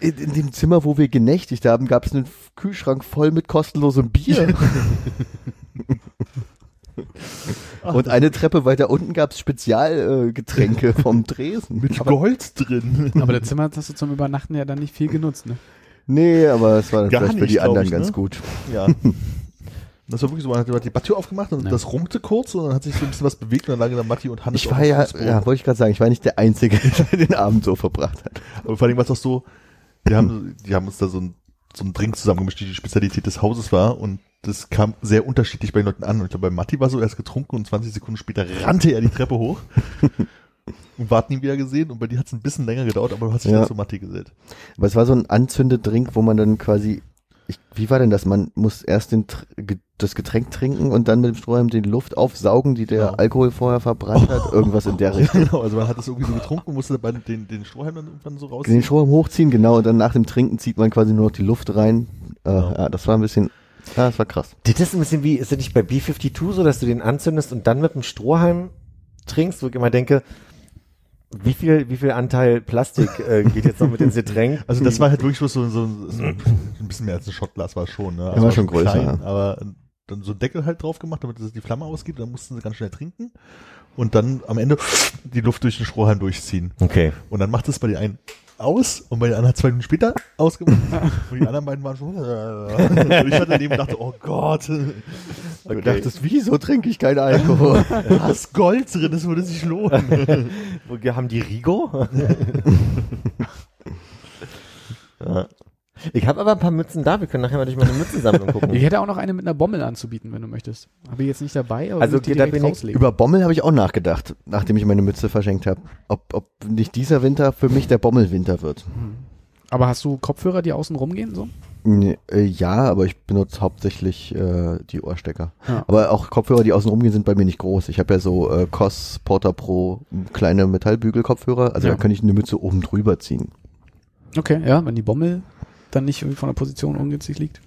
In, in dem Zimmer, wo wir genächtigt haben, gab es einen Kühlschrank voll mit kostenlosem Bier. Und eine Treppe weiter unten gab es Spezialgetränke äh, vom Tresen. Mit Gold drin. Aber das Zimmer hast du zum Übernachten ja dann nicht viel genutzt, ne? Nee, aber es war dann Gar vielleicht für nicht, die glaub anderen ich, ganz ne? gut. Ja. Das war wirklich so, man hat die Badtür aufgemacht und Ja. das rummte kurz und dann hat sich so ein bisschen was bewegt und dann lagen da Matti und Hannes Ich war ja, ja, wollte ich gerade sagen, ich war nicht der Einzige, der den Abend so verbracht hat. Aber vor allem war es auch so, die haben, die haben uns da so ein, so ein Drink zusammengemischt, die die Spezialität des Hauses war und das kam sehr unterschiedlich bei den Leuten an. Und ich glaube, bei Matti war so erst getrunken und 20 Sekunden später rannte er die Treppe hoch und hatten ihn wieder gesehen und bei dir hat es ein bisschen länger gedauert, aber du hast dich Ja. dann zu Matti gesellt. Aber es war so ein Anzündedrink, wo man dann quasi, ich, wie war denn das? Man muss erst den, das Getränk trinken und dann mit dem Strohhalm die Luft aufsaugen, die der Genau. Alkohol vorher verbrannt hat. Irgendwas in der Richtung. Genau, also man hat das irgendwie so getrunken und musste dabei den, den Strohhalm dann irgendwann so Den rausziehen. Strohhalm hochziehen, genau, und dann nach dem Trinken zieht man quasi nur noch die Luft rein. Äh, Genau. Ja, das war ein bisschen, ja, das war krass. Das ist ein bisschen wie, ist das nicht bei B52 so, dass du den anzündest und dann mit dem Strohhalm trinkst, wo ich immer denke, wie viel, wie viel Anteil Plastik äh, geht jetzt noch mit ins Getränk? Also das war halt wirklich so, so, so ein bisschen mehr als ein Shotglas war es schon. Ne? Also war schon größer, Klein, ja. aber dann so einen Deckel halt drauf gemacht, damit es die Flamme ausgibt. Dann mussten sie ganz schnell trinken und dann am Ende die Luft durch den Strohhalm durchziehen. Okay. Und dann macht es bei den einen aus und bei den anderen zwei Minuten später ausgemacht. und die anderen beiden waren schon. und ich hatte daneben und dachte, oh Gott, Du dachtest, wieso trinke ich keinen Alkohol? da ist Gold drin, das würde sich lohnen. Wo haben die Rigo? ja. Ich habe aber ein paar Mützen da. Wir können nachher mal durch meine Mützensammlung gucken. Ich hätte auch noch eine mit einer Bommel anzubieten, wenn du möchtest. Habe ich jetzt nicht dabei, aber Also, dir da bin ich. Über Bommel habe ich auch nachgedacht, nachdem ich meine Mütze verschenkt habe. Ob, ob nicht dieser Winter für mich der Bommelwinter wird. Aber hast du Kopfhörer, die außen rumgehen so? Äh, Ja, aber ich benutze hauptsächlich äh, die Ohrstecker. Ja. Aber auch Kopfhörer, die außen rumgehen, sind bei mir nicht groß. Ich habe ja so äh, COS Porter Pro kleine Metallbügelkopfhörer. Also Ja. da kann ich eine Mütze oben drüber ziehen. Okay, ja, wenn die Bommel dann nicht irgendwie von der Position ungünstig liegt.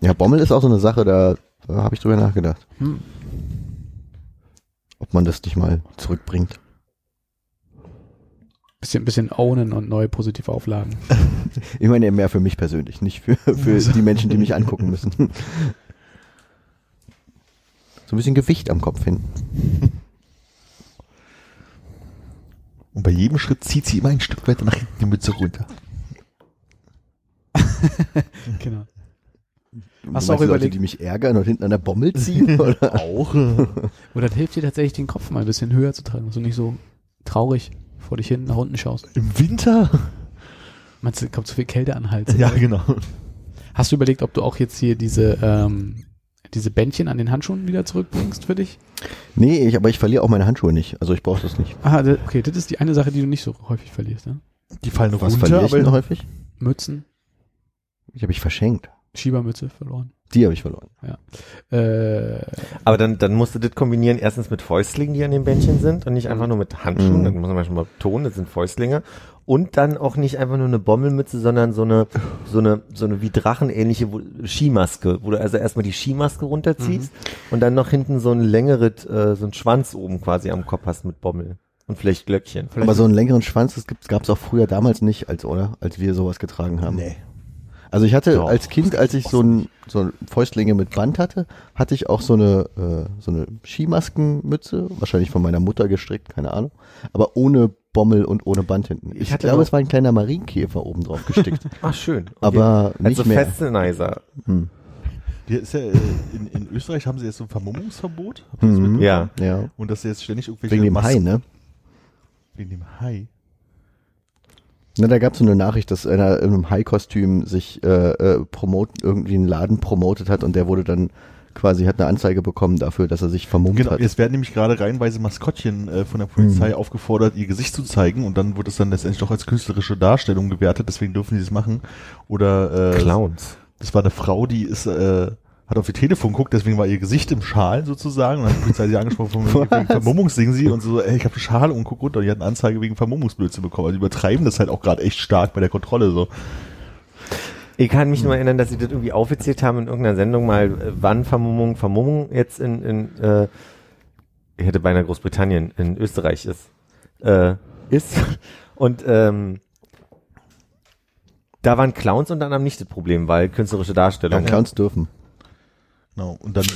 Ja, Bommel ist auch so eine Sache, da, da habe ich drüber nachgedacht. Hm. Ob man das nicht mal zurückbringt. Bisschen, bisschen ownen und neue positive Auflagen. Ich meine mehr für mich persönlich, nicht für, für die Menschen, die mich angucken müssen. So ein bisschen Gewicht am Kopf hin. Und bei jedem Schritt zieht sie immer ein Stück weiter nach hinten die Mütze runter. genau. Du Hast du auch meinst Leute, überlegt- die mich ärgern und hinten an der Bommel ziehen? Oder? Auch. Oder das hilft dir tatsächlich, den Kopf mal ein bisschen höher zu tragen, dass du nicht so traurig vor dich hin nach unten schaust. Im Winter? Meinst du, kommt zu viel Kälte an den Hals? Ja, genau. Hast du überlegt, ob du auch jetzt hier diese, ähm, diese Bändchen an den Handschuhen wieder zurückbringst für dich? Nee, ich, aber ich verliere auch meine Handschuhe nicht. Also ich brauche das nicht. Ah, okay, das ist die eine Sache, die du nicht so häufig verlierst, ne? Die fallen Was runter, verliere ich denn aber häufig? Mützen, Die habe ich verschenkt. Schiebermütze verloren. Die habe ich verloren. Äh, Aber dann, dann musst du das kombinieren, erstens mit Fäustlingen, die an den Bändchen sind und nicht einfach nur mit Handschuhen, Mhm. dann muss man schon mal betonen, das sind Fäustlinge. Und dann auch nicht einfach nur eine Bommelmütze, sondern so eine, so eine, so eine wie Drachenähnliche Skimaske, wo du also erstmal die Skimaske runterziehst und dann noch hinten so ein längeres, äh, so ein Schwanz oben quasi am Kopf hast mit Bommel. Und vielleicht Glöckchen. Aber so einen längeren Schwanz, das gab es auch früher damals nicht, als oder? Als wir sowas getragen haben. Nee. Also ich hatte Doch. als Kind, als ich so ein, so ein Fäustlinge mit Band hatte, hatte ich auch so eine, äh, so eine Skimaskenmütze, wahrscheinlich von meiner Mutter gestrickt, keine Ahnung, aber ohne Bommel und ohne Band hinten. Ich, hatte glaube, es war ein kleiner Marienkäfer oben drauf gestickt, Ach, schön. Okay. aber nicht also mehr. Festenizer. Hm. Die ist ja, äh, in, in Österreich haben sie jetzt so ein Vermummungsverbot. Mhm. Ja. Ja, Und dass sie jetzt ständig irgendwelche wegen dem Hai, Masken- ne? Wegen dem Hai. Na, da gab es so eine Nachricht, dass einer in einem Hai-Kostüm sich äh, äh, promot, irgendwie einen Laden promotet hat und der wurde dann quasi hat eine Anzeige bekommen dafür, dass er sich vermummt Genau, hat. es werden nämlich gerade reihenweise Maskottchen äh, von der Polizei aufgefordert, ihr Gesicht zu zeigen und dann wird es dann letztendlich doch als künstlerische Darstellung gewertet, deswegen dürfen die das machen. Oder äh, Clowns. das war eine Frau, die ist, äh, hat auf ihr Telefon geguckt, deswegen war ihr Gesicht im Schal sozusagen und dann hat die Polizei sie angesprochen von wegen Vermummungsding sie und so, ey, ich habe einen Schal und guck runter und die hat eine Anzeige wegen Vermummungsblödsinn bekommen. Also die übertreiben das halt auch gerade echt stark bei der Kontrolle so. Ich kann mich nur erinnern, dass sie das irgendwie aufgezählt haben in irgendeiner Sendung mal, äh, wann Vermummung, Vermummung jetzt in, in äh, ich hätte beinahe Großbritannien, in Österreich ist. Äh, ist. Und ähm, da waren Clowns unter anderem nicht das Problem, weil künstlerische Ja, Darstellung. Clowns dürfen. Genau. Und dann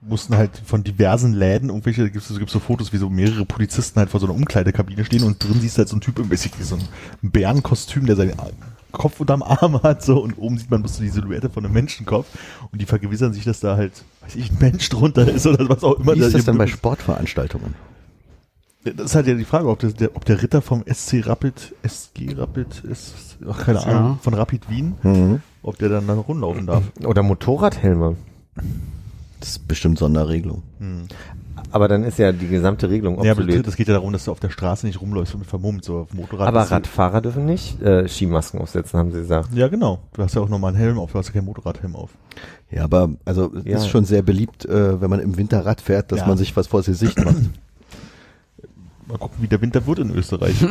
mussten halt von diversen Läden irgendwelche, da gibt's, gibt's so Fotos, wie so mehrere Polizisten halt vor so einer Umkleidekabine stehen und drin siehst du halt so ein Typ im basically so ein Bärenkostüm, der seinen Kopf unterm Arm hat so und oben sieht man bloß so die Silhouette von einem Menschenkopf und die vergewissern sich, dass da halt, weiß ich, ein Mensch drunter ist oder was auch immer. Wie ist da das dann bei Sportveranstaltungen? Das ist halt ja die Frage, ob, das, der, ob der Ritter vom SC Rapid, SG Rapid ist, ach, keine. Ahnung, von Rapid Wien, Mhm. ob der dann dann rumlaufen darf. Oder Motorradhelme. Das ist bestimmt Sonderregelung. Aber dann ist ja die gesamte Regelung Ja, aber obsolet. das geht ja darum, dass du auf der Straße nicht rumläufst und vermummt, so auf dem Motorrad. aber Radfahrer dürfen nicht äh, Skimasken aufsetzen, haben sie gesagt. Ja, genau. Du hast ja auch nochmal einen Helm auf, du hast ja keinen Motorradhelm auf. Ja, aber also es Ja. ist schon sehr beliebt, äh, wenn man im Winter Rad fährt, dass Ja. man sich was vor das Gesicht macht. Mal gucken, wie der Winter wird in Österreich.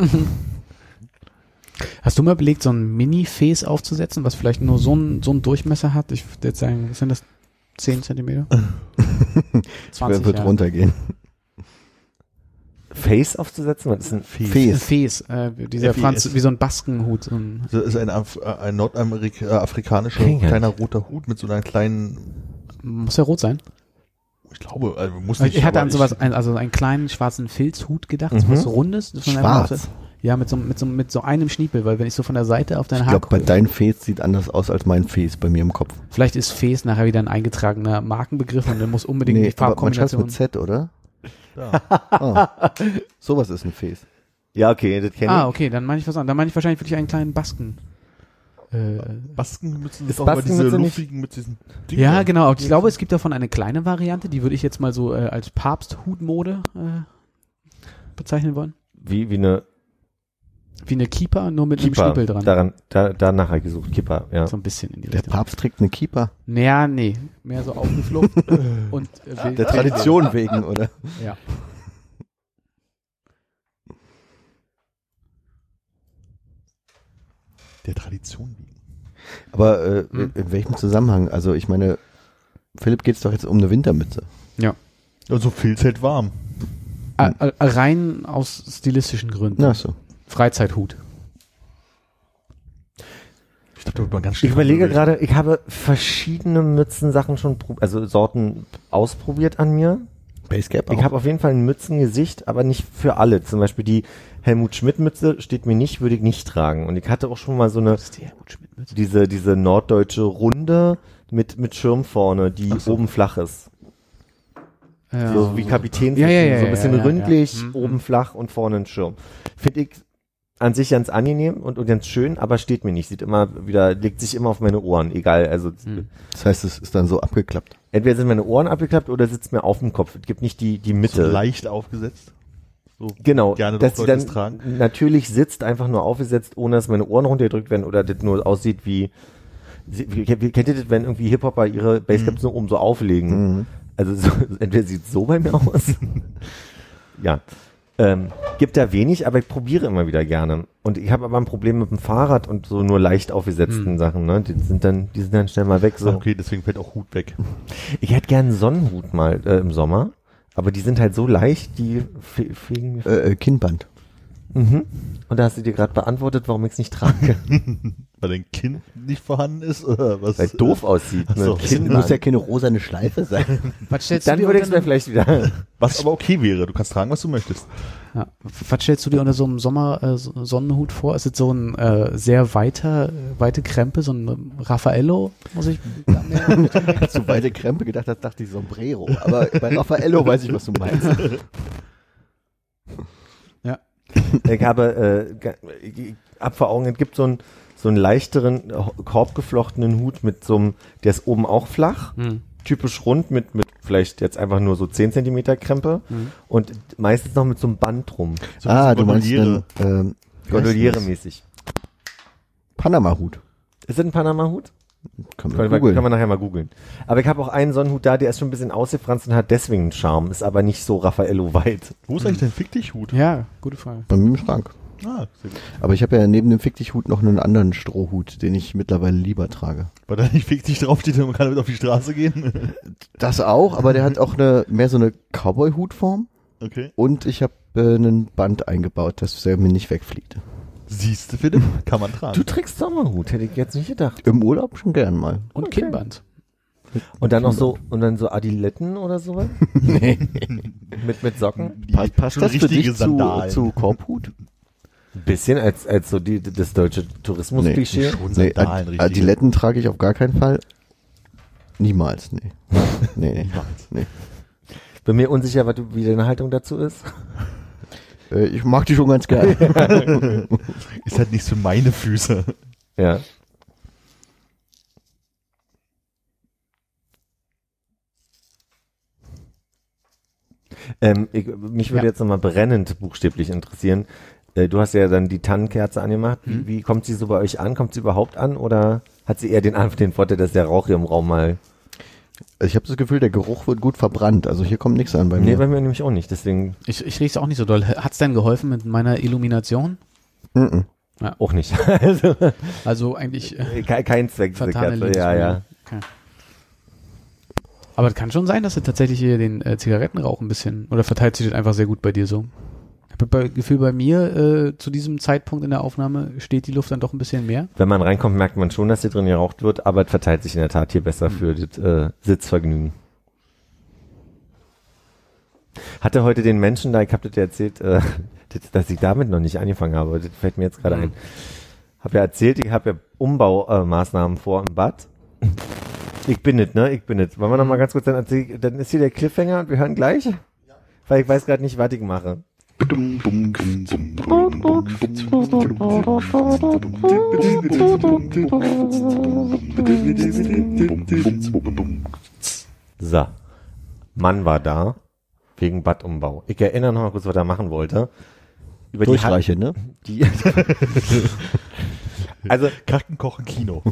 Hast du mal überlegt, so ein Mini-Face aufzusetzen, was vielleicht nur so einen so einen Durchmesser hat? Ich würde jetzt sagen, was sind das? 10 Zentimeter? Wer 20, wird ja. runtergehen? Face aufzusetzen, was ist ein Ein Fes. Face, äh, dieser. Franz, wie so ein Baskenhut. So ein, Das ist ein, Af äh, ein ich gar kleiner roter Hut mit so einer kleinen, muss ja rot sein. ich glaube, also muss nicht. Ich hatte an sowas, ein, also einen kleinen schwarzen Filzhut gedacht, Mhm. Rundes. das man einfach Schwarz. Ja, mit so, mit, so, mit so einem Schniepel, weil wenn ich so von der Seite auf dein Ich Haar glaube, bei deinem Face sieht anders aus als mein Face bei mir im Kopf. vielleicht ist Face nachher wieder ein eingetragener Markenbegriff und dann muss unbedingt die aber man schreibt Farbkombination. mit Z, oder? Ja. Ah, sowas ist ein Face. Ja, okay, das kenne Ah, ich. okay, dann meine ich was anderes. Dann meine ich wahrscheinlich wirklich einen kleinen Basken. Äh, Baskenmützen Ist auch Baskenmütze diese nicht- luftigen mit diesen Dingen. ja, genau. aber Ich glaube, es gibt davon eine kleine Variante, die würde ich jetzt mal so äh, als Papsthutmode äh, bezeichnen wollen. Wie, wie eine Wie eine Keeper, nur mit Keeper. einem Schniepel dran. Daran, da, danach habe ich gesucht. Keeper, ja. So ein bisschen in die Der Richtung. Papst trägt eine Keeper. Naja, nee. Mehr so aufgeflogen und äh, Der Tradition wegen, oder? Ja. Der Tradition wegen. Aber äh, Hm. in welchem Zusammenhang? Also ich meine, Philipp geht es doch jetzt um eine Wintermütze. Also Filz hält warm. Äh, äh, rein aus stilistischen Gründen. Na so. Freizeithut. Ich glaube, da wird man ganz Ich überlege gerade, ich habe verschiedene Mützensachen schon, also Sorten ausprobiert an mir. Basecap Ich habe auf jeden Fall ein Mützengesicht, aber nicht für alle. Zum Beispiel die Helmut Schmidt Mütze steht mir nicht, würde ich nicht tragen. Und ich hatte auch schon mal so eine, die diese, diese norddeutsche Runde mit, mit Schirm vorne, die so. oben flach ist. Ja. So wie Kapitän, Ja, ja, ja, so ein bisschen ja, ja, ründlich. Mhm. oben flach und vorne ein Schirm. Finde ich an sich ganz angenehm und, und ganz schön, aber steht mir nicht. Sieht immer wieder, legt sich immer auf meine Ohren, egal. Also Hm. Das heißt, es ist dann so abgeklappt. entweder sind meine Ohren abgeklappt oder sitzt mir auf dem Kopf. Es gibt nicht die, die so Mitte. leicht aufgesetzt. So. Genau, Gerne dass sie dann tragen. natürlich sitzt, einfach nur aufgesetzt, ohne dass meine Ohren runtergedrückt werden oder das nur aussieht wie, wie, wie kennt ihr das, wenn irgendwie Hip-Hopper ihre Basscaps so oben so auflegen? Mhm. Also so, entweder sieht so bei mir aus. ja. Ähm, gibt da wenig, aber ich probiere immer wieder gerne. Und ich habe aber ein Problem mit dem Fahrrad und so nur leicht aufgesetzten Hm. Sachen, ne? Die sind dann, die sind dann schnell mal weg. So. Okay, deswegen fällt auch Hut weg. Ich hätte gerne einen Sonnenhut mal äh, im Sommer, aber die sind halt so leicht, die mir. Äh, äh, Kinnband. Mhm. Und da hast du dir gerade beantwortet, warum ich es nicht trage. Weil dein Kind nicht vorhanden ist oder was? Weil es doof aussieht. Ach so. Ne? Es Kinnband. muss ja keine rosane Schleife sein. Was stellst, Dann du dir würde ich es mir vielleicht wieder. Was aber okay wäre. Du kannst tragen, was du möchtest. ja, was stellst du dir unter so einem Sommer äh, so- Sonnenhut vor? Ist es so ein äh, sehr weiter, äh, weite Krempe, so ein Raffaello, muss ich du weite Krempe gedacht hast, dachte ich Sombrero. Aber bei Raffaello weiß ich, was du meinst. Ich habe, äh, hab vor Augen, es gibt so einen, so einen leichteren, äh, korbgeflochtenen Hut mit so einem, der ist oben auch flach. Hm. typisch rund mit, mit vielleicht jetzt einfach nur so 10 Zentimeter Krempe und meistens noch mit so einem Band drum. So ah, du meinst Gondoliere. einen ähm, Gondoliere-mäßig. Panama-Hut. Ist das ein Panama-Hut? Kann Kann, man man- googeln. kann man nachher mal googeln. Aber ich habe auch einen Sonnenhut da, der ist schon ein bisschen ausgefranst und hat deswegen einen Charme, ist aber nicht so Raffaello weit. Wo ist eigentlich dein Fick dich Hut? Ja, gute Frage. Bei mir im Schrank. Ah, sehr gut. Aber ich habe ja neben dem Fick dich Hut noch einen anderen Strohhut, den ich mittlerweile lieber trage. Weil da nicht Fick dich draufsteht und man kann damit auf die Straße gehen. Das auch, aber der hat auch eine mehr so eine Cowboy-Hutform okay. und ich habe äh, einen Band eingebaut, dass er mir nicht wegfliegt. Siehst du, Philipp? Kann man Du tragen. trägst Sommerhut, hätte ich jetzt nicht gedacht. Im Urlaub schon gern mal. Und Kinnband. Und dann noch so, und dann so Adiletten oder sowas? nee. Mit, mit Socken? Die Passt, passt das für dich zu, Sandalen. zu Korbhut? Ein bisschen als, als so die, das deutsche Tourismusklischee. schon Nee, Ad- richtige. Adiletten trage ich auf gar keinen Fall. Niemals, nee. nee, nee. Niemals. nee. Bin mir unsicher, was du, wie deine Haltung dazu ist. Äh, ich mag die schon ganz gern. Ist halt nichts für meine Füße. Ja. Ähm, ich, mich würde Ja. jetzt nochmal brennend buchstäblich interessieren. Äh, du hast ja dann die Tannenkerze angemacht. Wie, Mhm. wie kommt sie so bei euch an? Kommt sie überhaupt an? Oder hat sie eher den, den Vorteil, dass der Rauch hier im Raum mal... ich habe das Gefühl, der Geruch wird gut verbrannt. Also hier kommt nichts an bei Nee, mir. bei mir nämlich auch nicht. Deswegen Ich, ich riech's auch nicht so doll. Hat's denn geholfen mit meiner Illumination? Mhm. auch nicht. also, Also eigentlich äh, kein, kein Zweck. Ja, ja. Okay. Aber es kann schon sein, dass du tatsächlich hier den äh, Zigarettenrauch ein bisschen, oder verteilt sich das einfach sehr gut bei dir so? Ich habe das Gefühl, bei mir äh, zu diesem Zeitpunkt in der Aufnahme steht die Luft dann doch ein bisschen mehr. Wenn man reinkommt, merkt man schon, dass hier drin geraucht wird, aber es verteilt sich in der Tat hier besser für das äh, Sitzvergnügen. Hatte heute den Menschen da, ich habe das ja erzählt, äh, das, dass ich damit noch nicht angefangen habe, das fällt mir jetzt gerade Mhm. ein. Habe ja erzählt, ich habe ja Umbaumaßnahmen äh, vor im Bad. Ich bin nicht, ne? Ich bin nicht. Wollen wir noch mal ganz kurz dann erzählen, dann ist hier der Cliffhanger und wir hören gleich? Weil ich weiß gerade nicht, was ich mache. So. Mann war da, wegen Badumbau. Ich erinnere noch mal kurz, was er machen wollte. Über die Durchreiche, ne? Hand- Die, also, Kacken, kochen, Kino.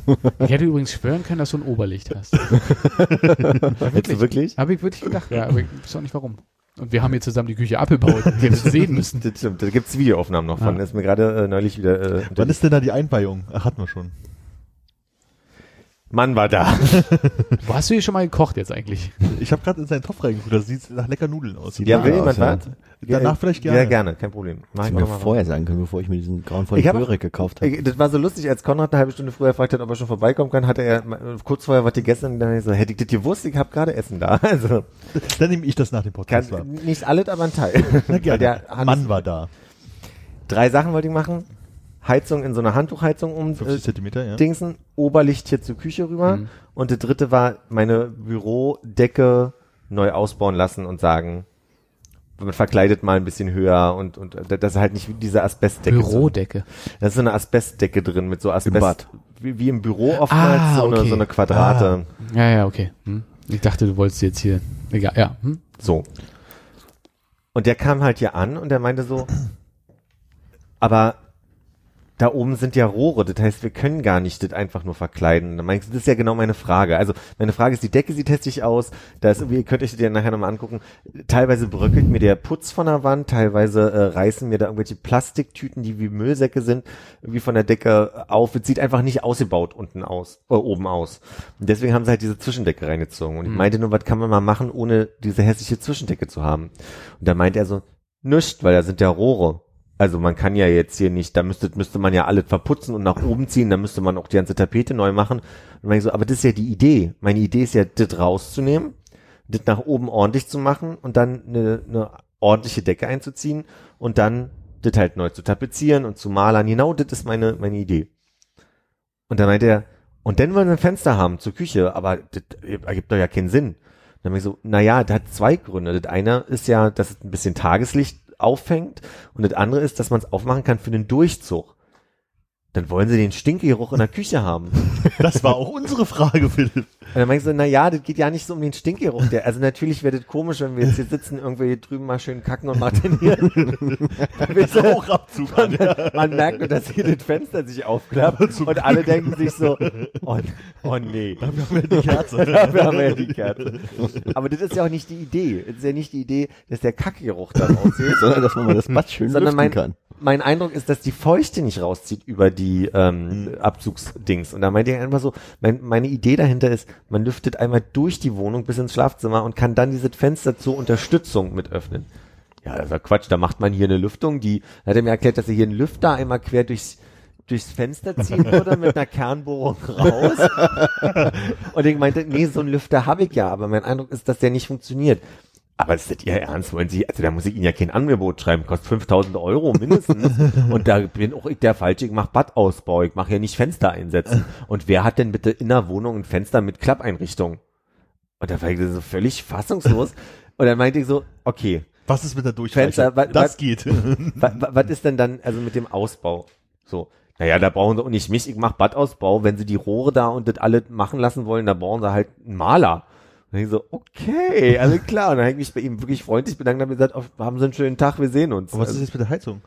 Ich hätte übrigens schwören können, dass du ein Oberlicht hast. willst du wirklich? Habe ich wirklich gedacht, ja, aber ich weiß auch nicht warum. Und wir haben hier zusammen die Küche abgebaut, wir das sehen müssen. Das stimmt, da gibt's Videoaufnahmen noch von. Ja. Ist mir gerade äh, neulich wieder. Äh, Wann die- ist denn da die Einweihung? Ach, hatten wir schon. Mann war da. Wo hast du hier schon mal gekocht jetzt eigentlich? Ich habe gerade in seinen Topf reingeguckt, das sieht nach lecker Nudeln aus. Ja, will jemand ja. was? Danach vielleicht gerne. Ja, gerne, kein Problem. Mach Hätte ich mir vorher sagen können, bevor ich mir diesen grauenvollen Ich hab- Röhre gekauft habe. Ich, das war so lustig, als Konrad eine halbe Stunde früher gefragt hat, ob er schon vorbeikommen kann, hatte er kurz vorher was gegessen und dann so, hätte ich das gewusst, ich habe gerade Essen da. Also Dann nehme ich das nach dem kann, Podcast wahr. nicht alles, aber ein Teil. Na gerne. der Mann war da. Drei Sachen wollte ich machen. Heizung in so einer Handtuchheizung um 50 äh, Zentimeter, ja. Dingsen, Oberlicht hier zur Küche rüber. Mhm. Und der dritte war meine Bürodecke neu ausbauen lassen und sagen, man verkleidet mal ein bisschen höher und, und das ist halt nicht wie diese Asbestdecke. Bürodecke. Da ist so eine Asbestdecke drin mit so Asbest. Bad. Wie, wie im Büro oftmals, Ah, so, eine, okay. so eine Quadrate. Ja, ja, okay. Hm. Ich dachte, du wolltest jetzt hier. Egal, ja. Hm? So. Und der kam halt hier an und der meinte so, aber da oben sind ja Rohre, das heißt, wir können gar nicht das einfach nur verkleiden. Das ist ja genau meine Frage. Also meine Frage ist, die Decke sieht hässlich aus, da ist irgendwie, ihr könnt euch das ja nachher nochmal angucken, teilweise bröckelt mir der Putz von der Wand, teilweise äh, reißen mir da irgendwelche Plastiktüten, die wie Müllsäcke sind, irgendwie von der Decke auf. Es sieht einfach nicht ausgebaut unten aus, äh, oben aus. Und deswegen haben sie halt diese Zwischendecke reingezogen. Und ich meinte nur, was kann man mal machen, ohne diese hässliche Zwischendecke zu haben? Und da meinte er so, nischt, weil da sind ja Rohre. Also man kann ja jetzt hier nicht, da müsste, müsste man ja alles verputzen und nach oben ziehen, da müsste man auch die ganze Tapete neu machen. Und dann ich so, aber das ist ja die Idee. Meine Idee ist ja, das rauszunehmen, das nach oben ordentlich zu machen und dann eine, eine ordentliche Decke einzuziehen und dann das halt neu zu tapezieren und zu malern. Genau das ist meine, meine Idee. Und dann meinte er, und dann wollen wir ein Fenster haben zur Küche, aber das ergibt doch ja keinen Sinn. Dann habe ich so, naja, das hat zwei Gründe. Das eine ist ja, dass es ein bisschen Tageslicht auffängt und das andere ist, dass man es aufmachen kann für den Durchzug. Dann wollen sie den Stinkgeruch in der Küche haben. Das war auch unsere Frage, Philipp. Und dann meinte ich so, na ja, das geht ja nicht so um den Stinkgeruch. Der, also natürlich wäre das komisch, wenn wir jetzt hier sitzen, irgendwie hier drüben mal schön kacken und martinieren. Rauchabzug an. man merkt nur, dass hier das Fenster sich aufklappt und alle denken sich so, oh, oh nee. Wir haben ja die Kerze. Dafür haben wir ja die Kerze. Aber das ist ja auch nicht die Idee. Das ist ja nicht die Idee, dass der Kackgeruch dann aussieht. Sondern, dass man mal das Bad schön sondern mein, kann. mein Eindruck ist, dass die Feuchte nicht rauszieht über die ähm, Abzugsdings. Und da meinte ich einfach so, mein, meine Idee dahinter ist, man lüftet einmal durch die Wohnung bis ins Schlafzimmer und kann dann dieses Fenster zur Unterstützung mit öffnen. Ja, das war Quatsch, da macht man hier eine Lüftung, die, da hat er mir erklärt, dass er hier einen Lüfter einmal quer durchs durchs Fenster ziehen würde mit einer Kernbohrung raus. und ich meinte, nee, so einen Lüfter habe ich ja, aber mein Eindruck ist, dass der nicht funktioniert. Aber ist das Ihr Ernst? Wollen Sie, also da muss ich Ihnen ja kein Angebot schreiben, kostet 5000 Euro mindestens. und da bin auch ich der Falsche, ich mache Badausbau, ich mache ja nicht Fenster einsetzen. Und wer hat denn bitte in der Wohnung ein Fenster mit Klappeinrichtung? Und da war ich so völlig fassungslos. Und dann meinte ich so, okay, Was ist mit der Durchreiche? Fenster, wa- das geht. wa- wa- was ist denn dann, also mit dem Ausbau? So, naja, da brauchen sie auch nicht mich, ich mache Badausbau. Wenn sie die Rohre da und das alle machen lassen wollen, da brauchen sie halt einen Maler. Und ich so, okay, alles klar. Und dann habe ich mich bei ihm wirklich freundlich bedankt und habe gesagt, auf, haben Sie einen schönen Tag, wir sehen uns. Und was ist Also, jetzt mit der Heizung?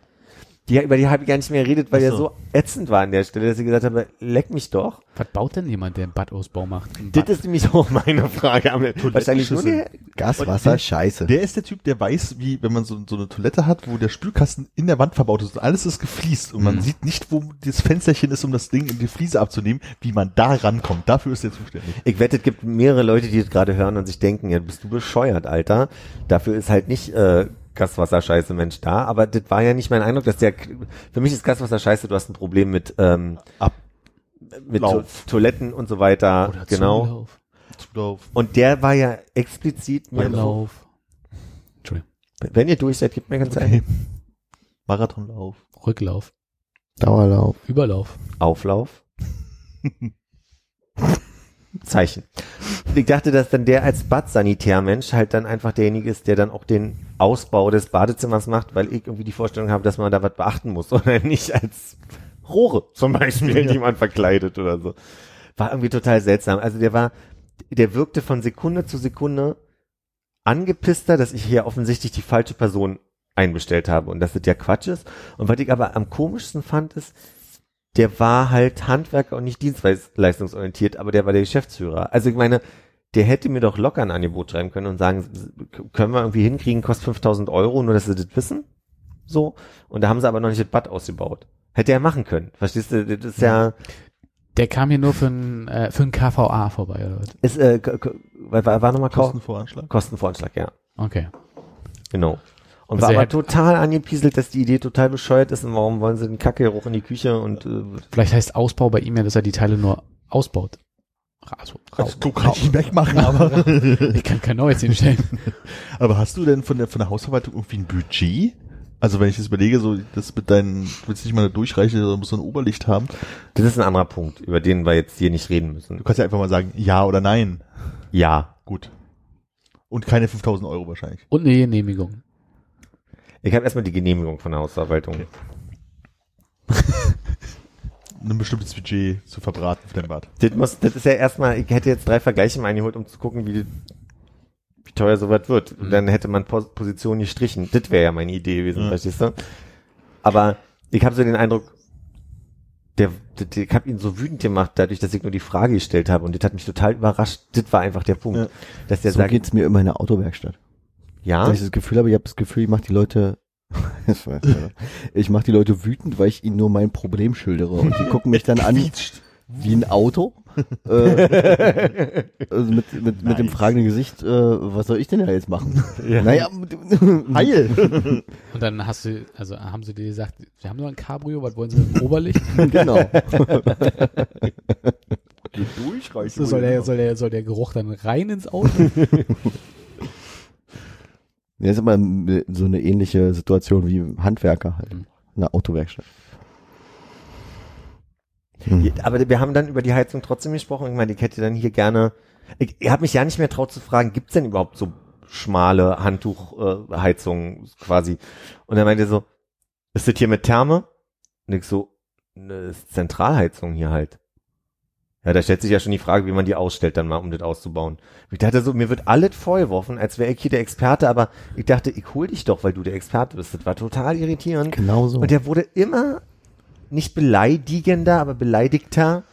Die, über die habe ich gar nicht mehr geredet, weil Ach er so. so ätzend war an der Stelle, dass ich gesagt habe, leck mich doch. Was baut denn jemand, der einen Badausbau macht? Ein Das Bad? ist nämlich auch meine Frage. Aber Wahrscheinlich nur der, Gas, Wasser, der- Scheiße. Der ist der Typ, der weiß, wie, wenn man so, so eine Toilette hat, wo der Spülkasten in der Wand verbaut ist und alles ist gefliest und man Mhm. sieht nicht, wo das Fensterchen ist, um das Ding in die Fliese abzunehmen, wie man da rankommt. Dafür ist er zuständig. Ich wette, es gibt mehrere Leute, die das gerade hören und sich denken, ja, bist du bescheuert, Alter. Dafür ist halt nicht äh, Gaswasser scheiße Mensch da, aber das war ja nicht mein Eindruck, dass der für mich ist Gaswasser scheiße, du hast ein Problem mit ähm, Ab- mit to Toiletten und so weiter, Oder genau. Zulauf. Zulauf. Und der war ja explizit mir Rücklauf. wenn ihr durch seid, gebt mir ganz Okay. ein Marathonlauf. Rücklauf. Dauerlauf. Überlauf. Auflauf. Zeichen. Ich dachte, dass dann der als Badsanitärmensch halt dann einfach derjenige ist, der dann auch den Ausbau des Badezimmers macht, weil ich irgendwie die Vorstellung habe, dass man da was beachten muss, oder nicht als Rohre zum Beispiel, die man verkleidet oder so. War irgendwie total seltsam. Also der war, der wirkte von Sekunde zu Sekunde angepisster, dass ich hier offensichtlich die falsche Person einbestellt habe und dass das ja Quatsch ist. Und was ich aber am komischsten fand, ist, der war halt Handwerker und nicht dienstleistungsorientiert, aber der war der Geschäftsführer. Also ich meine, der hätte mir doch locker ein Angebot schreiben können und sagen, können wir irgendwie hinkriegen, kostet 5000 Euro, nur dass sie das wissen. So. Und da haben sie aber noch nicht das Bad ausgebaut. Hätte er machen können. Verstehst du? Das ist ja, Der kam hier nur für ein, äh, für ein KVA vorbei, oder was? ist, äh, war, war nochmal Kosten, Kostenvoranschlag. Kostenvoranschlag, ja. Okay. Genau. Und Also war er aber total angepieselt, dass die Idee total bescheuert ist und warum wollen sie den Kackegeruch in die Küche und äh, Vielleicht heißt Ausbau bei ihm ja, dass er die Teile nur ausbaut. Also, Das du kannst nicht wegmachen, aber, ich kann kein neues hinstellen. aber hast du denn von der, von der Hausverwaltung irgendwie ein Budget? Also wenn ich das überlege, so, das mit deinen, du willst nicht mal eine Durchreiche, sondern musst so ein Oberlicht haben. das ist ein anderer Punkt, über den wir jetzt hier nicht reden müssen. Du kannst ja einfach mal sagen, ja oder nein. Ja. Gut. Und keine 5000 Euro wahrscheinlich. Und eine Genehmigung. Ich habe erstmal die Genehmigung von der Hausverwaltung. Ein bestimmtes Budget zu verbraten für dein Bad. Das, muss, das ist ja erstmal, ich hätte jetzt drei Vergleiche mal eingeholt, um zu gucken, wie, wie teuer sowas wird. Und dann hätte man Pos Positionen gestrichen. Das wäre ja meine Idee gewesen, Ja. verstehst du? Aber ich habe so den Eindruck, der, der, der ich habe ihn so wütend gemacht, dadurch, dass ich nur die Frage gestellt habe. Und das hat mich total überrascht. Das war einfach der Punkt. Ja. Dass der so sagt, geht's mir immer in der Autowerkstatt. Ja, Dass ich das Gefühl habe, ich habe das Gefühl, ich mache die Leute, weiß ich ich mache die Leute wütend, weil ich ihnen nur mein Problem schildere und die gucken mich dann an wie ein Auto. äh, also mit, mit, mit dem Nice. fragenden Gesicht, äh, was soll ich denn da jetzt machen? Ja. Naja, Heil! Und dann hast du, also haben sie dir gesagt, wir haben nur ein Cabrio, was wollen sie mit dem Oberlicht? genau. Geht durch, soll, der, soll, der, soll der Geruch dann rein ins Auto? Ja, ist immer so eine ähnliche Situation wie Handwerker halt. Mhm. Eine Autowerkstatt. Ja, Aber wir haben dann über die Heizung trotzdem gesprochen. Ich meine, ich hätte dann hier gerne. Ich, ich habe mich ja nicht mehr traut zu fragen, gibt's denn überhaupt so schmale Handtuchheizungen äh, quasi? Und dann meinte er so, ist das hier mit Therme? Und ich so, eine Zentralheizung hier halt. Ja, da stellt sich ja schon die Frage, wie man die ausstellt dann mal, um das auszubauen. Ich dachte so, mir wird alles vorgeworfen, als wäre ich hier der Experte, aber ich dachte, ich hol dich doch, weil du der Experte bist. Das war total irritierend. Genau so. Und der wurde immer nicht beleidigender, aber beleidigter.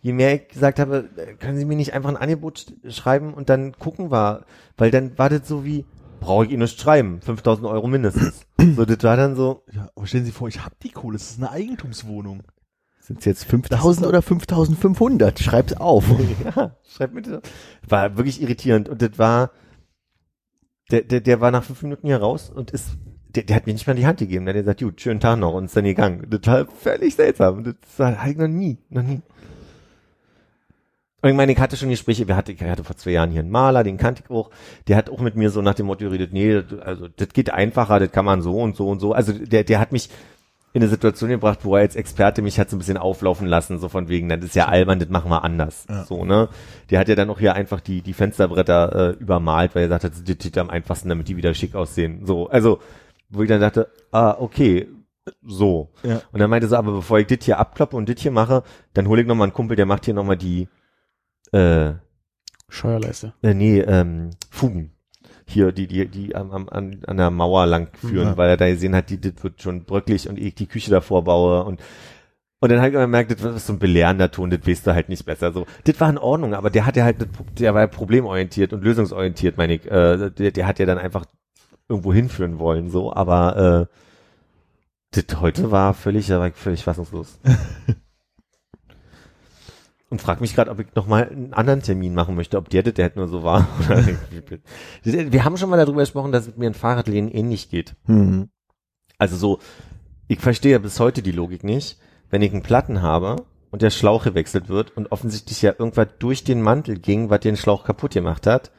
Je mehr ich gesagt habe, können Sie mir nicht einfach ein Angebot sch- schreiben und dann gucken wir, weil dann war das so wie, brauche ich Ihnen nicht schreiben, 5000 Euro mindestens. so, das war dann so, Ja, aber stellen Sie vor, ich hab die Kohle, es ist eine Eigentumswohnung. Sind es jetzt 5000 oder 5500? Schreib's auf. ja, schreib bitte. War wirklich irritierend und das war, der, der, der war nach fünf Minuten hier raus und ist, der, der hat mir nicht mal die Hand gegeben. Der hat gesagt, gut, schönen Tag noch und ist dann gegangen. Das war völlig seltsam. Das war halt noch nie, noch nie. Und ich meine, ich hatte schon Gespräche, wir hatte, ich hatte vor zwei Jahren hier einen Maler, den kannte ich auch, der hat auch mit mir so nach dem Motto geredet, nee, das- also das geht einfacher, das kann man so und so und so. Also der, der hat mich in eine Situation gebracht, wo er als Experte mich hat so ein bisschen auflaufen lassen, so von wegen, das ist ja albern, das machen wir anders. Ja. So, ne? Der hat ja dann auch hier einfach die, die Fensterbretter äh, übermalt, weil er hat, das sieht am einfachsten, damit die wieder schick aussehen. So, also, wo ich dann dachte, ah, okay, so. Ja. Und dann meinte er so, aber bevor ich das hier abklappe und das hier mache, dann hole ich noch mal einen Kumpel, der macht hier noch mal die, äh, Scheuerleiste. äh, nee, ähm, Fugen. Hier, die, die, die am, am, an, an der Mauer lang führen, Ja. weil er da gesehen hat, die, das wird schon bröcklig und ich die Küche davor baue und und dann ich gemerkt, das ist so ein belehrender Ton, das weißt du halt nicht besser. So, das war in Ordnung, aber der hat ja halt, der war ja problemorientiert und lösungsorientiert, meine ich. Äh, der, der hat ja dann einfach irgendwo hinführen wollen, so, aber äh, das heute war völlig, da war ich völlig fassungslos. Und frag mich gerade, ob ich noch mal einen anderen Termin machen möchte, ob der das der halt nur so war. Wir haben schon mal darüber gesprochen, dass es mir ein Fahrradlehnen ähnlich geht. Hm. Also so, ich verstehe ja bis heute die Logik nicht, wenn ich einen Platten habe und der Schlauch gewechselt wird und offensichtlich ja irgendwas durch den Mantel ging, was den Schlauch kaputt gemacht hat,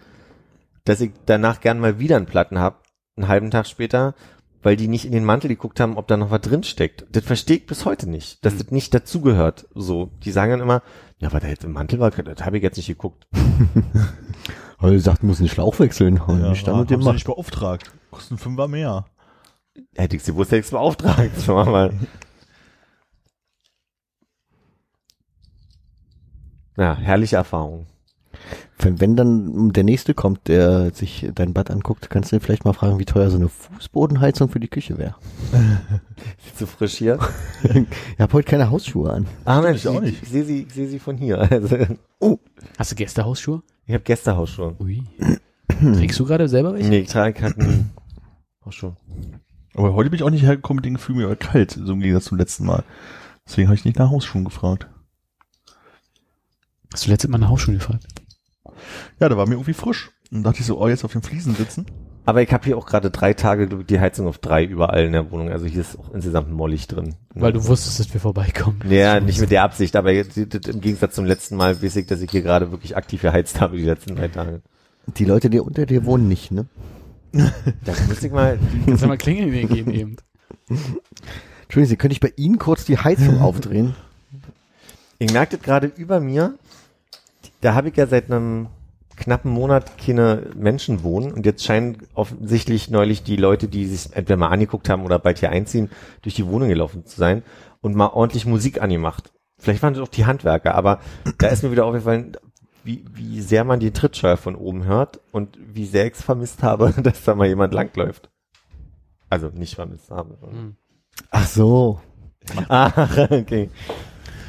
dass ich danach gern mal wieder einen Platten habe, einen halben Tag später, weil die nicht in den Mantel geguckt haben, ob da noch was drin steckt. Das verstehe ich bis heute nicht, dass das nicht dazugehört. So, die sagen dann immer, ja, weil da jetzt im Mantel war, das habe ich jetzt nicht geguckt. Sagst, du musst den Schlauch wechseln. Und Ja, ich stand macht. nicht beauftragt. Kosten Fünfer mehr. Hätte ich sie wusste, hätte ich es beauftragt. Schauen wir mal. Ja, herrliche Erfahrung. Wenn, wenn dann der nächste kommt, der sich dein Bad anguckt, kannst du ihn vielleicht mal fragen, wie teuer so eine Fußbodenheizung für die Küche wäre. Ist zu frisch hier. Ich habe heute keine Hausschuhe an. Ah, Mensch, ich auch ich, nicht. ich sehe sie, ich sehe sie von hier. Also, Hast du Gästehausschuhe? ich habe Gästehausschuhe. Ui. Trägst du gerade selber welche? Nee, ich trage keinen Hausschuhe. Aber heute bin ich auch nicht hergekommen mit dem Gefühl, mir war kalt, so im Gegensatz zum letzten Mal. Deswegen habe ich nicht nach Hausschuhen gefragt. Hast du letztes Mal eine Hausschuhe gefragt? Ja, da war mir irgendwie frisch. Und dachte ich so, oh, jetzt auf den Fliesen sitzen. Aber ich habe hier auch gerade drei Tage ich, die Heizung auf drei überall in der Wohnung. Also hier ist auch insgesamt mollig drin. Weil du wusstest, dass wir vorbeikommen. Ja, nicht mit der Absicht, aber jetzt, im Gegensatz zum letzten Mal weiß ich, dass ich hier gerade wirklich aktiv geheizt habe die letzten drei Tage. Die Leute, die unter dir wohnen, nicht, ne? Da müsste ich mal, Kannst du mal Klingeln geben eben. Entschuldigung, Sie, könnte ich bei Ihnen kurz die Heizung aufdrehen? ich merke das gerade über mir, da habe ich ja seit einem knappen Monat keine Menschen wohnen und jetzt scheinen offensichtlich neulich die Leute, die sich entweder mal angeguckt haben oder bald hier einziehen, durch die Wohnung gelaufen zu sein und mal ordentlich Musik angemacht. Vielleicht waren das auch die Handwerker, aber da ist mir wieder aufgefallen, wie, wie sehr man die Trittscheuer von oben hört und wie sehr ich es vermisst habe, dass da mal jemand langläuft. Also nicht vermisst habe. Hm. Ach so. Ach, okay.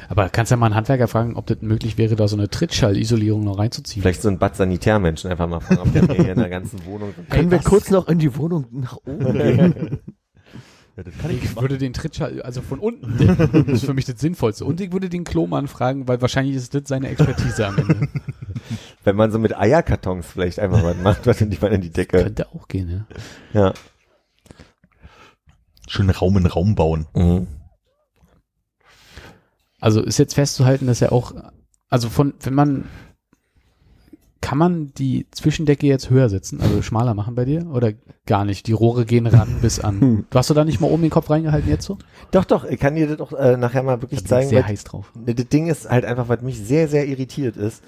Aber kannst ja mal einen Handwerker fragen, ob das möglich wäre, da so eine Trittschallisolierung noch reinzuziehen. Vielleicht so ein Bad Sanitärmenschen einfach mal fragen, ob der mir hier in der ganzen Wohnung Können wir kurz noch in die Wohnung nach oben gehen? Ja, das kann ich Ich würde den Trittschall, also von unten, das ist für mich das Sinnvollste. Und ich würde den Klomann fragen, weil wahrscheinlich ist das seine Expertise am Ende. Wenn man so mit Eierkartons vielleicht einfach was macht, was in die, in die Decke. Könnte auch gehen, ja. Ja. Schön Raum in Raum bauen. Mhm. Also ist jetzt festzuhalten, dass er auch, also von, wenn man, kann man die Zwischendecke jetzt höher setzen, also schmaler machen bei dir oder gar nicht? Die Rohre gehen ran bis an. Du hast du da nicht mal oben den Kopf reingehalten jetzt so? Doch, doch, ich kann dir das doch äh, nachher mal wirklich Da bin ich zeigen. sehr weil- heiß drauf. Das Ding ist halt einfach, was mich sehr, sehr irritiert ist.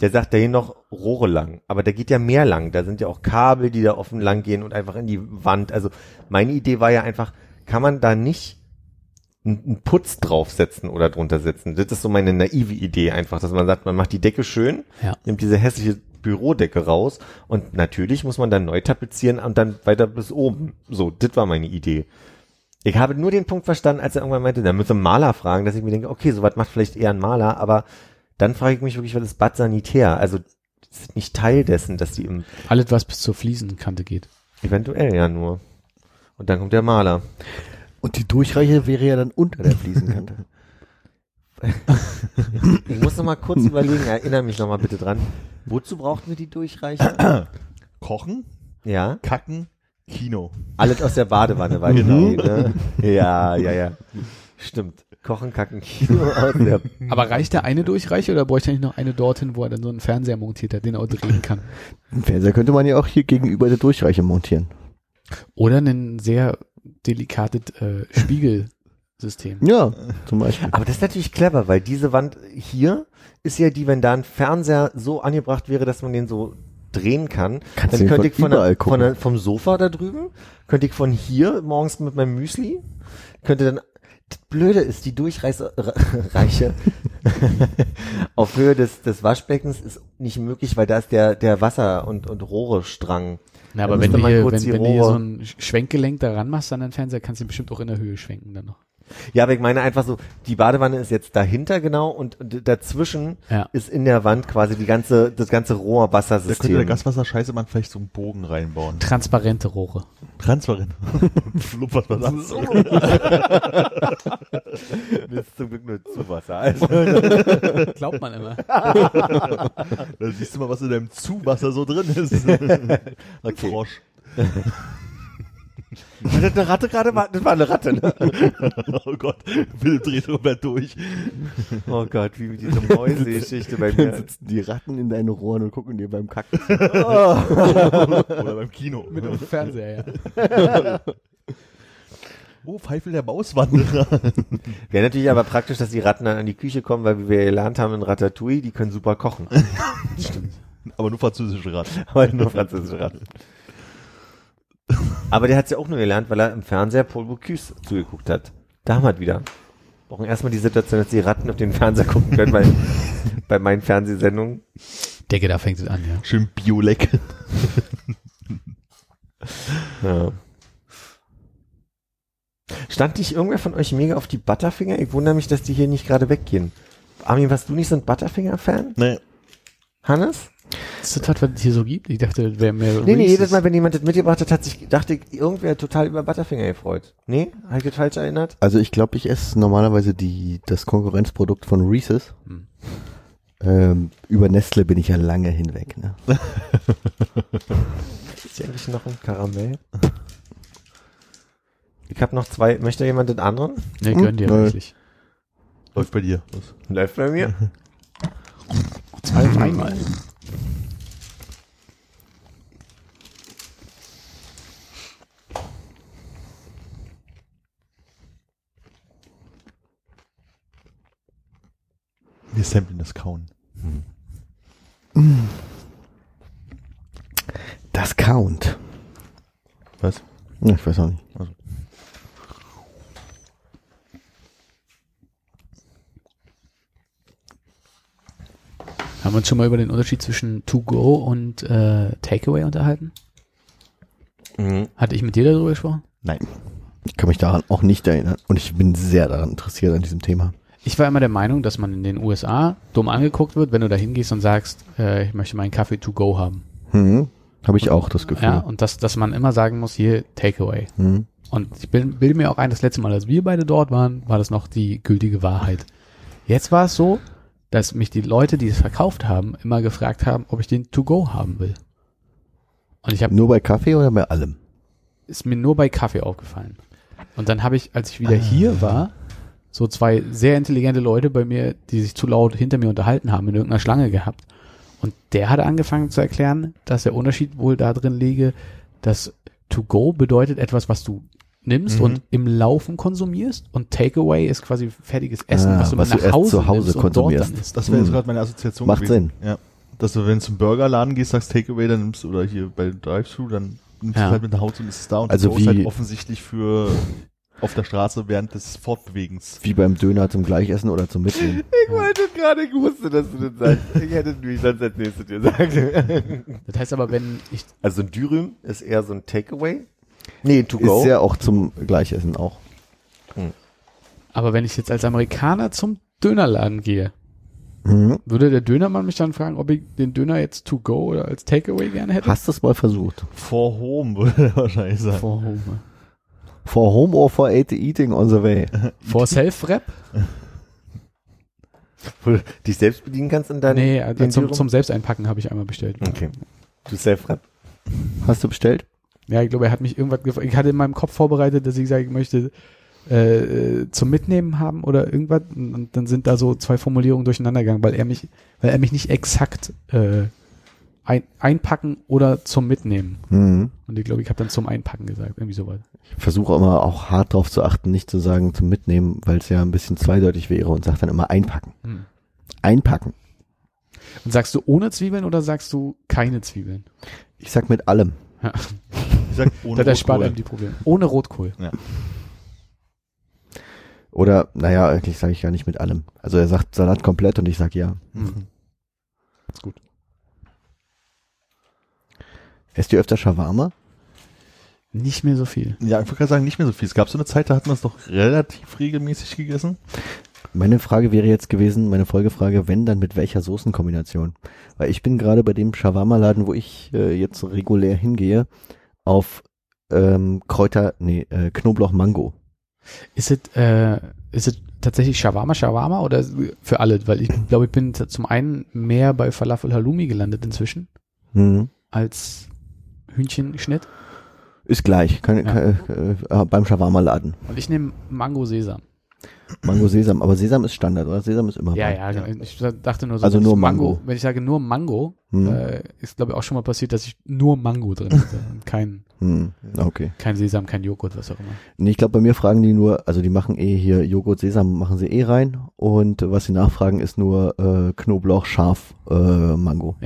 Der sagt, da gehen noch Rohre lang. Aber da geht ja mehr lang. Da sind ja auch Kabel, die da offen lang gehen und einfach in die Wand. Also meine Idee war ja einfach, kann man da nicht einen Putz draufsetzen oder drunter setzen. Das ist so meine naive Idee einfach, dass man sagt, man macht die Decke schön, Ja. nimmt diese hässliche Bürodecke raus und natürlich muss man dann neu tapezieren und dann weiter bis oben. So, das war meine Idee. Ich habe nur den Punkt verstanden, als er irgendwann meinte, da müssen Maler fragen, dass ich mir denke, okay, sowas macht vielleicht eher ein Maler, aber dann frage ich mich wirklich, was ist Bad Sanitär? Also, ist nicht Teil dessen, dass die im, Alles, was bis zur Fliesenkante geht. eventuell ja nur. Und dann kommt der Maler. Und die Durchreiche wäre ja dann unter der Fliesenkante. Ich muss noch mal kurz überlegen, erinnere mich noch mal bitte dran. Wozu brauchten wir die Durchreiche? Kochen, Ja, kacken, Kino. alles aus der Badewanne war Genau. Ne? Ja, ja, ja. Stimmt. Kochen, kacken, Kino Aber reicht der eine Durchreiche oder bräuchte er nicht noch eine dorthin, wo er dann so einen Fernseher montiert hat, den er auch drehen kann? Einen Fernseher könnte man ja auch hier gegenüber der Durchreiche montieren. Oder ein sehr delikates äh, Spiegelsystem. Ja, zum Beispiel. Aber das ist natürlich clever, weil diese Wand hier ist ja die, wenn da ein Fernseher so angebracht wäre, dass man den so drehen kann, Kannst du dann könnte von ich von, überall der, von der, vom Sofa da drüben, könnte ich von hier morgens mit meinem Müsli, könnte dann, das Blöde ist, die Durchreiche auf Höhe des, des Waschbeckens ist nicht möglich, weil da ist der, der Wasser- und, und Rohrestrang. Na, aber Da wenn du, hier, wenn, wenn du hier so ein Schwenkgelenk daran machst an den Fernseher, kannst du ihn bestimmt auch in der Höhe schwenken dann noch. Ja, aber ich meine einfach so, die Badewanne ist jetzt dahinter genau und, dazwischen Ja. ist in der Wand quasi die ganze, das ganze Da könnte Rohrwassersystem. der Gaswasserscheiße man vielleicht so einen Bogen reinbauen. Transparente Rohre. Transparent. Fluppert was an. Das ist zum Glück nur Zuwasser. Also. Glaubt man immer. Da siehst du mal, was in deinem Zuwasser so drin ist. Okay. Frosch. War das eine Ratte gerade? War- Das war eine Ratte, ne? Oh Gott, Philipp dreht drüber durch. Oh Gott, wie diese Mäuse-Geschichte bei Dann mir. sitzen die Ratten in deinen Rohren und gucken dir beim Kacken. Oder beim Kino. Mit dem Fernseher, ja. Oh, Pfeifel der Mauswanderer. Wäre natürlich aber praktisch, dass die Ratten dann an die Küche kommen, weil wie wir gelernt haben in Ratatouille, die können super kochen. Stimmt. Aber nur französische Ratten. Aber nur französische Ratten. Aber der hat's ja auch nur gelernt, weil er im Fernseher Paul Bocuse zugeguckt hat. Da haben wir es wieder. Brauchen erstmal die Situation, dass die Ratten auf den Fernseher gucken können, weil bei meinen Fernsehsendungen. Decke, da fängt es an, ja. Schön Biolek. Ja. Stand dich irgendwer von euch mega auf die Butterfinger? Ich wundere mich, dass die hier nicht gerade weggehen. Armin, warst du nicht so ein Butterfinger-Fan? Nee. Hannes? Ist das was, was es hier so gibt? Ich dachte, das wäre mehr Nee, nee, jedes Mal, wenn jemand das mitgebracht hat, hat sich, dachte ich, irgendwer total über Butterfinger gefreut. Nee? Habe ich das falsch erinnert? Also ich glaube, ich esse normalerweise die, das Konkurrenzprodukt von Reese's. Hm. Ähm, über Nestle bin ich ja lange hinweg. Ne? Ist hier eigentlich noch ein Karamell? Ich habe noch zwei. Möchte jemand den anderen? Nee, gönn dir Hm? wirklich. Läuft bei dir. Was? Läuft bei mir. Zwei auf einmal. Wir samplen das Kauen. Das Count. Was? Ich weiß auch nicht. Also. Haben wir uns schon mal über den Unterschied zwischen To-Go und äh, Takeaway unterhalten? Mhm. Hatte ich mit dir darüber gesprochen? Nein. Ich kann mich daran auch nicht erinnern. Und ich bin sehr daran interessiert an diesem Thema. Ich war immer der Meinung, dass man in den USA dumm angeguckt wird, wenn du da hingehst und sagst, äh, ich möchte meinen Kaffee to go haben. Hm. Habe ich auch das Gefühl. Ja, und dass, dass man immer sagen muss, hier Takeaway. Hm. Und ich bilde bild mir auch ein, das letzte Mal, als wir beide dort waren, war das noch die gültige Wahrheit. Jetzt war es so, dass mich die Leute, die es verkauft haben, immer gefragt haben, ob ich den to go haben will. Und ich habe Nur bei Kaffee oder bei allem? ist mir nur bei Kaffee aufgefallen. Und dann habe ich, als ich wieder hier war, so zwei sehr intelligente Leute bei mir, die sich zu laut hinter mir unterhalten haben, in irgendeiner Schlange gehabt. Und der hatte angefangen zu erklären, dass der Unterschied wohl da drin liege, dass to go bedeutet etwas, was du nimmst Mhm. und im Laufen konsumierst und Takeaway ist quasi fertiges Essen, Ah, was du was du nach erst Hause, zu Hause nimmst und dort konsumierst. dann isst. Das wäre jetzt Hm. gerade meine Assoziation Macht gewesen. Ja. Dass du, wenn du zum Burgerladen gehst, sagst Takeaway, dann nimmst du, oder hier bei Drive-Thru, dann nimmst Ja. du halt mit nach Hause und ist es da und Also das ist halt offensichtlich für auf der Straße während des Fortbewegens. Wie beim Döner zum Gleichessen oder zum Mitnehmen. Ich wollte gerade, ich wusste, dass du das sagst. Ich hätte es nämlich sonst als nächstes dir sagen. Das heißt aber, wenn ich, Also ein Dürüm ist eher so ein Takeaway. Nee, to go. Ist ja auch zum Gleichessen auch. aber wenn ich jetzt als Amerikaner zum Dönerladen gehe, Mhm. würde der Dönermann mich dann fragen, ob ich den Döner jetzt to go oder als Takeaway gerne hätte? Hast du es mal versucht? For home würde er wahrscheinlich sagen. For home. For home or for eating on the way? For Self-Rap? Wo du dich selbst bedienen kannst in deinem Nee, den zum, zum Selbsteinpacken habe ich einmal bestellt. Okay. Du self-rap. Hast du bestellt? Ja, ich glaube, er hat mich irgendwas gefragt. Ich hatte in meinem Kopf vorbereitet, dass ich sage, ich möchte äh, äh, zum Mitnehmen haben oder irgendwas. Und, dann sind da so zwei Formulierungen durcheinander gegangen, weil er mich, weil er mich nicht exakt äh, ein, einpacken oder zum Mitnehmen. Mhm. Und ich glaube, ich habe dann zum Einpacken gesagt, irgendwie sowas. Ich versuche immer auch hart darauf zu achten, nicht zu sagen zum Mitnehmen, weil es ja ein bisschen zweideutig wäre und sage dann immer einpacken. Hm. Einpacken. Und sagst du ohne Zwiebeln oder sagst du keine Zwiebeln? Ich sag mit allem. Ich sag ohne Das erspart Rotkohl. einem die Probleme. Ohne Rotkohl. Oder, naja, eigentlich sage ich gar nicht mit allem. Also er sagt Salat komplett und ich sag ja. Hm. Ist gut. Esst ihr öfter Shawarma? Nicht mehr so viel. Ja, ich wollte gerade sagen, nicht mehr so viel. Es gab so eine Zeit, da hat man es doch relativ regelmäßig gegessen. Meine Frage wäre jetzt gewesen, meine Folgefrage, wenn, dann mit welcher Soßenkombination? Weil ich bin gerade bei dem Shawarma-Laden, wo ich äh, jetzt regulär hingehe, auf ähm, Kräuter, nee, äh, Knoblauch-Mango. Ist es äh, ist es tatsächlich Shawarma Shawarma oder für alle? Weil ich glaube, ich bin zum einen mehr bei Falafel Halloumi gelandet inzwischen Mhm. als Hühnchenschnitt. Ist gleich, kann, Ja. kann, äh, äh, beim Shawarma-Laden. Und ich nehme Mango Sesam. Mango Sesam, aber Sesam ist Standard, oder? Sesam ist immer Ja, bei. ja, genau. ich dachte nur so. Also nur Mango. Wenn ich sage nur Mango, Hm. äh, ist glaube ich auch schon mal passiert, dass ich nur Mango drin hatte und kein, Hm. Okay. kein Sesam, kein Joghurt, was auch immer. Nee, ich glaube, bei mir fragen die nur, also die machen eh hier Joghurt, Sesam machen sie eh rein und was sie nachfragen ist nur äh, Knoblauch, Schaf, äh, Mango.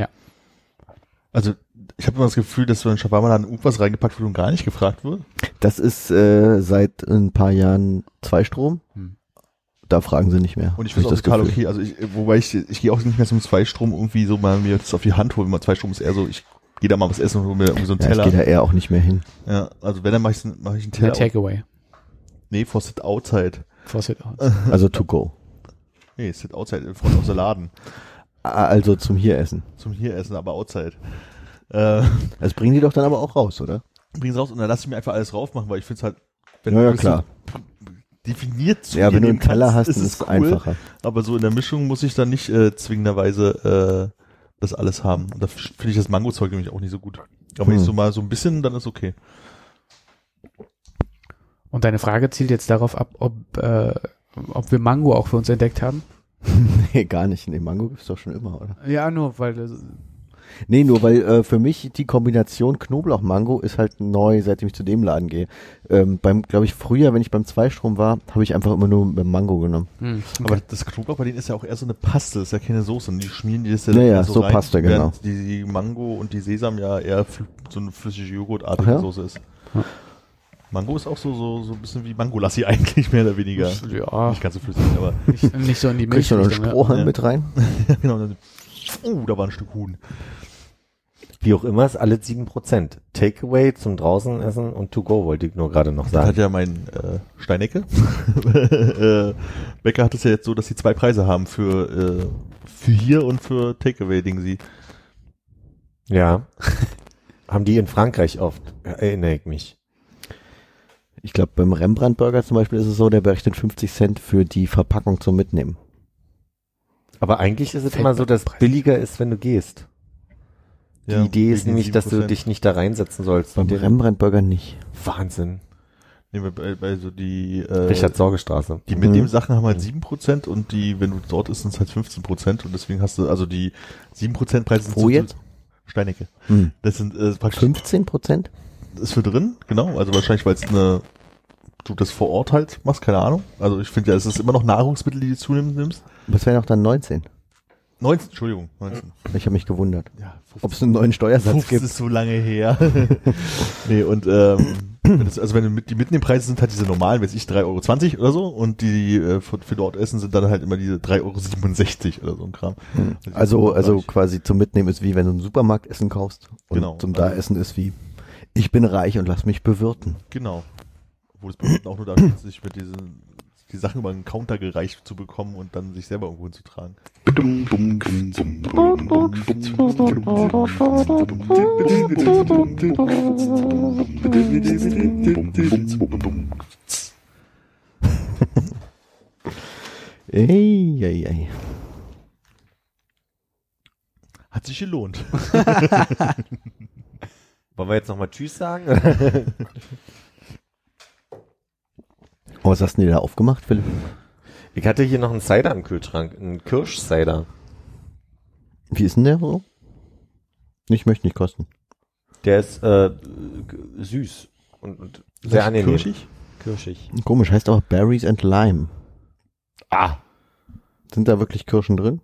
Also ich habe immer das Gefühl, dass so ein Shawarma dann irgendwas reingepackt wird und gar nicht gefragt wird. Das ist äh, seit ein paar Jahren Zweistrom. Hm. Da fragen sie nicht mehr. Und ich finde das total Gefühl. okay. Also ich, wobei ich, ich gehe auch nicht mehr zum Zweistrom irgendwie so mal mir das auf die Hand holen. Mal Zweistrom ist eher so, ich gehe da mal was essen und hole mir irgendwie so einen Ja, ich Teller. gehe da eher auch nicht mehr hin. Ja, also wenn, dann mache ich, mach ich einen Der Teller. Takeaway. nee, for sit outside. For sit out. Also to go. Nee, sit outside in front of the Laden. Also zum hier essen. Zum hier essen, aber outside. Äh, Das bringen die doch dann aber auch raus, oder? bring's raus und dann lass ich mir einfach alles drauf machen, weil ich finde es halt, wenn Ja, ja, du klar. definiert zu Ja, wenn du einen Teller kannst, hast, ist ist es es cool. einfacher. Aber so in der Mischung muss ich dann nicht äh, zwingenderweise äh, das alles haben. Und da finde ich das Mango-Zeug nämlich auch nicht so gut. Aber wenn Hm. ich so mal so ein bisschen, dann ist okay. Und deine Frage zielt jetzt darauf ab, ob, äh, ob wir Mango auch für uns entdeckt haben? nee, gar nicht. Nee, Mango gibt's doch schon immer, oder? Ja, nur weil äh, Nee, nur weil äh, für mich die Kombination Knoblauch-Mango ist halt neu, seitdem ich zu dem Laden gehe. Ähm, beim, glaube ich, früher, wenn ich beim Zweistrom war, habe ich einfach immer nur mit Mango genommen. hm, Aber okay. das Knoblauch bei denen ist ja auch eher so eine Paste, das ist ja keine Soße. Und die schmieren die das Ja, ja, so so rein, Paste, genau. Die, die Mango und die Sesam ja eher so eine flüssige Joghurtartige ja? Soße ist. Ja. Mango ist auch so, so, so ein bisschen wie Mangolassi eigentlich, mehr oder weniger. ja, Nicht ganz so flüssig, aber nicht, nicht so in die Milch. Kriegst du noch einen Strohhalm Ja. mit rein? ja, genau. Oh, da war ein Stück Huhn. Wie auch immer, ist alles 7%. Takeaway zum draußen essen und to go wollte ich nur gerade noch Das hat sagen. ja mein äh, Steinecke. äh, Bäcker hat es ja jetzt so, dass sie zwei Preise haben für, äh, für hier und für Takeaway-Ding sie. Ja. Haben die in Frankreich oft, erinnere ich mich. Ich glaube, beim Rembrandt Burger zum Beispiel ist es so, der berechnet 50 Cent für die Verpackung zum Mitnehmen. Aber eigentlich ist es immer so, dass billiger ist, wenn du gehst. Die Ja, Idee ist nämlich, dass du 7%. dich nicht da reinsetzen sollst. Beim Und den Rembrandt Burger nicht. Wahnsinn. Nehmen wir bei, bei so die, äh, Richard Sorgestraße. die mit dem Mhm. Sachen haben halt 7% und die, wenn du dort isst, sind es halt 15% und deswegen hast du, also die 7% Preise sind Wo so- jetzt? Steinecke. Hm. Das sind äh, praktisch 15 Prozent? ist für drin, genau. Also wahrscheinlich, weil es eine, du das vor Ort halt machst, keine Ahnung. Also ich finde ja, es ist immer noch Nahrungsmittel, die du zunehmend nimmst. Was wären auch dann 19? 19, Entschuldigung, 19. Ich habe mich gewundert. Ja, Ob es einen neuen Steuersatz 15 gibt. ist so lange her. nee, und ähm, Das, also wenn mit, die Mitnehmpreise sind halt diese normalen, weiß ich, 3,20 Euro oder so und die äh, für, für dort Essen sind dann halt immer diese 3,67 Euro oder so ein Kram. Also, also quasi zum Mitnehmen ist wie wenn du im Supermarkt Essen kaufst. Und Genau. zum da essen ist wie ich bin reich und lass mich bewirten. Genau. Obwohl es bei uns auch nur darum geht, sich mit diesen die Sachen über einen Counter gereicht zu bekommen und dann sich selber irgendwo hinzutragen. Ey, ey, ey. Hat sich gelohnt. Wollen wir jetzt nochmal Tschüss sagen? Oh, was hast du denn da aufgemacht, Philipp? ich hatte hier noch einen Cider im Kühlschrank, einen Kirsch-Cider. Wie ist denn der so? Ich möchte nicht kosten. Der ist äh, süß und, und sehr angenehm. Kirschig? Kirschig. Komisch, heißt auch Berries and Lime. Ah, Sind da wirklich Kirschen drin?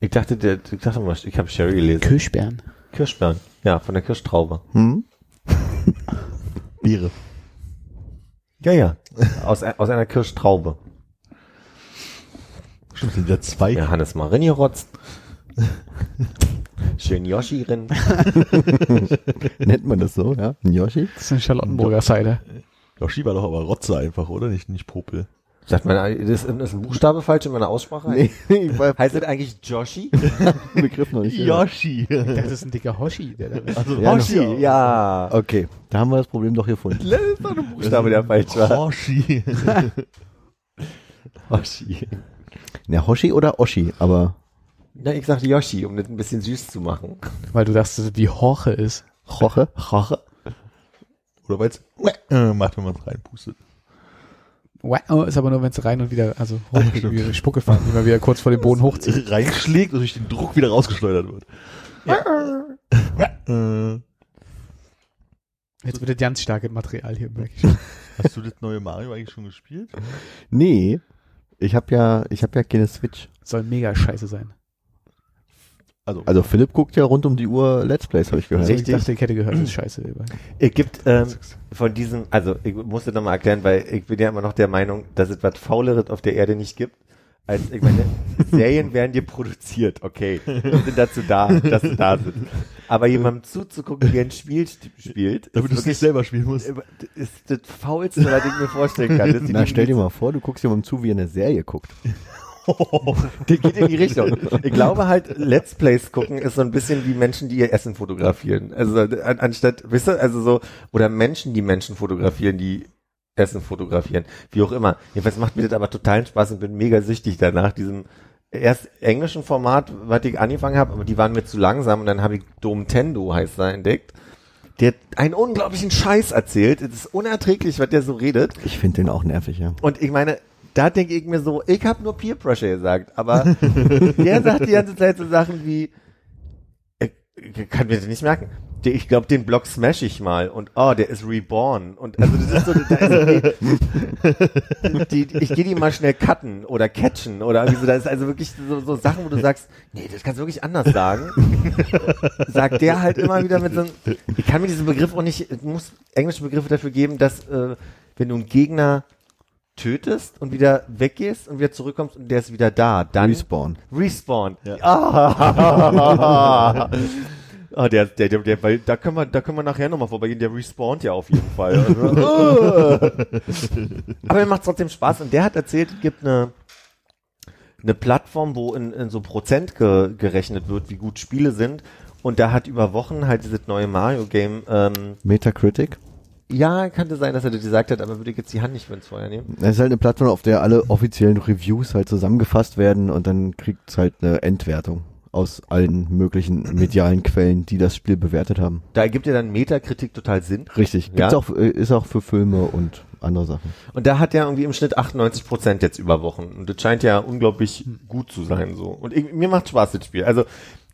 ich dachte, der, ich dachte mal, ich habe Sherry gelesen. Kirschbeeren. Kirschbeeren. Ja, von der Kirschtraube. Hm? Beere. Ja, ja. Aus, aus einer Kirschtraube. Stimmt, sind ja zwei. Ja, Hannes mal rotzt. Schön Yoshi rin. Nennt man das so, ja? Ein Yoshi? Das ist ein Charlottenburger Cider. Yoshi war doch aber Rotze einfach, oder? Nicht, nicht Popel. Sagt man, ist, ist ein Buchstabe falsch in meiner Aussprache? Nee, Heißt das eigentlich Joshi? Begriff noch nicht. Yoshi. Das ist ein dicker Hoshi, der da. Also Ja, Hoshi, ja. Okay, da haben wir das Problem doch gefunden. Das ist doch ein Buchstabe, der falsch war. Hoshi. Hoshi. Ja, Hoshi oder Oshi, aber Na, ich sag Yoshi, um das ein bisschen süß zu machen. Weil du dachtest, wie Horche ist. Roche? Hoche. Oder weil es äh, macht, wenn man es reinpustet. Wow, ist aber nur, wenn es rein und wieder, also hochgeht, wie Spucke fahren, die man wieder kurz vor dem Boden hochzieht. Reinschlägt und durch den Druck wieder rausgeschleudert wird. Äh, Jetzt wird das ganz starkes Material hier merke ich. hast du das neue Mario eigentlich schon gespielt? Nee. Ich habe ja, ich habe ja keine Switch. Soll mega scheiße sein. Also, Also Philipp guckt ja rund um die Uhr Let's Plays, habe ich gehört. Also ich Richtig. dachte, ich hätte gehört, das ist scheiße. Es gibt ähm, von diesem, also ich muss das nochmal erklären, weil ich bin ja immer noch der Meinung, dass es was Fauleres auf der Erde nicht gibt. Als, ich meine, Serien werden dir produziert, okay, sind dazu da, dass sie da sind. Aber jemandem zuzugucken, wie ein Spiel spielt, damit du ist es nicht selber spielen musst. ist das Faulste, was ich mir vorstellen kann. Na, stell dir mal vor, du guckst jemandem zu, wie er eine Serie guckt. Der geht in die Richtung. Ich glaube halt, Let's Plays gucken ist so ein bisschen wie Menschen, die ihr Essen fotografieren. Also an, anstatt, wisst ihr, also so, oder Menschen, die Menschen fotografieren, die Essen fotografieren. Wie auch immer. Jedenfalls macht mir das aber totalen Spaß und bin mega süchtig danach, diesem erst englischen Format, was ich angefangen habe, aber die waren mir zu langsam und dann habe ich Domtendo heißt er entdeckt. Der einen unglaublichen Scheiß erzählt. Es ist unerträglich, was der so redet. Ich finde den auch nervig, ja. Und ich meine, da denke ich mir so, ich habe nur Peer Pressure gesagt, aber der sagt die ganze Zeit so Sachen wie, ich, ich kann mir das nicht merken. Ich glaube, den Block smash ich mal und oh, der ist reborn und also das ist so, da ist okay, die, die, ich gehe die mal schnell cutten oder catchen oder irgendwie so, da ist also wirklich so, so Sachen, wo du sagst, nee, das kannst du wirklich anders sagen. Sagt der halt immer wieder mit so einem, ich kann mir diesen Begriff auch nicht, ich muss englische Begriffe dafür geben, dass äh, wenn du einen Gegner tötest und wieder weggehst und wieder zurückkommst und der ist wieder da, dann Respawn. Respawn. Ja. Ah. Ah, der, der, der, der, weil da können wir, da können wir nachher nochmal vorbeigehen. Der respawnt ja auf jeden Fall. Also, Aber er macht trotzdem Spaß und der hat erzählt, es gibt eine, eine Plattform, wo in, in so Prozent ge, gerechnet wird, wie gut Spiele sind. Und da hat über Wochen halt dieses neue Mario-Game, ähm, Metacritic. Ja, könnte sein, dass er das gesagt hat, aber würde ich jetzt die Hand nicht für ins Feuer nehmen. Das ist halt eine Plattform, auf der alle offiziellen Reviews halt zusammengefasst werden und dann kriegt's halt eine Endwertung aus allen möglichen medialen Quellen, die das Spiel bewertet haben. Da ergibt ja dann Metakritik total Sinn. Richtig. Gibt's Ja. auch, äh, ist auch für Filme und andere Sachen. Und da hat er irgendwie im Schnitt 98 Prozent jetzt über Wochen. Und das scheint ja unglaublich gut zu sein, so. Und ich, mir macht Spaß, das Spiel. Also,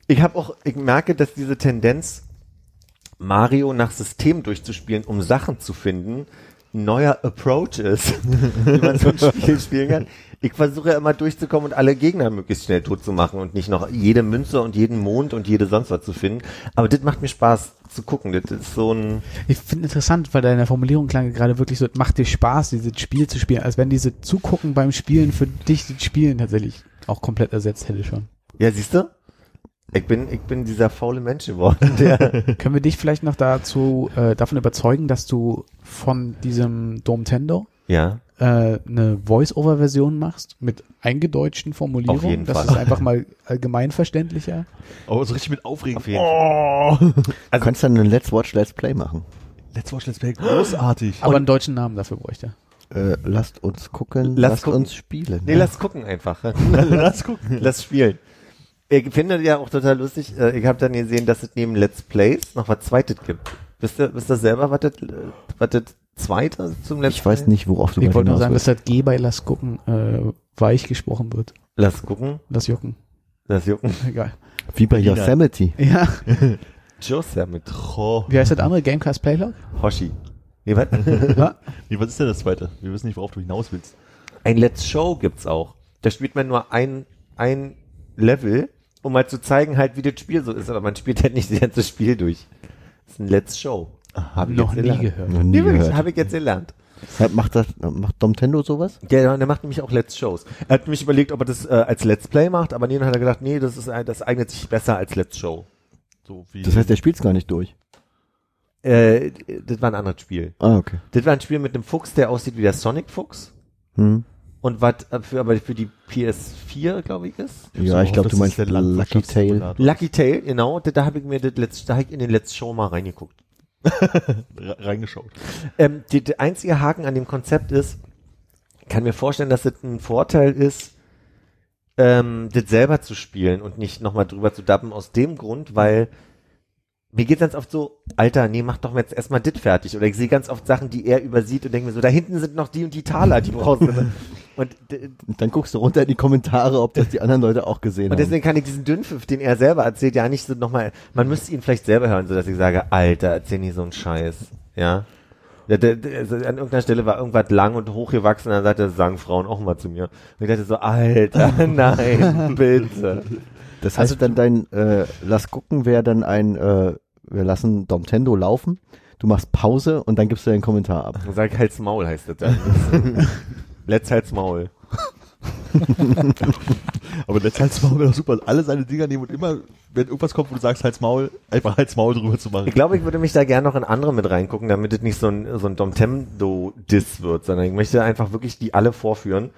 ich habe auch, ich merke, dass diese Tendenz, Mario nach System durchzuspielen, um Sachen zu finden, ein neuer Approach ist, wie man so ein Spiel spielen kann. Ich versuche ja immer durchzukommen und alle Gegner möglichst schnell tot zu machen und nicht noch jede Münze und jeden Mond und jede sonst was zu finden. Aber das macht mir Spaß zu gucken. Das ist so ein, Ich finde interessant, weil deine Formulierung klang gerade wirklich so, macht dir Spaß, dieses Spiel zu spielen, als wenn diese Zugucken beim Spielen für dich das Spielen tatsächlich auch komplett ersetzt hätte schon. ja, siehst du? Ich bin, ich bin dieser faule Mensch geworden, der, Können wir dich vielleicht noch dazu äh, davon überzeugen, dass du von diesem Domtendo ja, äh, eine Voice-Over-Version machst mit eingedeutschten Formulierungen? Auf jeden das Fall. ist einfach mal allgemeinverständlicher. Oh, so richtig mit Aufregung. Auf oh. Du Also- kannst dann ein Let's Watch Let's Play machen. Let's Watch Let's Play, großartig. Aber einen deutschen Namen dafür bräuchte. Äh, lasst uns gucken, Lass lasst gucken. uns spielen. nee, lass gucken einfach. Lass gucken. Lass spielen. Ich finde ja auch total lustig, äh, ich habe dann gesehen, dass es neben Let's Plays noch was Zweites gibt. Wisst ihr, wisst ihr selber, was das, äh, was das Zweite zum Let's Ich weiß nicht, worauf du Ich wollte nur sagen, willst. dass das G bei Lass gucken äh, weich gesprochen wird. Lass gucken, Lass jucken. das Jucken. Egal. Wie bei. Yosemite. Ja. Josia mit Oh. Wie heißt das andere? Gamecast Playlog? Hoshi. Nee, was? Nee, was ist denn das zweite? Wir wissen nicht, worauf du hinaus willst. Ein Let's Show gibt's auch. Da spielt man nur ein, ein Level, um mal zu zeigen halt, wie das Spiel so ist, aber man spielt halt nicht das ganze Spiel durch. Das ist ein Let's Show. Hab ich Noch jetzt nie gelernt. gehört. Noch nie gehört. habe ich jetzt gelernt. Macht das, macht Domtendo sowas? Ja, der macht nämlich auch Let's Shows. Er hat mich überlegt, ob er das äh, als Let's Play macht, aber nee, dann hat er gedacht, nee, das ist ein- das eignet sich besser als Let's Show. So wie Das heißt, der spielt's gar nicht durch. Äh, das war ein anderes Spiel. Ah, okay. Das war ein Spiel mit einem Fuchs, der aussieht wie der Sonic Fuchs Hm. Und was äh, für aber für die PS4, glaube ich, ist. Ja, ich glaube, du meinst Lucky Tail. Lucky Tail, genau. Da, da habe ich mir das Let's, da habe ich in den Let's Show mal reingeguckt. Re- reingeschaut. Ähm, die, der einzige Haken an dem Konzept ist, ich kann mir vorstellen, dass das ein Vorteil ist, ähm, das selber zu spielen und nicht nochmal drüber zu dappen, aus dem Grund, weil mir geht ganz oft so, Alter, nee, mach doch jetzt erstmal dit fertig. Oder ich sehe ganz oft Sachen, die er übersieht und denke mir so, da hinten sind noch die und die Taler, die brauchst du. Und, Und dann guckst du runter in die Kommentare, ob das die anderen Leute auch gesehen und haben. deswegen kann ich diesen Dünnpfiff, den er selber erzählt, ja nicht so nochmal, man müsste ihn vielleicht selber hören, so dass ich sage, Alter, erzähl nicht so einen Scheiß. Ja. Der, der, der, also an irgendeiner Stelle war irgendwas lang und hochgewachsen, dann sagte, sagen Frauen auch mal zu mir. Und ich dachte so, Alter, nein, bitte. Das heißt dann dein äh, Lass gucken wäre dann ein äh, wir lassen Domtendo laufen. Du machst Pause und dann gibst du deinen Kommentar ab. Sag halt's Maul heißt das dann. Let's halt's Maul. Aber der Halt's Maul wäre doch super. Alle seine Dinger nehmen und immer, wenn irgendwas kommt, wo du sagst Halt's Maul, einfach Halt's Maul drüber zu machen. Ich glaube, ich würde mich da gerne noch in andere mit reingucken, damit es nicht so ein, so ein Domtendo-Diss wird, sondern ich möchte einfach wirklich die alle vorführen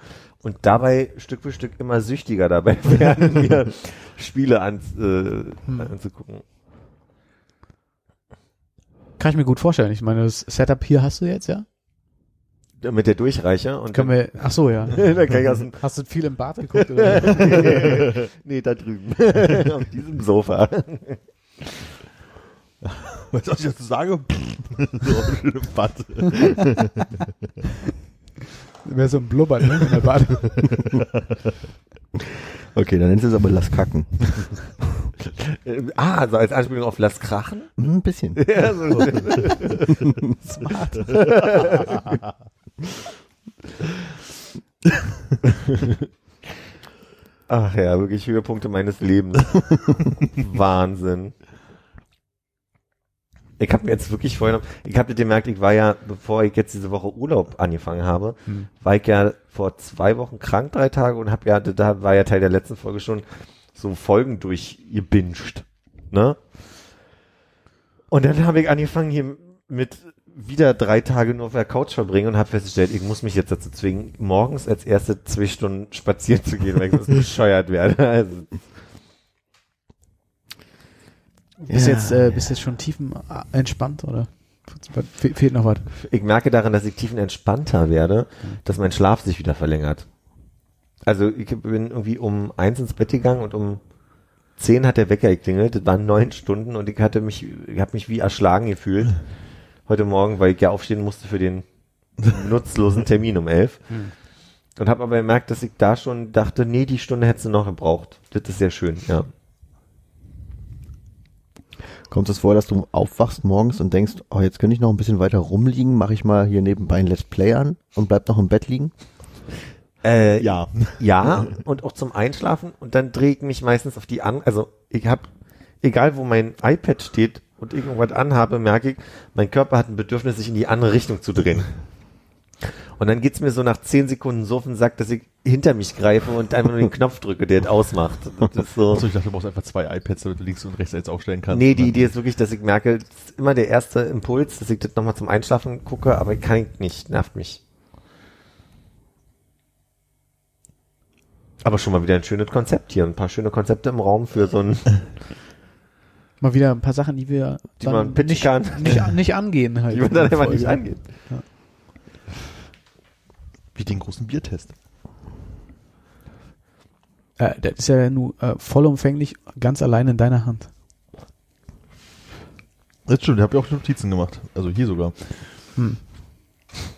und dabei Stück für Stück immer süchtiger dabei werden, mir Spiele an, äh, anzugucken. Kann ich mir gut vorstellen. Ich meine, das Setup hier hast du jetzt, ja? Mit der Durchreiche und Können wir, ach so, ja. dann, dann kann ich aus dem, Hast du viel im Bad geguckt oder? nee, da drüben, auf diesem Sofa. Was soll ich dazu sagen? so, im Bad. Wäre so ein Blubber, ne? In der Bad. Okay, dann nennst du es aber Lass kacken. Äh, ah, also als Anspielung auf Lass Krachen? Hm, Ein bisschen. Ja, so. Ach ja, wirklich Höhepunkte meines Lebens. Wahnsinn. Ich habe mir jetzt wirklich vorgenommen, ich habe gemerkt, ich war ja, bevor ich jetzt diese Woche Urlaub angefangen habe, Hm. war ich ja vor zwei Wochen krank, drei Tage und habe ja, da war ja Teil der letzten Folge schon so Folgen durchgebinged, ne? Und dann habe ich angefangen hier mit wieder drei Tage nur auf der Couch verbringen und habe festgestellt, ich muss mich jetzt dazu zwingen, morgens als erste zwei Stunden spazieren zu gehen, weil ich sonst bescheuert werde. Also, Bist Ja. jetzt, äh, bist jetzt schon tiefen äh, entspannt oder? Fe fehlt noch was? ich merke daran, dass ich tiefenentspannter werde, dass mein Schlaf sich wieder verlängert. Also ich bin irgendwie um eins ins Bett gegangen und um zehn hat der Wecker geklingelt. Das waren neun Stunden und ich hatte mich, ich habe mich wie erschlagen gefühlt heute Morgen, weil ich ja aufstehen musste für den nutzlosen Termin um elf. Und habe aber gemerkt, dass ich da schon dachte, nee, die Stunde hättest du noch gebraucht. Das ist sehr schön, ja. Kommt es vor, dass du aufwachst morgens und denkst, oh, jetzt könnte ich noch ein bisschen weiter rumliegen, mache ich mal hier nebenbei ein Let's Play an und bleib noch im Bett liegen? Äh, Ja. Ja, und auch zum Einschlafen. Und dann drehe ich mich meistens auf die an. Also ich habe, egal wo mein iPad steht und irgendwas anhabe, merke ich, mein Körper hat ein Bedürfnis, sich in die andere Richtung zu drehen. Und dann geht's mir so nach zehn Sekunden so auf den Sack, dass ich hinter mich greife und einfach nur den Knopf drücke, der es ausmacht. Das ist so. Achso, ich dachte, du brauchst einfach zwei iPads, damit du links und rechts eins aufstellen kannst. Nee, die Idee ist wirklich, dass ich merke, das ist immer der erste Impuls, dass ich das nochmal zum Einschlafen gucke, aber kann ich nicht, nervt mich. Aber schon mal wieder ein schönes Konzept hier, ein paar schöne Konzepte im Raum für so ein, Mal wieder ein paar Sachen, die wir die dann man nicht, kann, nicht, nicht angehen halt. die man dann einfach nicht Folge. angeht. Wie den großen Biertest. Äh, das ist ja nur äh, vollumfänglich ganz allein in deiner Hand. Das stimmt, ich habe ja auch Notizen gemacht. Also hier sogar. Hm.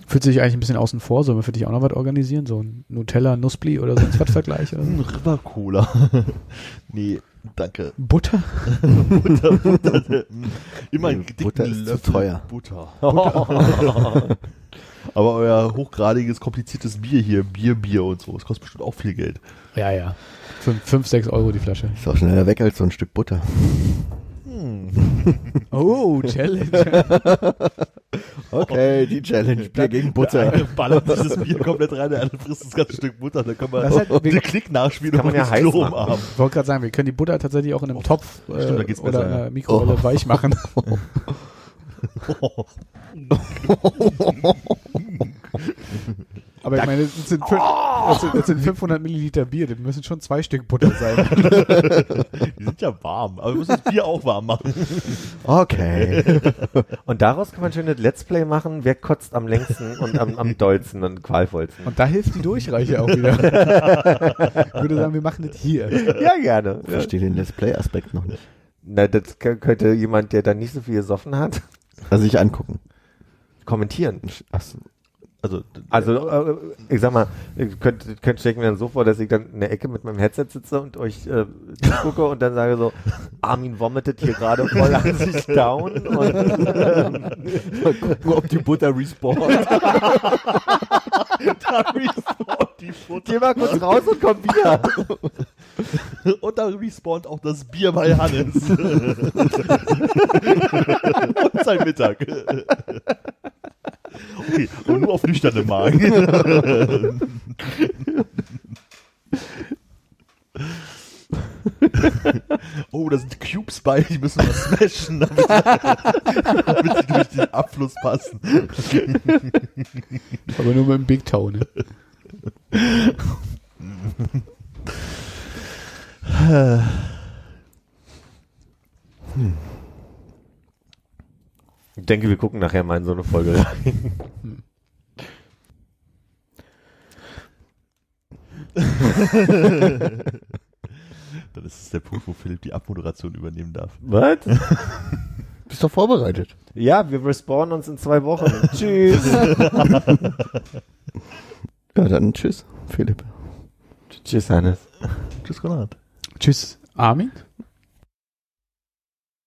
Fühlt sich eigentlich ein bisschen außen vor, sollen wir für dich auch noch was organisieren? So ein Nutella, Nuspli oder sonst was Vergleich? Oder Ein? River Cola. nee, danke. Butter? Butter, Butter. Immer dicken Butter ist zu Löffel teuer. Butter. Aber euer hochgradiges, kompliziertes Bier hier, Bier, Bier und so, das kostet bestimmt auch viel Geld. Ja, ja. Fünf, fünf, sechs Euro die Flasche. Ist auch schneller weg als so ein Stück Butter. Oh, Challenge. Okay, die Challenge. Bier gegen Butter. Der eine ballert dieses Bier komplett rein, der andere frisst das ganze Stück Butter, dann können wir Das ist halt- den Klick nachspielen kann man und ja das heiß Klo machen. Ich wollte gerade sagen, wir können die Butter tatsächlich auch in einem Topf äh, stimmt, da geht's oder besser, in einer Mikrowelle weich machen. Aber ich meine, das sind, das sind, sind 500 Milliliter Bier, das müssen schon zwei Stück Butter sein. Die sind ja warm, aber wir müssen das Bier auch warm machen. Okay. Und daraus kann man schön das Let's Play machen, wer kotzt am längsten und am, am dollsten und qualvollsten. Und da hilft die Durchreiche auch wieder. Ich würde sagen, wir machen das hier. Ja, gerne. Ich verstehe den Let's Play-Aspekt noch nicht. Na, das könnte jemand, der dann nicht so viel gesoffen hat, Also sich angucken. kommentieren. Ach so. Also, Also, äh, ich sag mal, ich könnte, könnte stellen mir dann so vor, dass ich dann in der Ecke mit meinem Headset sitze und euch äh, gucke und dann sage so, Armin vomitet hier gerade voll an sich down und Gucken, ob die Butter respawnt. die Butter. geh mal kurz raus und komm wieder. Und da respawnt auch das Bier bei Hannes. und sein Mittag. Okay, aber nur auf nüchternem Magen. Oh, da sind Cubes bei, die müssen wir smashen, damit, damit sie durch den Abfluss passen. Aber nur mit dem Big Toe, ne? Ich denke, wir gucken nachher mal in so eine Folge rein. Dann ist es der Punkt, wo Philipp die Abmoderation übernehmen darf. Was? Bist doch vorbereitet. Ja, wir respawnen uns in zwei Wochen. Tschüss. Ja, dann tschüss, Philipp. Tschüss, Hannes. Tschüss, Konrad. Tschüss, Armin.